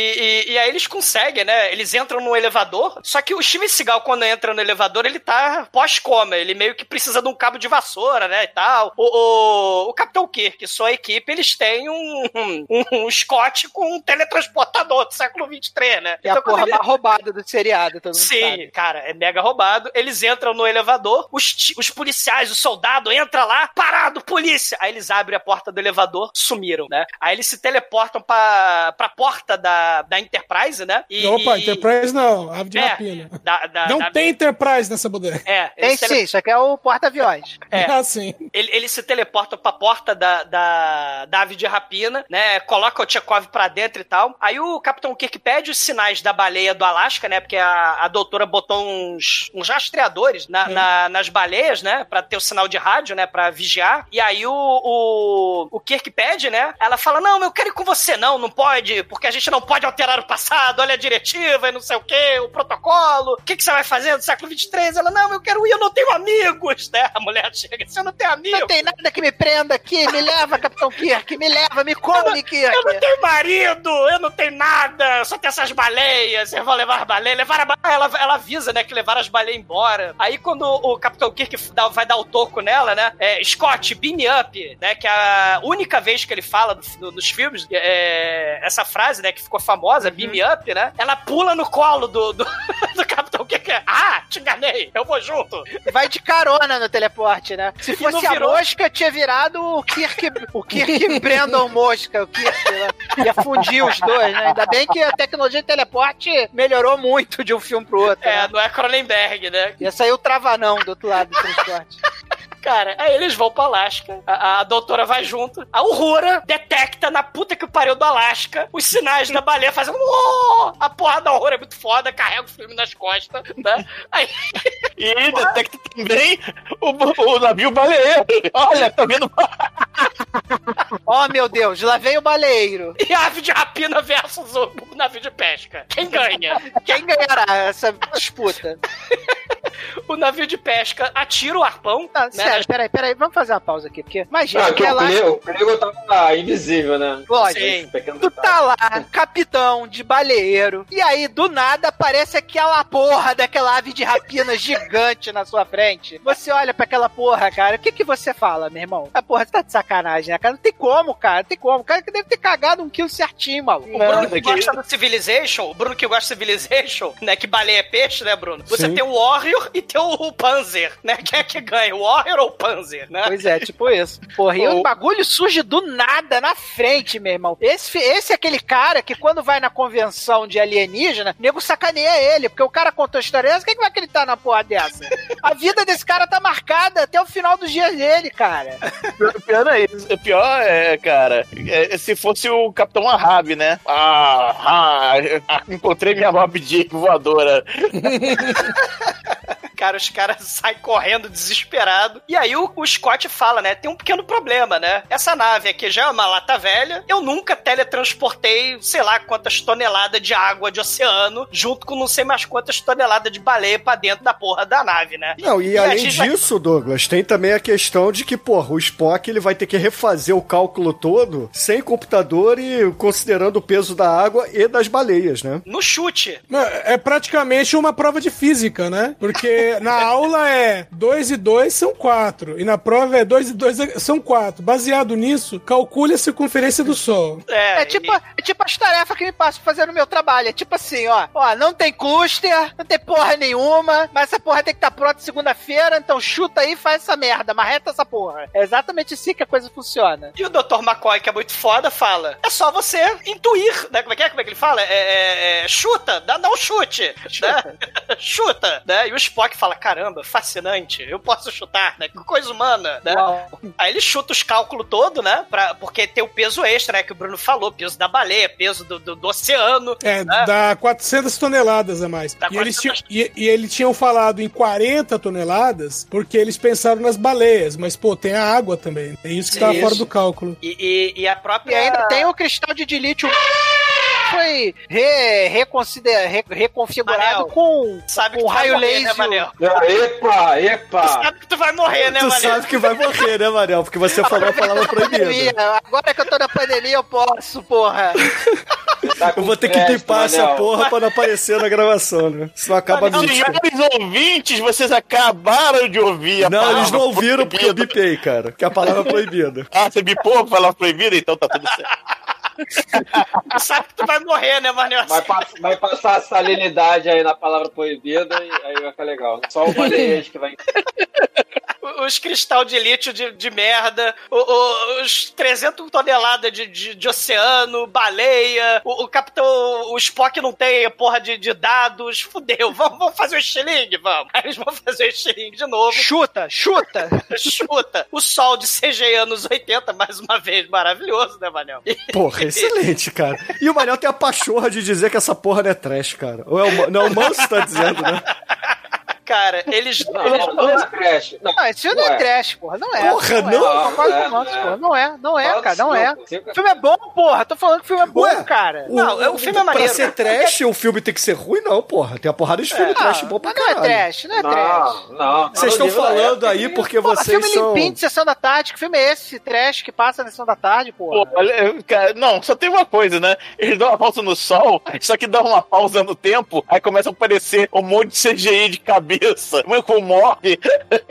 e, e aí eles conseguem, né? Eles entram no elevador. Só que o Steven Seagal, quando entra no elevador, ele tá pós-coma. Ele meio que precisa de um cabo de vassoura, né? E tal. O, o, o Capitão Kirk sua equipe, eles têm um, um, um Scott com um teletransportador do século 23, né? É a porra ele- mais roubada do seriado, todo mundo Sim, sabe. cara, é mega roubado. Eles entram no elevador, os, ti- os policiais, o soldado entra lá, parado, polícia. Aí eles abrem a porta do elevador, sumiram, né? Aí eles se teleportam pra, pra porta da, da Enterprise, né? E, Opa, e- Enterprise não, ave de É, rapina. da- da- não da- tem Enterprise nessa bodega. É, Tem tele- sim, isso aqui é o porta-aviões. É. Ah, sim. Ele- Eles se teleportam pra porta da, da, da ave de rapina, né? Coloca o Tchekov pra dentro e tal. Aí o Capitão Kirk pede os sinais da baleia do Alasca, né? Porque a, a doutora botou uns, uns rastreadores na, É, na- nas baleias, né? Pra ter o sinal de rádio, né? Pra vigiar. E aí o, o, o Kirk pede, né? Ela fala: Não, eu quero ir com você. Não, não pode, porque a gente não pode alterar o passado. Olha a diretiva e não sei o quê, o protocolo. O que, que você vai fazer no século 23? Ela: Não, eu quero ir, eu não tenho amigos, né? A mulher chega: Você não tem amigos? Não tem nada que me prenda aqui, me leva, Capitão Kirk, me leva, me come, Kirk. Eu não tenho marido, eu não tenho nada, eu só tenho essas baleias, vocês vão levar as baleias, levar a ba... ela, ela avisa, né, que levaram as baleias embora. Aí quando o Capitão Kirk dá- vai dar o toco nela, né, é, Scott, beam up, né, que é a única vez que ele fala do- do- nos filmes, é, essa frase, né, que ficou famosa, beam me up, né, ela pula no colo do, do, do Capitão Kirk, ah, te enganei, eu vou junto. Vai de carona no teleporte, né? Se fosse a mosca, tinha virado o Kirk, o Kirk Brandon Mosca. O Kirk, né? Ia fundir os dois, né? Ainda bem que a tecnologia de teleporte melhorou muito de um filme pro outro. É, né? não é Cronenberg, né? Ia sair o travanão do outro lado do transporte. Cara, aí eles vão pro Alasca, a, a doutora vai junto, a Uhura detecta na puta que pariu do Alasca os sinais da baleia fazendo "Uó!" a porra da Uhura é muito foda, carrega o filme nas costas, né? Aí, E detecta também o, o navio baleeiro. Olha, tá vendo? Oh, meu Deus, lá vem o baleeiro. e a ave de rapina versus o navio de pesca. Quem ganha? Quem ganhará essa disputa? O navio de pesca atira o arpão. Não, né, sério, peraí, peraí, vamos fazer uma pausa aqui, porque imagina, Ah, que o ela o Pliego tava invisível, né? Lógico. Tu tá lá, capitão de baleeiro, e aí do nada aparece aquela porra daquela ave de rapina gigante na sua frente. Você olha pra aquela porra, cara, o que que você fala, meu irmão? Ah, porra, você tá de sacanagem, né, cara? Não tem como, cara, não tem como. O cara que deve ter cagado um quilo certinho, maluco. O Bruno que que- gosta do Civilization, o Bruno que gosta do Civilization, né? Que baleia é peixe, né, Bruno? Você Sim. tem o Warrior e tem o Panzer, né? Quem é que ganha? O Warrior o Panzer, né? Pois é, tipo isso. Porra, e o bagulho surge do nada na frente, meu irmão. Esse, esse é aquele cara que quando vai na convenção de alienígena, o nego sacaneia ele, porque o cara contou a história dessa, quem que vai acreditar na porra dessa? A vida desse cara tá marcada até o final dos dias dele, cara. O pior é isso. O pior é, cara, é, se fosse o Capitão Ahab, né? Ah, ah, ah, encontrei minha Mob Dick voadora. Cara, os caras saem correndo desesperado. E aí o, o Scott fala, né? Tem um pequeno problema, né? Essa nave aqui já é uma lata velha. Eu nunca teletransportei, sei lá, quantas toneladas de água de oceano, junto com não sei mais quantas toneladas de baleia pra dentro da porra da nave, né? Não, e, a além gente vai- disso, Douglas, tem também a questão de que, porra, o Spock ele vai ter que refazer o cálculo todo sem computador e considerando o peso da água e das baleias, né? No chute. É praticamente uma prova de física, né? Porque na aula é 2 e 2 são 4. E na prova é 2 e 2 são 4. Baseado nisso, calcule a circunferência do Sol. É, É tipo, é tipo as tarefas que me passam pra fazer no meu trabalho. É tipo assim, ó. Ó, não tem cluster, não tem porra nenhuma, mas essa porra tem que estar pronta segunda-feira, então chuta aí e faz essa merda, marreta essa porra. É exatamente assim que a coisa funciona. E o Dr. McCoy, que é muito foda, fala: é só você intuir, né? Como é que é? Como é que ele fala? É, é- é, chuta, dá, dá um chute. Chuta. Né? chuta, né? E o Spock fala: caramba, fascinante, eu posso chutar, né? Que coisa humana, né? Uau. Aí ele chuta os cálculos todo, né? Pra, porque tem o peso extra, né? Que o Bruno falou: peso da baleia, peso do, do, do oceano. É, né? dá 400 toneladas a mais. Dá E eles, 400. tinham, e, e eles tinham falado em 40 toneladas porque eles pensaram nas baleias. Mas, pô, tem a água também. É isso que tava Isso. fora do cálculo. E, e- e a própria. E ainda tem o cristal de dilítio foi re, reconsider, re- reconfigurado Manel, com, Sabe com tu raio morrer, laser. né, Manel? Epa, Tu epa! sabe que tu vai morrer, né, tu Manel? sabe que vai morrer, né, Manel? Porque você falou a palavra proibida. Pandemia. Agora que eu tô na pandemia, eu posso, porra. Tá Eu vou ter que bipar essa porra pra não aparecer na gravação, né? Senão acaba a mística. Senhores ouvintes, vocês acabaram de ouvir a Não, palavra eles não ouviram porque eu bipei, cara. Que é a palavra proibida. Ah, você bipou a palavra proibida? Então tá tudo certo. Tu sabe que tu vai morrer, né, Manel? Vai, pass- vai passar a salinidade aí na palavra proibida e aí vai ficar legal. Só o baleias que vai. os cristal de lítio de, de merda, o- o- os 300 toneladas de, de, de oceano, baleia, o, o capitão, o Spock não tem porra de, de dados, fudeu, vamos, vamos fazer o estilingue, vamos. Aí eles vão fazer o estilingue de novo, Chuta, chuta. chuta. O sol de CGI anos 80, mais uma vez, maravilhoso, né, Manel? Porra, excelente, cara. E o Manel tem a pachorra de dizer que essa porra não é trash, cara. Ou é o, não, o Manso tá dizendo, né? Cara, eles. Não, não, não é trash. Não, Não, esse filme não é trash, porra. Não é. Porra, não. não? É. Concordo É, o é. porra. Não é, não é, cara, não é. não, O filme é bom, porra. Tô falando que o filme é bom, Ué, cara. Não, o filme é maneiro. Pra ser trash, o filme tem que ser ruim, não, porra. Tem a porrada de filme trash bom pra mas não é caralho. trash, não é trash. Não, não. Vocês estão falando aí porque Porra, vocês filme são... limpinho de sessão da tarde. Que filme é esse? Trash que passa na sessão da tarde, porra. cara, não, só tem uma coisa, né? Eles dão uma pausa no sol, só que dá uma pausa no tempo, aí começa a aparecer um monte de CGI de cabeça. O Michael morre.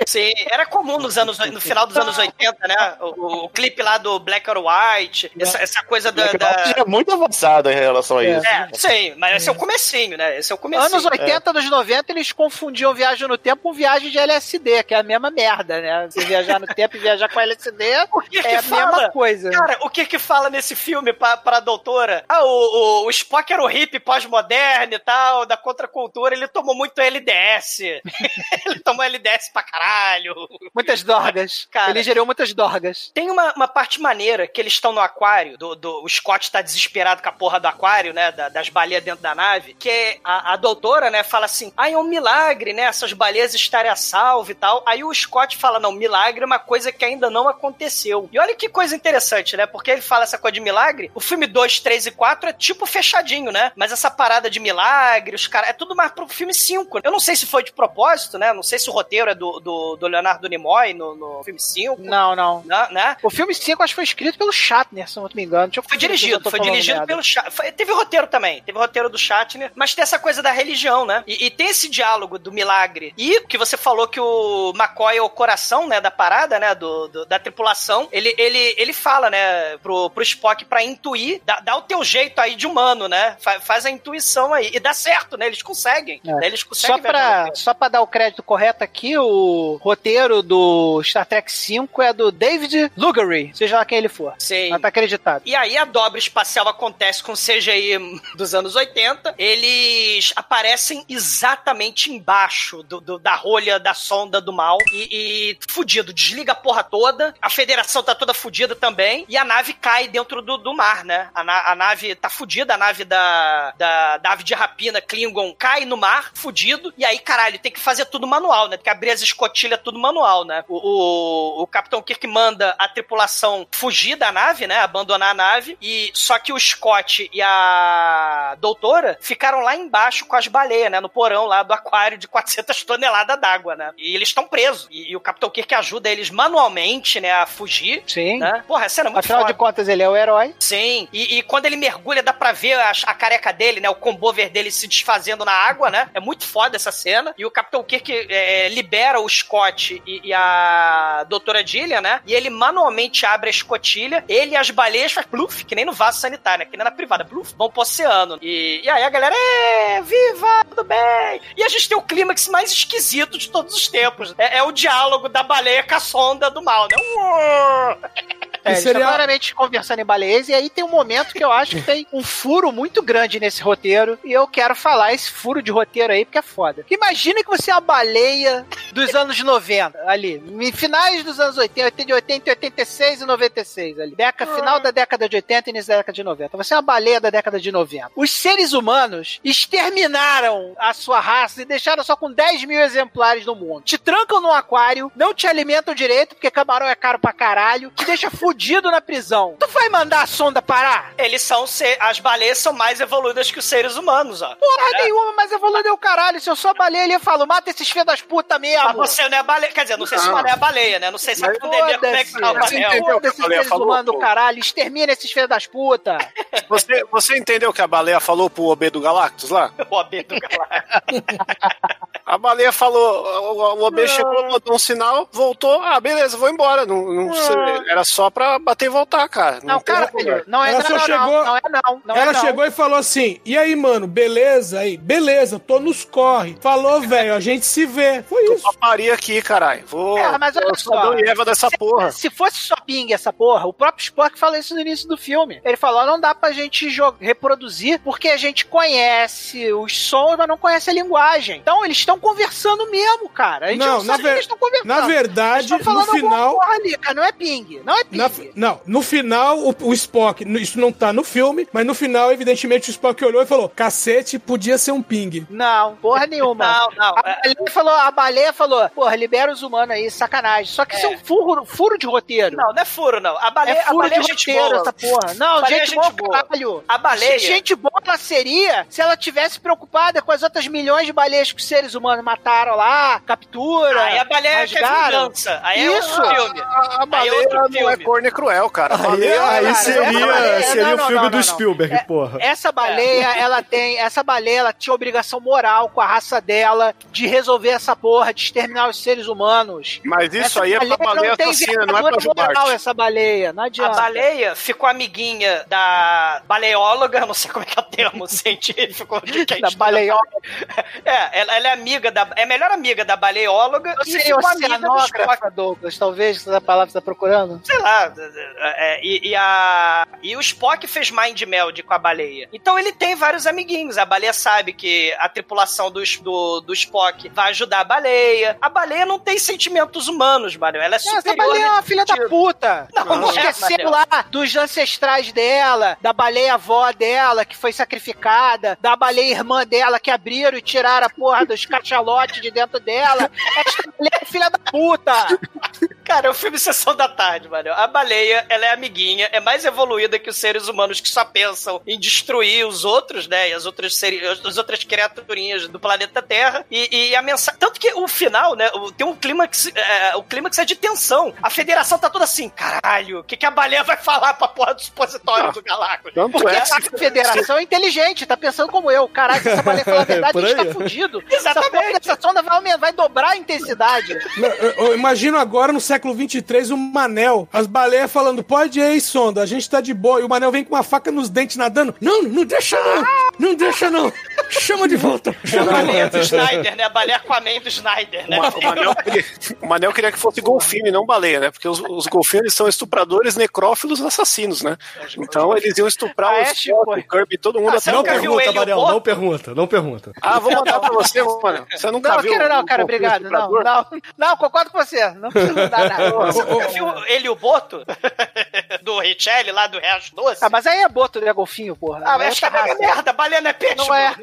Sim, era comum nos anos, no final dos anos 80, né? O, o clipe lá do Black or White, essa, essa coisa da. da- É muito avançado em relação a isso. É, sim, mas esse é o comecinho, né? Esse é o comecinho. Anos 80, anos 90, eles confundiam viagem no tempo com viagem de LSD, que é a mesma merda, né? Você viajar no tempo e viajar com LSD que é a que fala? mesma coisa. Cara, o que que fala nesse filme pra, pra doutora? Ah, o, o, o Spock era o hippie pós-moderno e tal, da contracultura, ele tomou muito LDS. ele tomou LDS pra caralho. Muitas dorgas. Cara. Ele gerou muitas dorgas. Tem uma, uma parte maneira que eles estão no aquário, do, do- o Scott tá desesperado com a porra do aquário, né? da- das baleias dentro da nave, que a, a doutora, né, fala assim: ah, é um milagre, né? Essas baleias estarem a salvo e tal. Aí o Scott fala: não, milagre é uma coisa que ainda não aconteceu. E olha que coisa interessante, né? Porque ele fala essa coisa de milagre. O filme 2, 3 e 4 é tipo fechadinho, né? Mas essa parada de milagre, os caras. É tudo mais pro filme 5. Eu não sei se foi de propósito, né? Não sei se o roteiro é do, do, do Leonardo Nimoy no, no filme 5. Não, não. Né? né? O filme 5 acho que foi escrito pelo Shatner, se não me engano. Foi dirigido, foi dirigido pelo Shatner. Teve roteiro também, teve roteiro do Shatner, mas tem essa coisa da religião, né? E, e tem esse diálogo do milagre. E que você falou que o McCoy é o coração, né, da parada, né, do, do- da tripulação. Ele, ele, ele fala, né, pro, pro Spock pra intuir, dá, dá o teu jeito aí de humano, né? Fa- faz a intuição aí. E dá certo, né? Eles conseguem. É. né? Eles conseguem Só pra, tempo. Só pra dar o crédito correto aqui, o roteiro do Star Trek V é do David Lugery, seja lá quem ele for. Sim. Mas tá acreditado. E aí a dobra espacial acontece com o CGI dos anos 80. Eles aparecem exatamente embaixo do, do- da rolha da sonda do mal. E, e fudido, desliga a porra toda. A federação tá toda fudida também. E a nave cai dentro do, do mar, né? A, na- a nave tá fudida, a nave da, da, da ave de rapina Klingon cai no mar, fudido. E aí, caralho, tem que fazer tudo manual, né? Tem que abrir as escotilhas tudo manual, né? O, o, o Capitão Kirk manda a tripulação fugir da nave, né? Abandonar a nave. E só que o Scott e a doutora ficaram lá embaixo com as baleias, né? No porão lá do aquário de 400 toneladas d'água, né? E eles estão presos. E, e o Capitão Kirk ajuda eles manualmente, né? A fugir. Sim. Né? Porra, essa cena é muito Afinal foda. de contas, ele é o herói. Sim, e, e quando ele mergulha, dá pra ver a, a careca dele, né? O combover dele se desfazendo na água, né? É muito foda essa cena. E o Capitão Kirk é, libera o Scott e, e a doutora Dillian, né? E ele manualmente abre a escotilha. Ele e as baleias faz pluf, que nem no vaso sanitário, né? Que nem na privada. Pluf, vão pro oceano. E, e aí a galera, é, viva, tudo bem. E a gente tem o clímax mais esquisito de todos os tempos. É, é o diálogo da baleia com a sonda do mal, né? Uou! É, eles seria- claramente conversando em baleias, e aí tem um momento que eu acho que tem um furo muito grande nesse roteiro, e eu quero falar esse furo de roteiro aí, porque é foda. Imagina que você é uma baleia dos anos 90, ali, em finais dos anos 80, 80, 80, 86 e 96, ali. Década, final da década de 80 e início da década de 90. Você é uma baleia da década de 90. Os seres humanos exterminaram a sua raça e deixaram só com 10 mil exemplares no mundo. Te trancam num aquário, não te alimentam direito, porque camarão é caro pra caralho, te deixa fudido na prisão. Tu vai mandar a sonda parar? Eles são. se- As baleias são mais evoluídas que os seres humanos, ó. Porra nenhuma, mas evoluiu o caralho. Se eu sou baleia, ele fala, mata esses filhos das putas mesmo. Mas você não é baleia. Quer dizer, não sei se Não. você é baleia, né? Não sei se a pandemia como é que tá o Foda-se. anel. entendeu o que a Foda-se, baleia seres falou, humanos do caralho. Extermina esses filhos das putas. Você, você entendeu o que a baleia falou pro OB do Galactus lá? O AB do Galactus. A baleia falou, o, o OB chegou, botou um sinal, voltou, ah, beleza, vou embora. Não, não sei, era só pra bater e voltar, cara. Não, caralho. problema. Não é Ela não, só não, chegou- não, não é não. não Ela é não. chegou e falou assim: E aí, mano, beleza? Aí, beleza, tô nos corre. Falou, velho, a gente se vê. Foi isso. Paparia aqui, caralho. Vou. É, mas olha eu sou só. E Eva dessa porra. Se fosse só ping essa porra, o próprio Spock fala isso no início do filme. Ele falou: não dá pra gente reproduzir porque a gente conhece os sons, mas não conhece a linguagem. Então eles estão conversando mesmo, cara. A gente não, Não, na sabe o que ver- eles estão conversando. na verdade, Eles tão falando no final- porra ali, cara. Não é ping. Não é ping. Na- não, no final, o, o Spock, isso não tá no filme, mas no final, evidentemente, o Spock olhou e falou: cacete, podia ser um ping. Não, porra nenhuma. Não, não. A baleia falou, a baleia falou, porra, libera os humanos aí, sacanagem. Só que isso é um furo, furo de roteiro. Não, não é furo, não. A baleia é a furo baleia de é gente roteiro boa. essa porra. Não, A baleia é gente, gente boa, boa. caralho. A baleia- Gente boa ela seria se ela tivesse preocupada com as outras milhões de baleias que os seres humanos mataram lá, captura, Aí a baleia quer rasgaram. vingança. Aí é Isso. outro filme. A, a Aí é baleia outro não é filme. corno e cruel, cara. A Aí, baleia, aí cara, seria, essa baleia- seria não, o filme não, do não. Spielberg, É, porra. Essa baleia, ela tem. Essa baleia, ela tinha obrigação moral com a raça dela de resolver essa porra, de exterminar os seres humanos. Mas isso Essa aí é pra baleia assassina, não é pra jubarte. moral, essa baleia. Não A adianta. baleia ficou amiguinha da baleóloga, não sei como é que é o termo científico quem Da baleiola. É, ela, ela é amiga da. É a melhor amiga da baleóloga Não e seria ficou amiga do Douglas, talvez, essa palavra você tá procurando. Sei lá. é, e, e a, e o Spock fez mind meld com a baleia. Então ele tem vários amiguinhos. A baleia sabe que a tripulação do, do, do Spock vai ajudar a baleia. A baleia não tem sentimentos humanos, Mario. Ela é Não, essa superior. baleia é uma filha da sentido. puta. Não, não é, Esqueceram Matheus. lá dos ancestrais dela, da baleia avó dela, que foi sacrificada, da baleia irmã dela, que abriram e tiraram a porra dos cachalotes de dentro dela. Essa baleia é filha da puta. Cara, é o filme Sessão da Tarde, mano. A baleia, ela é amiguinha, é mais evoluída que os seres humanos que só pensam em destruir os outros, né? E as outras, seri... as outras criaturinhas do planeta Terra. E, e a mensagem. Tanto que o final, né? o- Tem um clímax. É, o clímax é de tensão. A federação tá toda assim, caralho, o que, que a baleia vai falar pra porra do supositório do? Tanto Porque é a federação é inteligente, tá pensando como eu. Caralho, se essa baleia falar a verdade, Por a gente aí. tá fudido. Exatamente. Essa, porra dessa sonda vai, aumentar, vai dobrar a intensidade. Eu, eu imagino agora no século 23 o Manel, as baleias falando: pode ir aí, sonda, a gente tá de boa. E o Manel vem com uma faca nos dentes nadando. Não, não deixa não, não deixa não. Chama de volta, A chama de baleia volta. do Snyder, né? A baleia Aquaman do Snyder, né? O Manel, queria, o Manel queria que fosse golfinho e não baleia, né? Porque os, os golfinhos são estupradores, necrófilos assassinos, né? Então eles iam estuprar Ah, é, o Spock, Chico? o Kirby, todo mundo Ah, até Não pergunta, Manel, não pergunta, não pergunta. Ah, vou mandar pra você, mano. Você nunca Não, viu? quero não, um cara, obrigado. Não, não, não, concordo com você. Não precisa mudar nada. Você nunca viu ele e o Boto? do Richelli, lá do Reacho Doce? Ah, mas aí é boto, né, golfinho, porra. Ah, É mas acho que é merda, baleia não é peixe. Não é.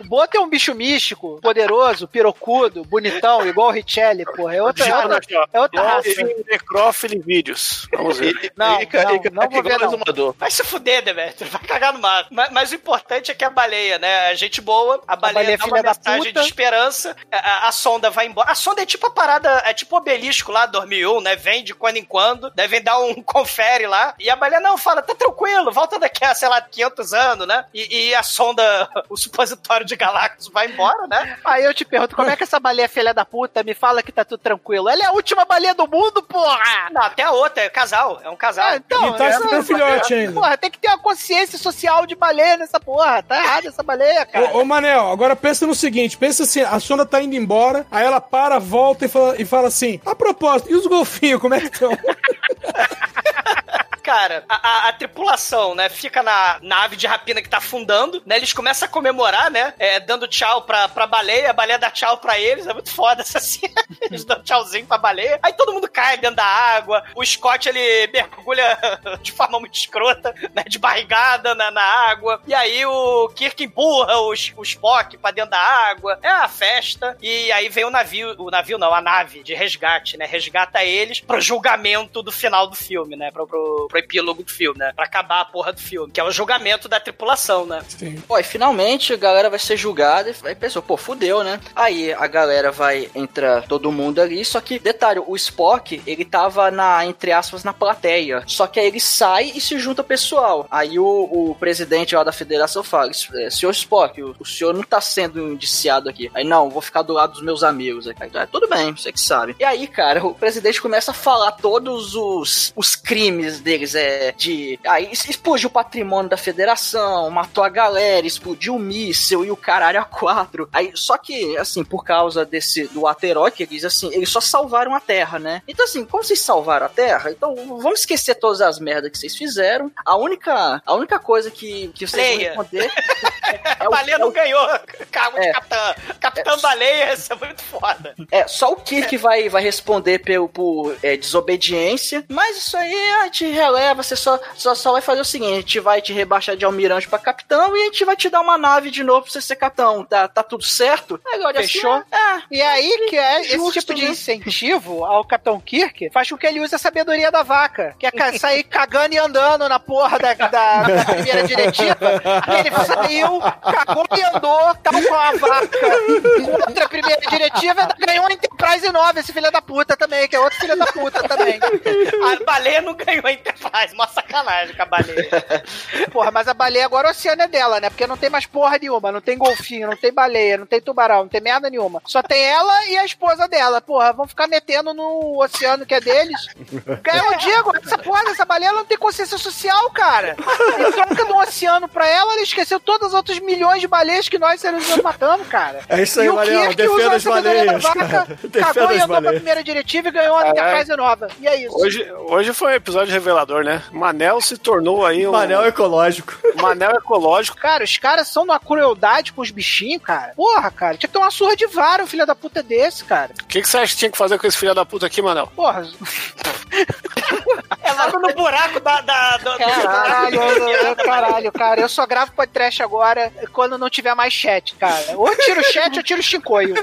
O boto é um bicho místico, poderoso, pirocudo, bonitão, igual o Richelli, porra. É outra, é outra, é outra raça. Golfinho, necrófilo e vídeos. Vamos ver. Não, Ica- não, Ica- não vou Ica igual ver, não. Vai se fuder, Demetrio. Vai cagar no mato. Mas, mas o importante é que a baleia, né? A gente boa, a baleia, baleia dá filha uma da mensagem puta. de esperança. A, a- a sonda vai embora. A sonda é tipo a parada, é tipo o obelisco lá, 2001, né? Vem de quando em quando, devem dar um confere lá. E a baleia não fala, tá tranquilo, volta daqui a, sei lá, 500 anos, né? E, e a sonda, o supositório de Galactus vai embora, né? Aí eu te pergunto, como é que essa baleia filha da puta me fala que tá tudo tranquilo? Ela é a última baleia do mundo, porra! Não, até a outra, é casal, é um casal. Ah, então, E tá essa- esperando filhote ainda. Porra, tem que ter uma consciência social de baleia nessa porra. Tá errado essa baleia, cara. Ô, ô, Manel, agora pensa no seguinte: pensa assim, a sonda tá indo embora, aí ela para, volta e fala, e fala assim: a propósito, e os golfinhos, como é que estão? Cara, a, a- a tripulação, né, fica na nave de rapina que tá afundando, né? Eles começam a comemorar, né? é, dando tchau pra, pra baleia, a baleia dá tchau pra eles. É muito foda essa cena. Eles dão tchauzinho pra baleia. Aí todo mundo cai dentro da água. O Scott, ele mergulha de forma muito escrota, né? De barrigada na, na água. E aí o Kirk empurra os, o Spock pra dentro da água. É a festa. E aí vem o navio, o navio não, a nave de resgate, né? Resgata eles pro julgamento do final do filme, né? Pro, pro, pro epílogo do filme, né? Pra acabar a porra do filme. Que é o julgamento da tripulação, né? Pô, e finalmente a galera vai ser julgada e aí pensou, pô, fudeu, né? Aí a galera vai entrar todo mundo ali, só que, detalhe, o Spock, ele tava na, entre aspas, na plateia. Só que aí ele sai e se junta ao pessoal. Aí o, o presidente lá da federação fala, "É, senhor Spock, o, o senhor não tá sendo indiciado aqui. Aí, não, vou ficar do lado dos meus amigos. Aí, "Ah, tudo bem, você que sabe. E aí, cara, o presidente começa a falar todos os, os crimes deles. é de. Aí explodiu o patrimônio da federação, matou a galera, explodiu o míssil e o caralho a quatro. Aí, só que, assim, por causa desse do ato heróico, eles assim, eles só salvaram a Terra, né? Então, assim, como vocês salvaram a Terra, então vamos esquecer todas as merdas que vocês fizeram. A única, a única coisa que, que vocês Leia. vão responder. a baleia não ganhou cargo de É. capitã. Capitã baleia, isso é muito foda. É, só o Kirk vai, vai responder pelo, por é, desobediência, mas isso aí a gente releva, você só, só, só vai fazer o seguinte, a gente vai te rebaixar de almirante pra capitão e a gente vai te dar uma nave de novo pra você ser capitão, tá, tá tudo certo? Agora, assim, Fechou? é, E aí que é esse Justo, tipo de né? incentivo ao Capitão Kirk faz com que ele use a sabedoria da vaca, que é sair cagando e andando na porra da, da- da primeira diretiva. Ele saiu, cagou e andou, tal com a vaca. Outra primeira diretiva ganhou a Enterprise 9, esse filho da puta também, que é outro filho da puta também. A baleia não ganhou a Enterprise, uma sacanagem com a baleia. Porra, mas a baleia agora o oceano é dela, né? Porque não tem mais porra nenhuma, não tem golfinho, não tem baleia, não tem tubarão, não tem merda nenhuma. Só tem ela e a esposa dela. Porra, vão ficar metendo no oceano que é deles. Cara, eu digo, essa porra dessa baleia ela não tem consciência social, cara. Em troca do oceano pra ela, ela esqueceu todas as outras milhões de baleias que nós seres humanos matamos, cara. É isso aí, e o Mariel, defenda as baleias, vaca, cara. Defenda Cagou e andou pra baleias. primeira diretiva e ganhou a Enterprise nova. E é isso. Hoje, hoje foi um episódio revelador, né? Manel se tornou aí um. Manel ecológico. Manel ecológico. Cara, os caras são numa crueldade com os bichinhos, cara. Porra, cara. Tinha que ter uma surra de vara, um filho da puta desse, cara. O que, que você acha que tinha que fazer com esse filho da puta aqui, Manel? Porra. É logo no buraco da. da, da Caralho, eu, eu- caralho, cara. Eu só gravo podcast agora quando não tiver mais chat, cara. Ou eu tiro o chat ou tiro o chincoio.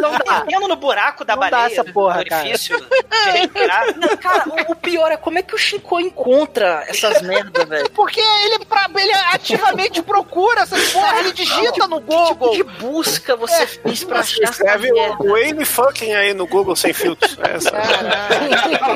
Não dá. Indo no buraco da Não dá baleia, essa porra, respirar. Não, cara, o, o pior é como é que o Chico encontra essas merdas, velho. Porque ele, pra- ele ativamente procura essas porra, ele digita no Google. Que tipo de busca você fez pra achar essa Escreve o Wayne fucking aí no Google sem filtros. É Essa.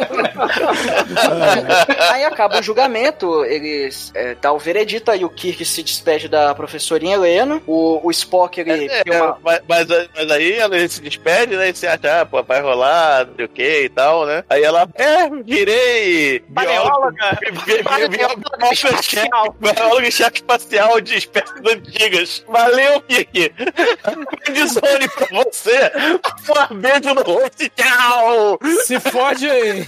Aí acaba o julgamento, eles é, dá o veredito aí, o Kirk se despede da professorinha Helena, o, o Spock ele É, tem uma- mas, mas, mas aí ela se despede, né? E você acha, ah, pô, vai rolar, não sei o que e tal, né? Aí ela, é, virei. Bióloga em choque espacial de espécies antigas. Valeu, Kiki. Friendzone pra você. Um beijo no rosto. Tchau. Se fode aí.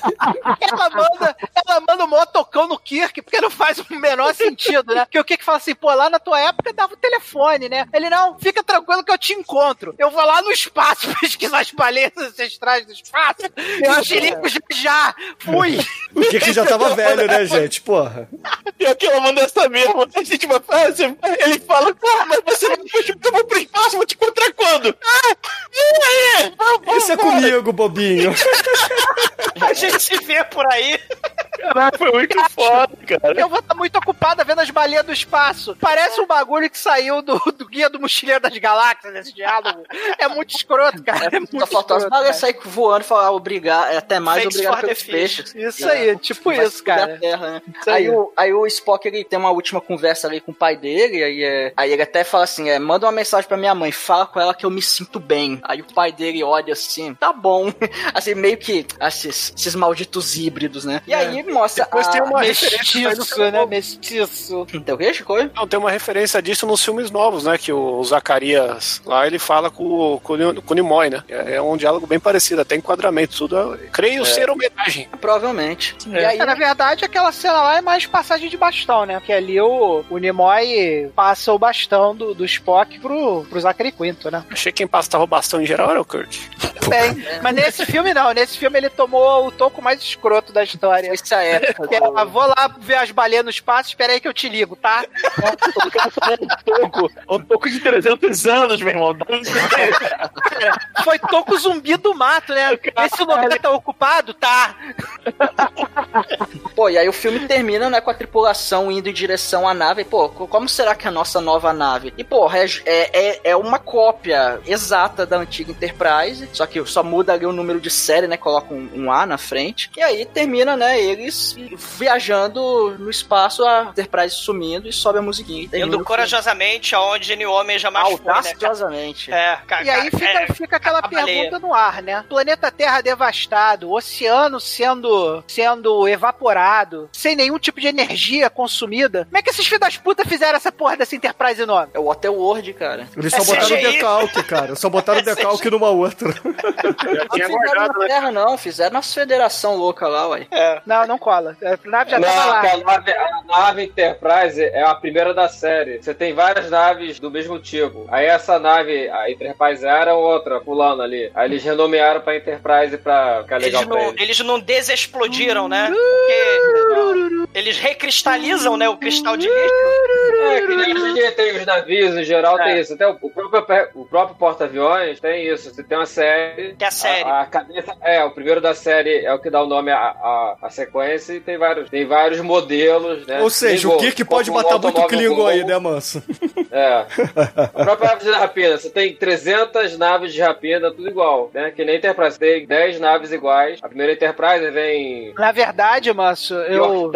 Ela manda, ela manda um motocão no Kirk, porque não faz o menor sentido, né? Porque o Kirk fala assim, pô, lá na tua época dava o telefone, né? Ele, não, fica tranquilo que eu te encontro. Eu vou lá no espaço pesquisar as baleias ancestrais do espaço. Eu te ligo já, já. Fui. O que que já tava velho, né, gente? Porra. Pior que ela manda essa mesmo. A gente vai fazer. Ele fala, ah, mas você não depois eu vou pro espaço, vou te encontrar quando? Ah, e aí? Isso é comigo, bobinho. A gente se vê por aí. Caraca, foi muito foda, cara. Eu vou estar muito ocupada vendo as baleias do espaço. Parece um bagulho que saiu do, do Guia do Mochileiro das Galáxias, nesse diálogo. É muito escroto, cara. É muito Só faltou as baleias sair voando e falar obrigar, é, até mais Thanks obrigado pelos peixes. Isso aí, tipo Vai isso, se cara. terra, né? Isso Aí, aí. o, aí o Spock ele tem uma última conversa ali com o pai dele, aí, é, aí ele até fala assim: é, manda uma mensagem pra minha mãe, fala com ela que eu me sinto bem. Aí o pai dele olha assim, tá bom. Assim, meio que esses, esses malditos híbridos, né? E aí mostra. Depois a... tem uma Mestiço, né? Mestiço. Então, o que, Chico? Não, tem uma referência disso nos filmes novos, né? Que o Zacarias lá ele fala com, o- com, o- com o Nimoy, né? É, é um diálogo bem parecido, até enquadramento, tudo. é- Creio ser homenagem. Provavelmente. E aí, É, na verdade, aquela cena lá é mais passagem de bastão, né? Porque ali o, o Nimoy passa o bastão do, do Spock pro, pro Zachary Quinto, né? Achei que quem passava o bastão em geral era o Kirk. Bem, mas nesse filme não. Nesse filme ele tomou o toco mais escroto da história. essa época. Que é, ah, vou lá ver as baleias no espaço, espera aí que eu te ligo, tá? Um toco, um toco de 300 anos, meu irmão. Foi toco zumbi do mato, né? Esse lugar tá ocupado? Tá. Pô, e aí o filme termina, né, com a tripulação indo em direção à nave. Pô, co- como será que é a nossa nova nave? E, pô, é, é, é- é uma cópia exata da antiga Enterprise, só que que só muda ali o número de série, né? Coloca um, um A na frente. E aí termina, né? Eles viajando no espaço, a Enterprise sumindo e sobe a musiquinha. Indo o filme. corajosamente aonde nenhum homem jamais foi, né? Audaciosamente. É, E aí ca- fica, é, fica aquela pergunta no ar, né? Planeta Terra devastado, oceano sendo, sendo evaporado, sem nenhum tipo de energia consumida. Como é que esses filhos das putas fizeram essa porra dessa Enterprise enorme? É o Waterworld, cara. Eles só É botaram CGI. decalque, cara. Só botaram decalque numa outra. Não fizeram na né? Terra, não. Fizeram nas federação louca lá, ué. Não, não cola. A nave já Não, tava lá. a nave, a nave Enterprise é a primeira da série. Você tem várias naves do mesmo tipo. Aí essa nave, a Enterprise era outra, pulando ali. Aí eles renomearam pra Enterprise pra ficar legal Eles pra não, eles. eles não desexplodiram, né? Porque eles recristalizam, né? O cristal de lixo. É, que nem tem os navios, em geral É. tem isso. Até o próprio, o próprio porta-aviões tem isso. Você tem uma série. Que é a série. A, a cabeça, é, o primeiro da série é o que dá o nome à, à, à sequência e tem vários, tem vários modelos, né? Ou seja, Igual, o Kirk pode um matar muito Klingon aí, né, manso? É. A própria nave de rapina, você tem 300 naves de rapina, tudo igual, né? Que nem Enterprise, tem 10 naves iguais. A primeira Enterprise vem Na verdade, Manso, eu.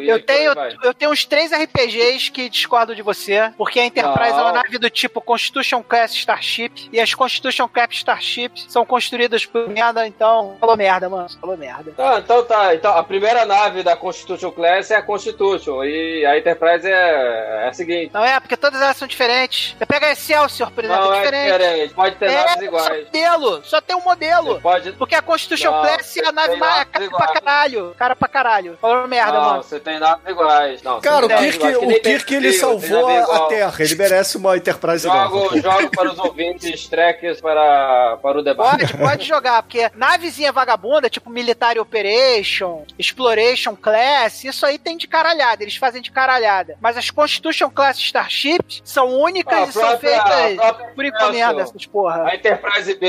E Eu tenho, eu tenho uns três RPGs que discordo de você, porque a Enterprise Não. é uma nave do tipo Constitution Class Starship, e as Constitution Class Starships são construídas por merda, então falou merda, mano, falou merda. Tá, então tá. Então, a primeira nave da Constitution Class é a Constitution e a Enterprise é, é a seguinte. Não é, porque todas elas são diferentes. Você pega a Excelsior, por exemplo, Não, é é diferente. diferente. Pode ter É, naves só iguais. modelo, só tem um modelo. Você pode. Porque a Constitution Não, Class é a nave mais cara pra iguais. caralho. Cara pra caralho. Falou merda, não, mano. você tem naves iguais. Não, você Cara, o tem naves Kirk, iguais, que o Kirk ele salvou a, a. Terra. Ele merece uma Enterprise nova. Jogo, jogo para os ouvintes trekkers para, para o debate. Pode, pode jogar, porque navezinha vagabunda, tipo Military Operation, Exploration Class, isso aí tem de caralhada, eles fazem de caralhada. Mas as Constitution Class Starships são únicas Ah, a e são própria- a feitas por encomenda, essas porra. A Enterprise B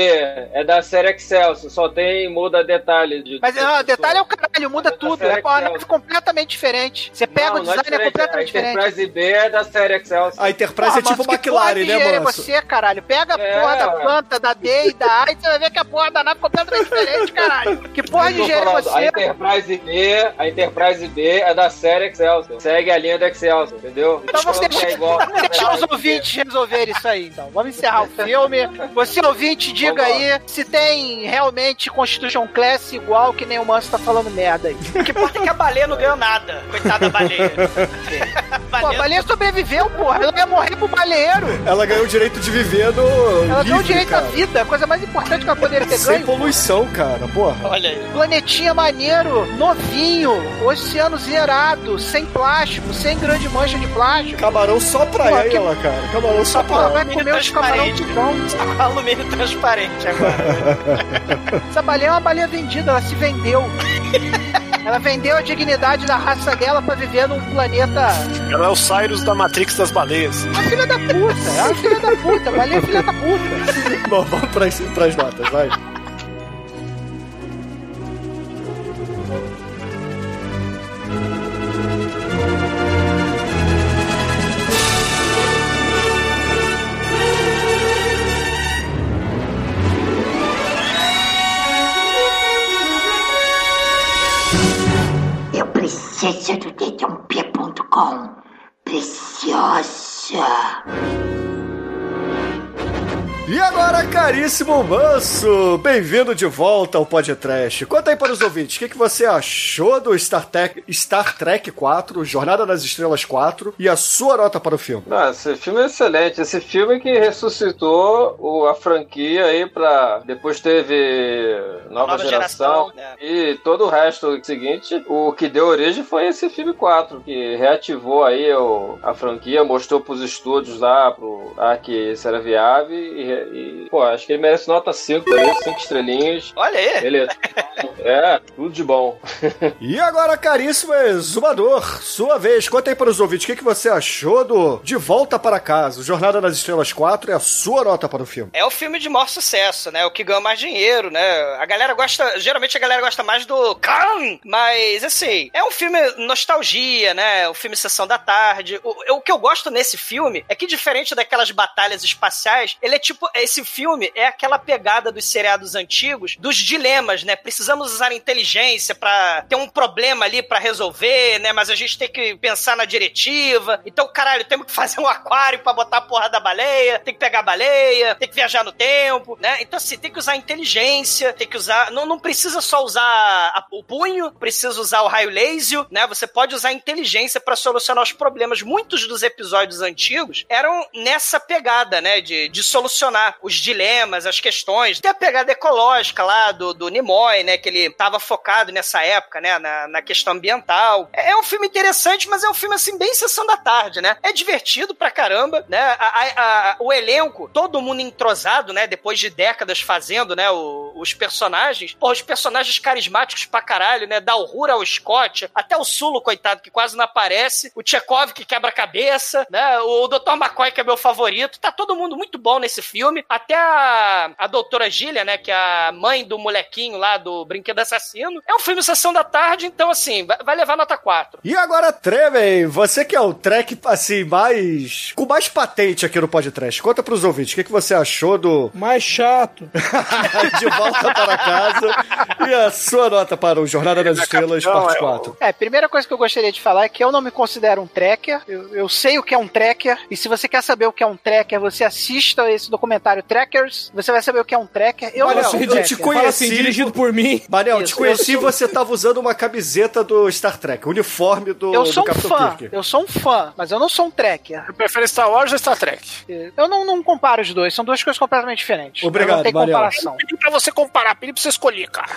é da série Excelsior, só tem muda detalhe. De, Mas não, o detalhe é o caralho, muda tudo. série É uma nave completamente diferente. Você pega Não, o é design, é, diferente, completamente A diferente. Enterprise B é da série Excelsior. A Enterprise é Porra, tipo mas que porra McLaren, né, é manso? você, caralho? Pega a É, porra da planta, da D e da A e você vai ver que a porra da nave é completamente diferente, caralho. Que porra de engenheiro é falando? A Enterprise B, a Enterprise B é da série Excelsior. Segue a linha da Excelsior, entendeu? Então vamos que deixar, é igual. vamos deixar os ouvintes resolverem isso aí, então. Vamos encerrar o filme. Você, ouvinte, diga Vamos aí se tem realmente Constitution Class igual que nem o Manso tá falando merda aí. O que importa é que a baleia não ganhou nada. Coitada da baleia. Pô, a baleia sobreviveu, porra. Ela ia morrer pro baleeiro. Ela ganhou o direito de viver no. Ela livre, deu o direito cara. à vida, a coisa mais importante que ela poderia ter Sem ganho. poluição, cara, porra. Olha aí. Planetinha maneiro, novinho, oceano zerado, sem plástico, sem grande mancha de plástico. Camarão só pra Pô, que- ela, cara. Camarão só pra Porra, ela. vai comer os camarão de pão. Alumínio transparente agora. Essa baleia é uma baleia vendida, ela se vendeu. Ela vendeu a dignidade da raça dela pra viver num planeta. Ela é o Cyrus da Matrix das baleias. Uma filha da puta, é uma filha da puta, baleia é filha da puta. Bom, vamos pras, pras notas, vai. dedãop.com. Preciosa. E agora, caríssimo Manso, bem-vindo de volta ao podcast. Conta aí para os ouvintes, o que, que você achou do Star Trek, Star Trek 4, Jornada nas Estrelas 4, e a sua nota para o filme? Não, esse filme é excelente. Esse filme que ressuscitou o- a franquia aí pra. Depois teve Nova, Nova geração, Geração, né? e todo o resto seguinte. O que deu origem foi esse filme 4, que reativou aí o- a franquia, mostrou pros estúdios lá pro, ah, que isso era viável e, e, pô, acho que ele merece nota 5 também, 5 estrelinhas. Olha aí. Beleza. É, tudo de bom. E agora, caríssimo exumador, sua vez, conta aí para os ouvintes, o que, que você achou do De Volta para Casa, Jornada nas Estrelas 4, e a sua nota para o filme? É o filme de maior sucesso, né? O que ganha mais dinheiro, né? A galera gosta. Geralmente a galera gosta mais do Khan, mas assim, é um filme nostalgia, né? O filme Sessão da Tarde. O, o que eu gosto nesse filme é que, diferente daquelas batalhas espaciais, ele é tipo tipo, esse filme é aquela pegada dos seriados antigos, dos dilemas, né? Precisamos usar inteligência pra ter um problema ali pra resolver, né? Mas a gente tem que pensar na diretiva. Então, caralho, temos que fazer um aquário pra botar a porra da baleia, tem que pegar a baleia, tem que viajar no tempo, né? Então, assim, tem que usar inteligência, tem que usar. Não, não precisa só usar a- o punho, precisa usar o raio laser, né? Você pode usar inteligência pra solucionar os problemas. Muitos dos episódios antigos eram nessa pegada, né? De, de solucionar os dilemas, as questões. Tem a pegada ecológica lá do, do Nimoy, né? Que ele tava focado nessa época, né? Na, na questão ambiental. É, é um filme interessante, mas é um filme, assim, bem sessão da tarde, né? É divertido pra caramba, né? A- a- a- o elenco, todo mundo entrosado, né? Depois de décadas fazendo, né? o- os personagens. Pô, os personagens carismáticos pra caralho, né? Da Uhura ao Scott, até o Sulo, coitado, que quase não aparece. O Chekhov, que quebra a cabeça, né? O Dr. McCoy, que é meu favorito. Tá todo mundo muito bom nesse filme. Até a, a doutora Gillian, né? Que é a mãe do molequinho lá do Brinquedo Assassino. É um filme Sessão da Tarde, então, assim, vai, vai levar nota 4. E agora, Tremen, você que é o track, assim, mais. com mais patente aqui no podcast. Conta pros ouvintes, o que, que você achou do. Mais chato. De volta para casa. E a sua nota para o Jornada das Estrelas, parte 4. É, primeira coisa que eu gostaria de falar é que eu não me considero um tracker. Eu, eu sei o que é um tracker. E se você quer saber o que é um tracker, você assista esse documentário Trackers. Você vai saber o que é um tracker. Eu Olha, não sou um eu te conheci. Assim, dirigido por mim. Manel, te conheci e eu sou- você tava usando uma camiseta do Star Trek, o uniforme do, Eu do sou um Capitão fã, Kirk. eu sou um fã, mas eu não sou um tracker. Você prefere Star Wars ou Star Trek? Eu não, não comparo os dois, são duas coisas completamente diferentes. Obrigado, não tem Mariel. comparação. Pedi pra você comparar, pedi pra você escolher, cara.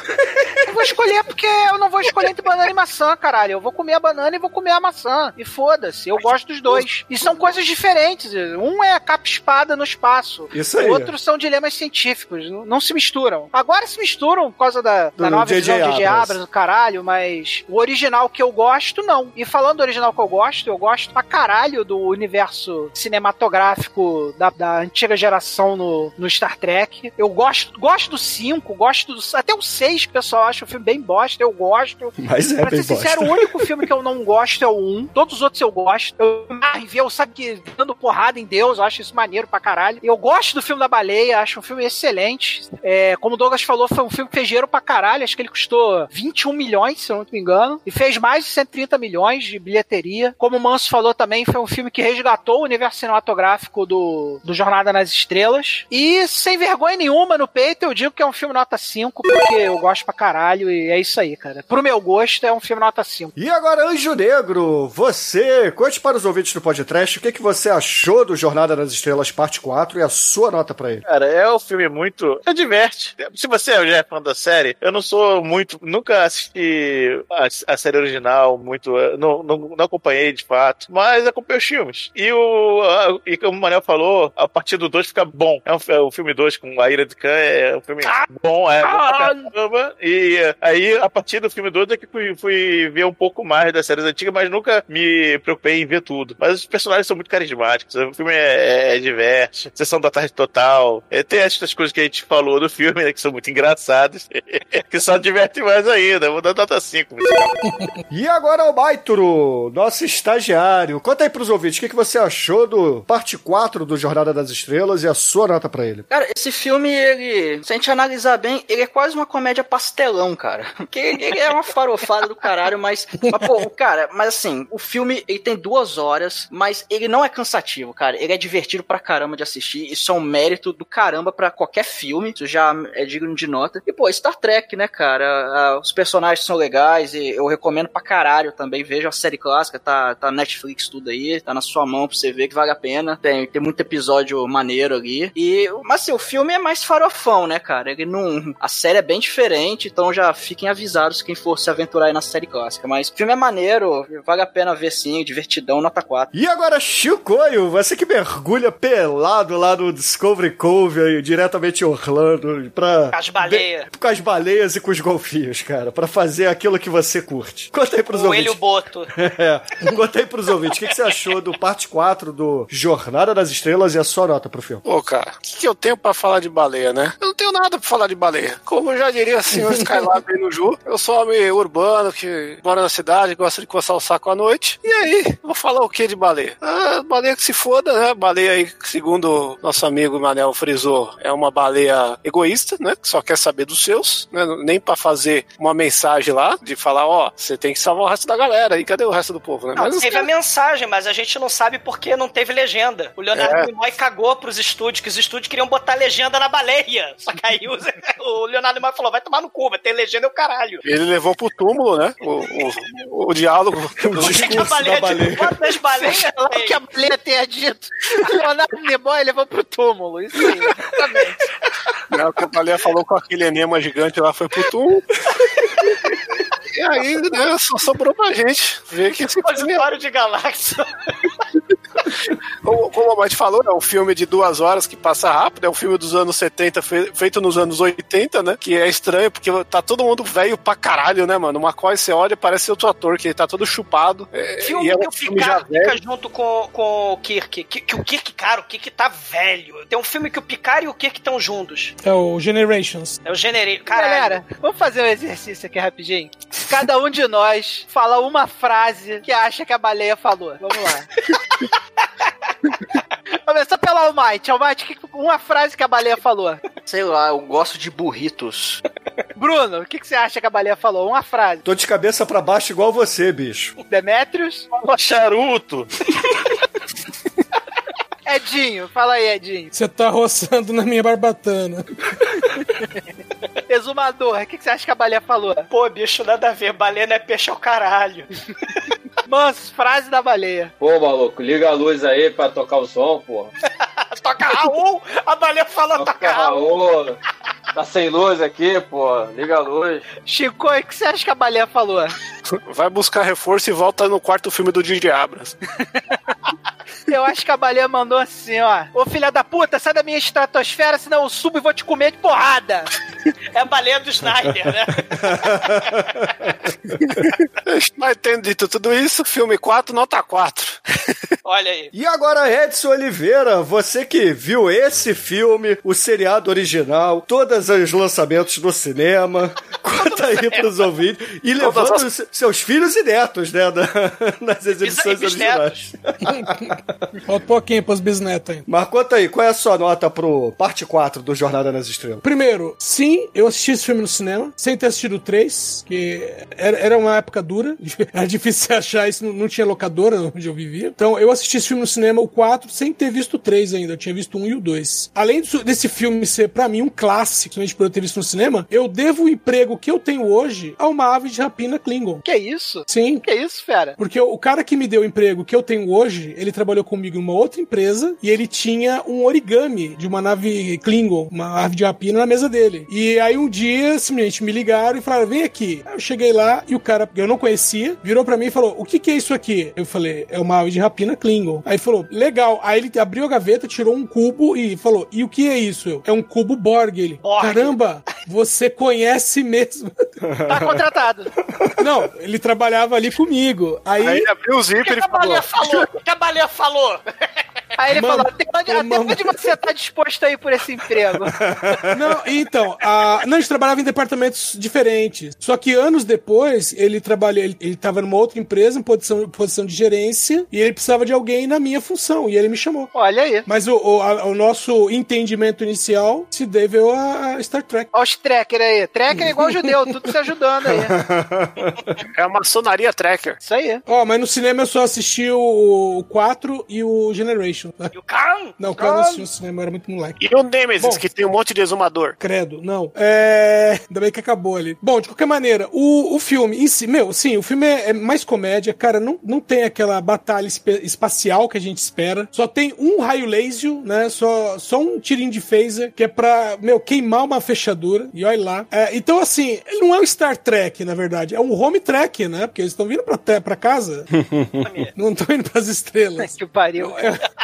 Eu vou escolher porque eu não vou escolher entre banana e maçã, caralho. Eu vou comer a banana e vou comer a maçã. E foda-se, eu gosto dos dois. E são coisas diferentes. Um é a capa espada no espaço. Isso aí. Outros são dilemas científicos. Não, se misturam. Agora se misturam por causa da, da nova visão de. Abrams, do caralho, mas o original que eu gosto, não. E falando do original que eu gosto, eu gosto pra caralho do universo cinematográfico da, da antiga geração no, no Star Trek. Eu gosto, gosto do 5, gosto do, até o 6, que o pessoal acha o filme bem bosta, eu gosto. Mas é pra bem ser sincero, bosta. o único filme que eu não gosto é o 1. Todos os outros eu gosto. Eu Marvel, sabe que dando porrada em Deus, eu acho isso maneiro pra caralho. Eu gosto do filme da baleia, acho um filme excelente. É, como o Douglas falou, foi um filme que fez dinheiro pra caralho. Acho que ele custou 21 milhões, se eu não me engano. E fez mais de 130 milhões de bilheteria. Como o Manso falou também, foi um filme que resgatou o universo cinematográfico do, do Jornada nas Estrelas. E sem vergonha nenhuma no peito, eu digo que é um filme nota 5, porque eu gosto pra caralho. E é isso aí, cara. Pro meu gosto, é um filme nota 5. E agora, Anjo Negro, você, conte para os ouvintes do podcast o que, que você achou do Jornada nas Estrelas, parte 4, e a sua nota pra ele. Cara, é um filme muito. É diverte. Se você já é fã da série, eu não sou muito. Nunca assisti a, a série original, muito. Não, não, não acompanhei de fato, mas acompanhei os filmes. E o. a- e como o Manel falou, a partir do 2 fica bom. É um, fi- o filme 2 com a Ira de Khan é um filme bom, é bom caramba. E aí, a partir do filme 2 é que fui, fui ver um pouco mais das séries antigas, mas nunca me preocupei em ver tudo. Mas os personagens são muito carismáticos. O filme é, é diverte. Sessão da tarde total. É, tem essas coisas que a gente falou do filme, né, que são muito engraçadas. que só diverte mais ainda. Vou dar nota 5. E agora o Maituro, nosso estagiário. Conta aí pros ouvintes o que, que você achou do parte 4 do Jornada das Estrelas e a sua nota pra ele. Cara, esse filme, ele, se a gente analisar bem, ele é quase uma comédia pastelão, cara. Porque ele, é uma farofada do caralho, mas, mas, pô, cara, mas assim, o filme, ele tem duas horas, mas ele não é cansativo, cara. Ele é divertido pra caramba de assistir. Isso é um mérito do caramba pra qualquer filme. Isso já é digno de nota. E, pô, Star Trek, né, cara? Os personagens são legais e eu recomendo pra caralho também. Veja a série clássica, tá, tá Netflix tudo aí, tá na sua mão pra você ver que vale a pena. Tem, tem muito episódio maneiro ali. E, mas assim, o filme é mais farofão, né, cara? Ele não. A série é bem diferente, então já fiquem avisados quem for se aventurar aí na série clássica. Mas o filme é maneiro, vale a pena ver sim, divertidão, nota 4. E agora, Chicoio, você que mergulha pelado lá no Discovery Cove, aí, diretamente em Orlando, pra... As baleias. Com as baleias e com os golfinhos, cara, pra fazer aquilo que você curte. Conta aí pros O ouvintes. Coelho Boto. É, conta aí pros ouvintes, o que, que você achou do parte 4 do Jornada das Estrelas e a sua nota pro filme? Pô, cara, o que, que eu tenho pra falar de baleia, né? Eu não tenho nada pra falar de baleia. Como já diria assim, o Skylab aí no Ju, eu sou homem urbano que mora na cidade, gosta de coçar o saco à noite. E aí, vou falar o que de baleia? Ah, baleia que se foda, né? Baleia aí, segundo nosso amigo Manel frisou, é uma baleia egoísta, né? Que só quer saber dos seus, né? Nem pra fazer uma mensagem lá de falar, ó, você tem que salvar o resto da galera. E cadê o resto do povo, né? Não, Mas teve a mensagem, mas a gente não sabe porque não teve legenda. O Leonardo É. Nimoy cagou pros estúdios, que os estúdios queriam botar legenda na baleia. Só aí o, o Leonardo Nimoy falou, vai tomar no cu, vai ter legenda é o caralho. Ele levou pro túmulo, né? O, o, o diálogo. que a baleia, tipo, quantas baleias o que a baleia tenha dito. Leonardo Nimoy levou pro túmulo. Isso aí, exatamente. Né, o que a baleia falou com aquele enema gigante lá foi pro túmulo. E aí, né, só sobrou pra gente ver que esse Repositório de galáxia. Como, como a Mate falou, é um filme de duas horas que passa rápido, é um filme dos anos 70, fe- feito nos anos 80, né? Que é estranho, porque tá todo mundo velho pra caralho, né, mano? O McCoy, você olha, parece outro ator, que ele tá todo chupado. É, Filme e é que um o filme já Picard fica junto com, com o Kirk. Que, que o Kirk, cara, o Kirk tá velho. Tem um filme que o Picard e o Kirk estão juntos. É o Generations. É o. Caralho. Galera, vamos fazer um exercício aqui rapidinho. Cada um de nós fala uma frase que acha que a baleia falou. Vamos lá. Começou pelo Almighty. Almighty, que- uma frase que a baleia falou. Sei lá, eu gosto de burritos. Bruno, o que, que você acha que a baleia falou? Uma frase. Tô de cabeça pra baixo igual você, bicho. Demetrius? Fala charuto. Edinho, fala aí, Edinho. Você tá roçando na minha barbatana. Exumador, o que, que você acha que a baleia falou? Pô, bicho, nada a ver. Baleia não é peixe ao caralho. Manso, frase da baleia. Pô, maluco, liga a luz aí pra tocar o som, porra. toca Raul! A baleia falou toca, Toca Raul! Raul. Tá sem luz aqui, pô. Liga a luz. Chico, o que você acha que a baleia falou? Vai buscar reforço e volta no quarto filme do Didi Abras. Eu acho que a baleia mandou assim, ó. Ô filha da puta, sai da minha estratosfera, senão eu subo e vou te comer de porrada. É a baleia do Snyder, né? Mas tendo dito tudo isso, filme 4, nota 4. Olha aí. E agora, Edson Oliveira, você que viu esse filme, o seriado original, todos os lançamentos no cinema, conta aí pros ouvintes e levando os seus filhos e netos, né, na- nas exibições originais. Falta um pouquinho pros bisnetos ainda. Mas conta aí, qual é a sua nota pro parte 4 do Jornada nas Estrelas? Primeiro, sim, eu assisti esse filme no cinema, sem ter assistido o 3, que era, era uma época dura, era difícil achar isso, não, tinha locadora onde eu vivia. Então, eu assisti esse filme no cinema, o 4, sem ter visto o 3 ainda, eu tinha visto o 1 e o 2. Além disso- desse filme ser, pra mim, um clássico, principalmente por eu ter visto no cinema, eu devo o emprego que eu tenho hoje a uma ave de rapina Klingon. Que isso? Sim. Que isso, fera? Porque o cara que me deu o emprego que eu tenho hoje, ele trabalhou comigo em uma outra empresa e ele tinha um origami de uma nave Klingon, uma ave de rapina na mesa dele. E aí um dia, simplesmente me ligaram e falaram: vem aqui. Aí eu cheguei lá e o cara, que eu não conhecia, virou pra mim e falou: o que que é isso aqui? Eu falei: é uma ave de rapina Klingon. Aí ele falou: legal. Aí ele abriu a gaveta, tirou um cubo e falou: e o que é isso? Eu, é um cubo Borg. Ele: caramba, você conhece mesmo. Tá contratado. não, ele trabalhava ali comigo. Aí. Aí ele abriu o zíper e a falou. baleia falou? Que a baleia falou? Aí ele Mano, falou: até onde, até onde você tá disposto a ir por esse emprego? Não, então, a... não, a gente trabalhava em departamentos diferentes. Só que anos depois, ele trabalhou, ele, ele tava numa outra empresa, em posição, posição de gerência, e ele precisava de alguém na minha função, e ele me chamou. Olha aí. Mas o, o, a- o nosso entendimento inicial se deveu a, a Star Trek. Olha os tracker aí. Tracker é igual judeu, tudo se ajudando aí. É a maçonaria tracker. Isso aí. Ó, mas no cinema eu só assisti o, o 4 e o Generation. E o Khan? Não, o cara não assistiu no cinema, era muito moleque. E o Nemesis, Bom. que tem um monte de exumador. Credo, não. É. Ainda bem que acabou ali. Bom, de qualquer maneira, o, o filme em si, meu, sim, o filme é, é mais comédia, cara, não, não tem aquela batalha espe- espacial que a gente espera. Só tem um raio laser, né? Só, só um tirinho de phaser, que é pra, meu, queimar uma fechadura. E olha lá. É, então, assim, ele não é um Star Trek, na verdade, é um home track, né? Porque eles estão vindo pra, pra casa. não estão indo pras estrelas. Que pariu. É,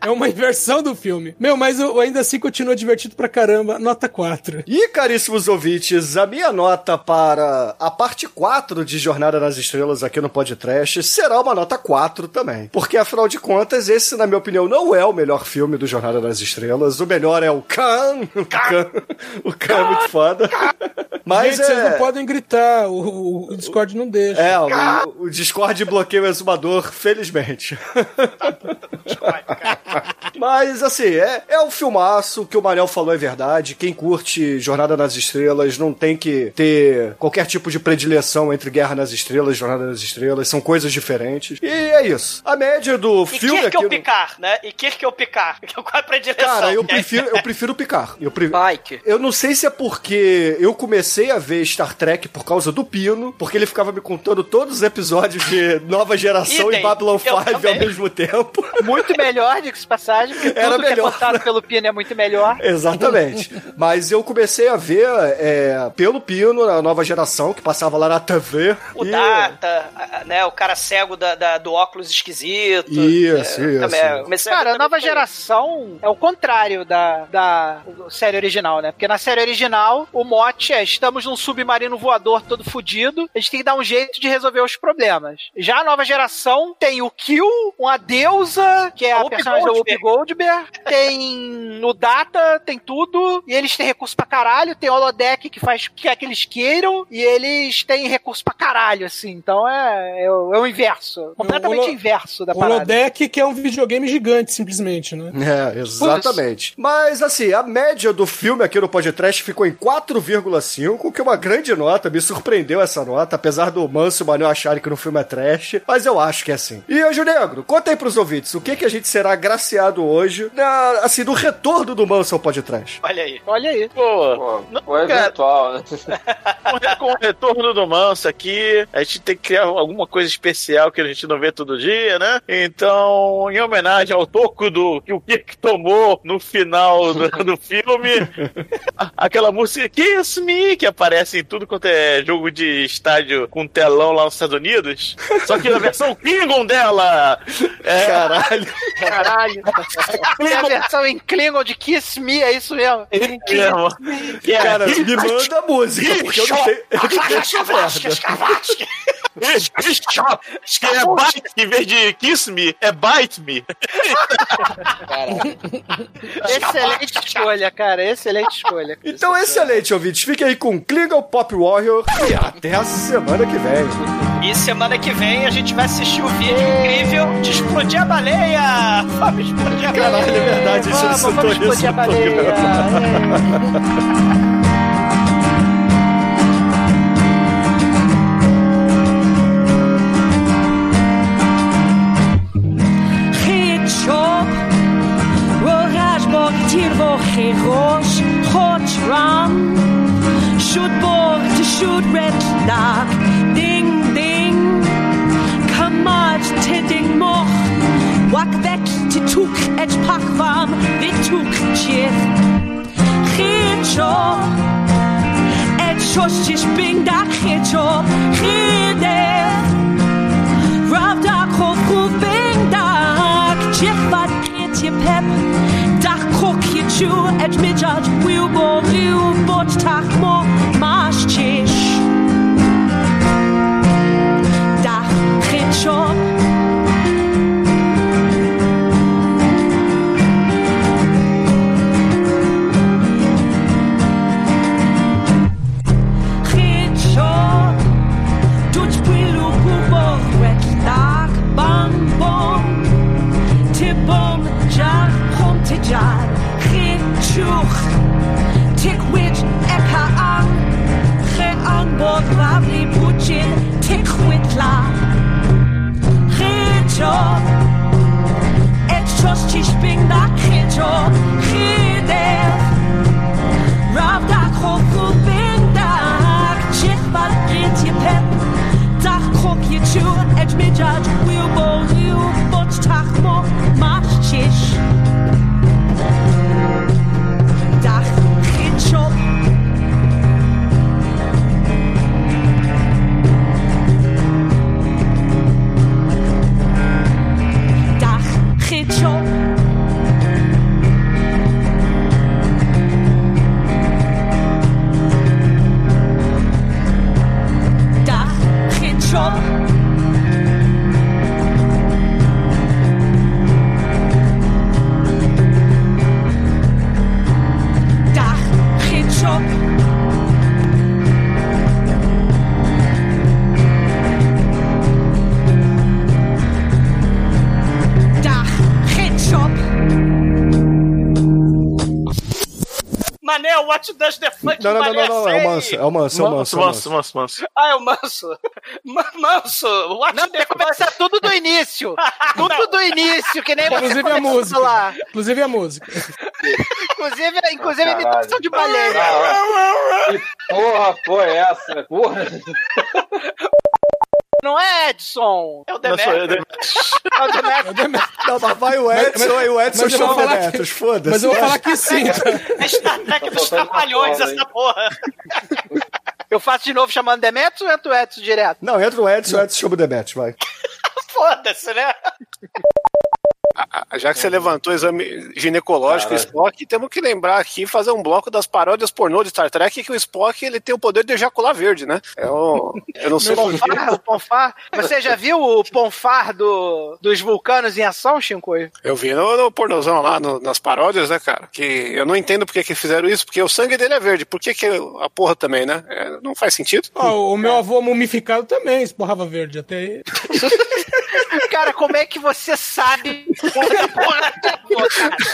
É uma inversão do filme. Meu, mas eu ainda assim continua divertido pra caramba. Nota 4. E, caríssimos ouvintes, a minha nota para a parte 4 de Jornada nas Estrelas aqui no podcast será uma nota 4 também. Porque, afinal de contas, esse, na minha opinião, não é o melhor filme do Jornada nas Estrelas. O melhor é o Khan. O Khan, o Khan é muito foda. Mas Gente, vocês é... não podem gritar. O, o Discord não deixa. É, o, o Discord bloqueia o exumador, felizmente. Mas, assim, é, é um filmaço, o que o Manel falou é verdade. Quem curte Jornada nas Estrelas não tem que ter qualquer tipo de predileção entre Guerra nas Estrelas e Jornada nas Estrelas. São coisas diferentes. E é isso. A média do E filme Kirk aqui... ou no- Picar, né? E Kirk ou Picar? Qual é a predileção? Cara, eu prefiro, eu prefiro picar. Eu pre... Bike. Eu não sei se é porque eu comecei a ver Star Trek por causa do Pino, porque ele ficava me contando todos os episódios de Nova Geração e Babylon Eu 5 ao mesmo tempo. Muito melhor, diga-se passagem, porque Era tudo que é melhor. contado pelo Pino é muito melhor. Exatamente. Mas eu comecei a ver é, pelo Pino, na nova geração, que passava lá na TV. O e- Data, a- né? O cara cego da, da- do óculos esquisito. Isso, É, isso. A ver Cara, a nova geração é o contrário da, da série original, né? Porque na série original, o mote é: estamos num submarino voador todo fudido, a gente tem que dar um jeito de resolver os problemas. Já a nova geração tem o Kill, uma deusa, que é a Whoopi personagem da Whoopi Goldberg, tem o Data, tem tudo, e eles têm recurso pra caralho, tem o holodeck que faz o que é que eles queiram, e eles têm recurso pra caralho, assim. Então é, é, o, é o inverso. Completamente holo- inverso da O parada. Holodeck, que é um videogame gigante, simplesmente, né? É, exatamente. Mas assim, a média do filme aqui no podcast ficou em 4,5, que é uma grande nota. Me surpreendeu essa nota, apesar do Manso e o Manuel acharem que no filme é trash. Mas eu acho que é assim. E Anjo Negro, conta aí pros ouvintes, o que que a gente será agraciado hoje, na, assim, no retorno do Manso ao podcast. Olha aí. Olha aí. Pô, não, Ou é cara, eventual, né? com o retorno do Manso aqui, a gente tem que criar alguma coisa especial que a gente não vê todo dia, né? Então, em homenagem ao toco do que o Kirk tomou no final do, do filme, aquela música Kiss Me, que aparece em tudo quanto é jogo de estádio com telão lá nos Estados Unidos, só que na versão Klingon dela. É, Caralho. Caralho. É a versão em Klingon de Kiss Me, é isso mesmo? Que é- Cara, me manda a música, porque eu não sei. Eu não sei essa merda. Que é bite, em vez de kiss me, é bite me. Excelente escolha, cara. Excelente escolha. Então, excelente, ouvintes. Fique aí com Klingon Pop Warrior e até a semana que vem. E semana que vem a gente vai assistir o vídeo incrível de explodir a baleia! Vamos explodir a baleia! Caralho, é verdade, a gente Vamos, citou vamos isso explodir a baleia. programa. Hitchop, Roraj Borgtir Vocherosh, Hot Ram, Shoot Borg to shoot red dark, Ding Ding, Kamad Tidding Moch, Wakbet te toek et pakvam vitoek chith. Chicho et shoshish bing da chicho chide. Rav da kofu bing da chith vat chit ye pep. Dach kok ye chu et mijaj wiubo liu bot tach mo mash chish. Dach chicho Não, não, não, não, não, é o manso, é o manso, é o manso. é o manso, manso, manso. Ah, é o manso. Ma- Manso, what Não, tem que começar tudo do início. Tudo do início, que nem você Inclusive a música. lá. Inclusive a música. Inclusive, inclusive a imitação de baleia. Que porra foi essa? Porra. Não é, Edson? É o sou eu, Demetrius. É o Demetrius. Não, mas vai o Edson, o Edson mas eu vou chama o Demetrius, foda-se. Mas eu vou falar que sim. É Star Trek dos Trapalhões, essa porra. Eu faço de novo chamando Demetrius ou entro o Edson direto? Não, entra o Edson, o Edson chama o Demetrius, vai. Foda-se, né? Já que você levantou o exame ginecológico, Caralho. Spock, temos que lembrar aqui fazer um bloco das paródias pornô de Star Trek que o Spock ele tem o poder de ejacular verde, né? É o, eu não sei. Ponfar, o Ponfar. Você já viu o Ponfar do, dos vulcanos em ação, Chico? Eu vi no, no pornozão lá, no- nas paródias, né, cara? Que eu não entendo por que, que fizeram isso, porque o sangue dele é verde. Por que, que a porra também, né? É, não faz sentido. Ó, o meu avô mumificado também esporrava verde até aí. Cara, como é que você sabe?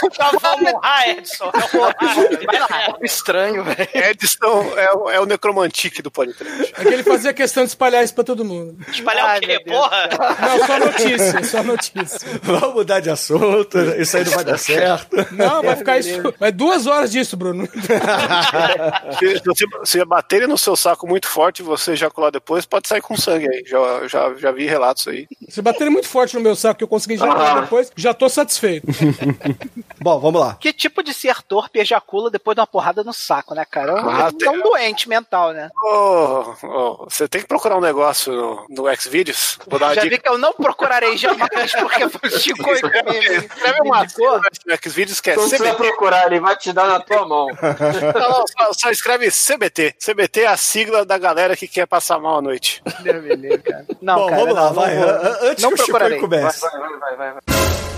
Então vamos lá, Edson. Vai lá. Estranho, velho. Edson é, o- é o necromantique do podcast. É que ele fazia questão de espalhar isso pra todo mundo. Espalhar Ai, o quê, porra? Não, só notícia, só notícia. Vamos mudar de assunto, isso aí não vai dar certo. Não, vai ficar isso. Vai duas horas disso, Bruno. Se, se, se baterem no seu saco muito forte e você ejacular depois, pode sair com sangue aí. Já, já, já vi relatos aí. Se baterem muito forte no meu saco que eu consegui já depois, já tô satisfeito. Bom, vamos lá. Que tipo de ser torpe ejacula depois de uma porrada no saco, né, cara? É um, Ah, é um doente mental, né? Ô, ô, você tem que procurar um negócio no, no Xvideos. Vou dar uma Já dica. vi que eu não procurarei jamais, porque foi o Chico Escreve uma no Xvideos que é precisa CBT. procurar, ele vai te dar na tua mão. Não, não, só, só escreve CBT. CBT é a sigla da galera que quer passar mal à noite. Deus me livre, cara. Não, Bom, cara, vamos lá, não, vai. não vou. Antes Não que o Chico procurarei. comece. Vai, vai, vai, vai. vai.